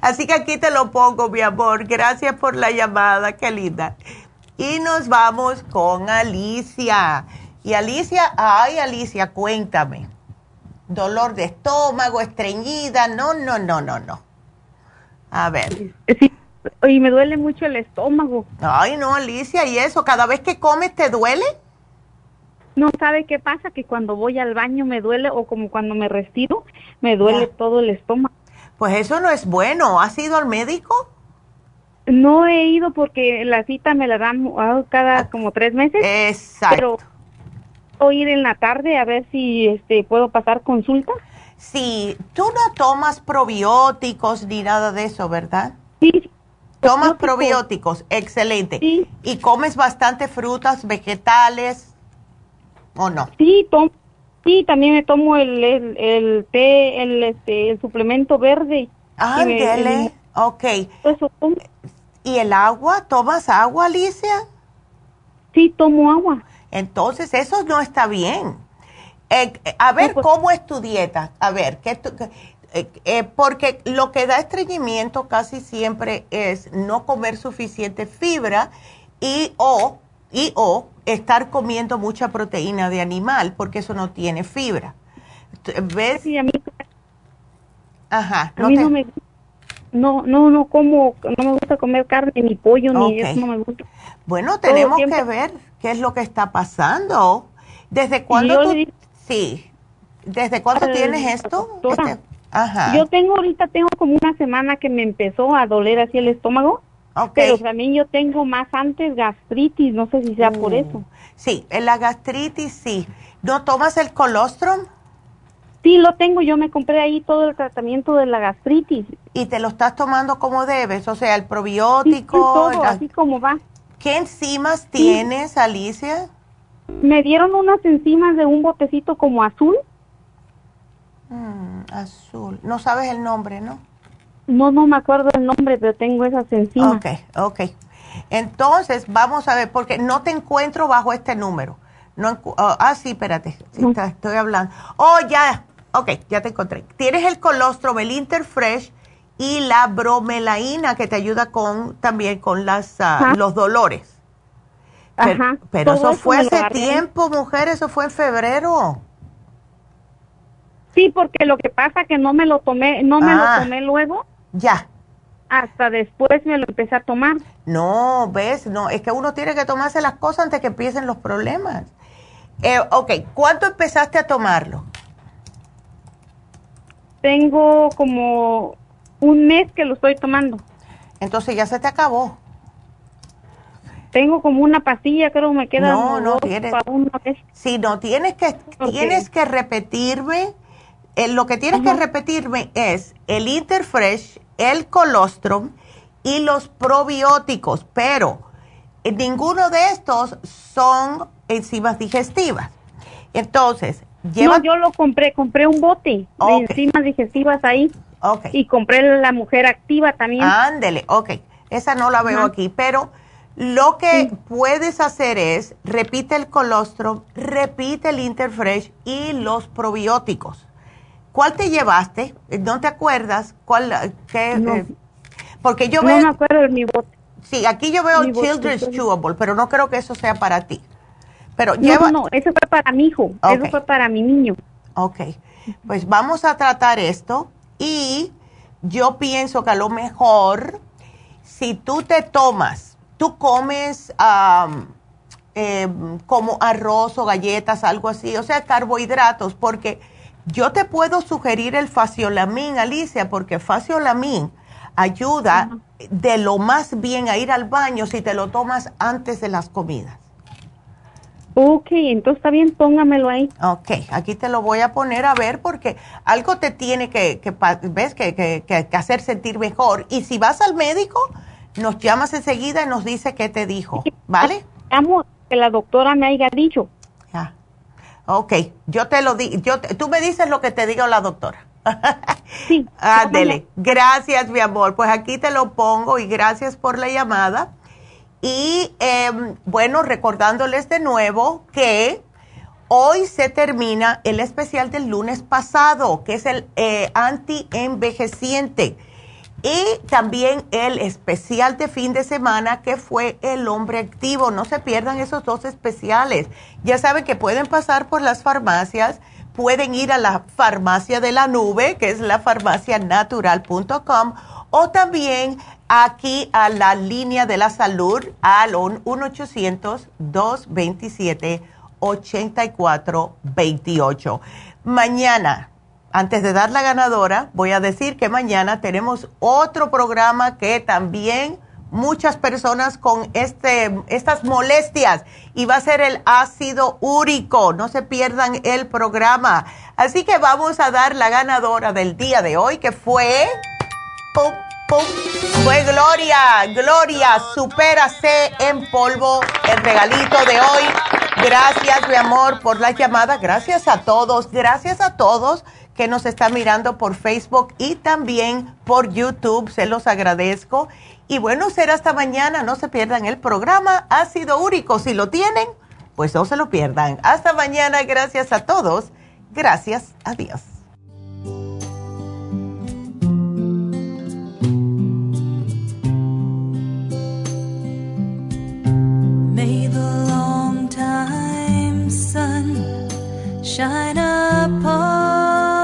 así que aquí te lo pongo, mi amor. Gracias por la llamada, qué linda. Y nos vamos con Alicia. Y Alicia, ay Alicia, cuéntame. Dolor de estómago, estreñida, no, no, no, no, no. A ver.
Sí, y me duele mucho el estómago.
Ay, no, Alicia, ¿y eso? ¿Cada vez que comes te duele?
No sabe qué pasa, que cuando voy al baño me duele o como cuando me retiro, me duele todo el estómago.
Pues eso no es bueno. ¿Has ido al médico?
No he ido porque la cita me la dan ah, cada como tres meses.
Exacto. Pero
a ir en la tarde a ver si este puedo pasar consulta.
Sí, tú no tomas probióticos ni nada de eso, ¿verdad?
Sí.
Tomas probióticos, excelente. Sí. Y comes bastante frutas, vegetales, ¿o no?
Sí, sí también me tomo el, el, té, el, este, el suplemento verde.
Ah, dele. ok. ¿Y el agua? ¿Tomas agua, Alicia?
Sí, tomo agua.
Entonces, eso no está bien. Eh, a ver, pues ¿cómo es tu dieta? A ver, ¿qué eh, eh, porque lo que da estreñimiento casi siempre es no comer suficiente fibra y o, y o estar comiendo mucha proteína de animal, porque eso no tiene fibra. ¿Ves?
Sí, a mí,
Ajá.
no, me, no, no, no como, no me gusta comer carne, ni pollo, ni eso no me gusta.
Bueno, tenemos que ver qué es lo que está pasando. ¿Desde cuándo tú, sí, desde cuándo tienes esto?
Este, ajá. Yo tengo ahorita tengo como una semana que me empezó a doler así el estómago. Pero también yo tengo más antes gastritis, no sé si sea por uh. eso.
Sí, en la gastritis sí. ¿No tomas el colostrum?
Sí, lo tengo. Yo me compré ahí todo el tratamiento de la gastritis.
¿Y te lo estás tomando como debes? O sea, el probiótico.
Sí, todo, así como va.
¿Qué enzimas tienes, Alicia?
Me dieron unas enzimas de un botecito como azul.
Mm, azul. No sabes el nombre, ¿no?
No, no me acuerdo el nombre, pero tengo esas encima.
Ok, ok. Entonces, vamos a ver, porque no te encuentro bajo este número. No, oh, ah, sí, espérate, estoy hablando. Oh, ya, ok, ya te encontré. Tienes el colostrum, el Interfresh y la bromelaína que te ayuda con también con las ah, los dolores. Pero, pero eso fue hace tiempo, mujer, eso fue en febrero.
Sí, porque lo que pasa que no me lo tomé, no me lo ah. tomé luego
ya.
Hasta después me lo empecé a tomar.
No, ves, no, es que uno tiene que tomarse las cosas antes que empiecen los problemas. Eh, ok, ¿cuánto empezaste a tomarlo?
Tengo como un mes que lo estoy tomando.
Entonces ya se te acabó.
Tengo como una pastilla, creo que me queda.
No, no, tienes. Sí, no, tienes que, tienes que repetirme. Eh, lo que tienes que repetirme es el Interfresh el colostrum y los probióticos, pero ninguno de estos son enzimas digestivas. Entonces,
lleva... No, yo lo compré, compré un bote de enzimas digestivas ahí. Y compré la mujer activa también.
Ándele, ok. Esa no la veo aquí, pero lo que puedes hacer es, repite el colostrum, repite el Interfresh y los probióticos. ¿Cuál te llevaste? ¿No te acuerdas? ¿Cuál? Qué, eh, porque yo veo...
No me acuerdo de mi bote.
Sí, aquí yo veo Children's Chewable, pero no creo que eso sea para ti. Pero
no, lleva... no, eso fue para mi hijo, eso fue para mi niño.
Ok, pues vamos a tratar esto y yo pienso que a lo mejor si tú te tomas, tú comes em, como arroz o galletas, algo así, o sea, carbohidratos, porque yo te puedo sugerir el faciolamin, Alicia, porque faciolamin ayuda de lo más bien a ir al baño si te lo tomas antes de las comidas.
Ok, entonces está bien, póngamelo ahí.
Ok, aquí te lo voy a poner a ver porque algo te tiene que, que ves, que, que, que, hacer sentir mejor. Y si vas al médico, nos llamas enseguida y nos dice qué te dijo, ¿vale?
Amo que la doctora me haya dicho.
Ya. Ok, yo te lo di, yo, tú me dices lo que te diga la doctora. <laughs>
sí.
Ándele. Gracias, mi amor. Pues aquí te lo pongo y gracias por la llamada. Y em, bueno, recordándoles de nuevo que hoy se termina el especial del lunes pasado, que es el eh, anti-envejeciente. Y también el especial de fin de semana que fue el hombre activo. No se pierdan esos dos especiales. Ya saben que pueden pasar por las farmacias, pueden ir a la farmacia de la nube, que es la farmacianatural.com, o también aquí a la línea de la salud al 1-800-227-8428. Mañana, antes de dar la ganadora, voy a decir que mañana tenemos otro programa que también muchas personas con este, estas molestias y va a ser el ácido úrico. No se pierdan el programa. Así que vamos a dar la ganadora del día de hoy que fue... Fue Gloria, Gloria, supérase en polvo, el regalito de hoy. Gracias, mi amor, por la llamada. Gracias a todos, gracias a todos que nos están mirando por Facebook y también por YouTube. Se los agradezco. Y bueno, será hasta mañana. No se pierdan el programa Ácido Úrico. Si lo tienen, pues no se lo pierdan. Hasta mañana. Gracias a todos. Gracias. Adiós. shine upon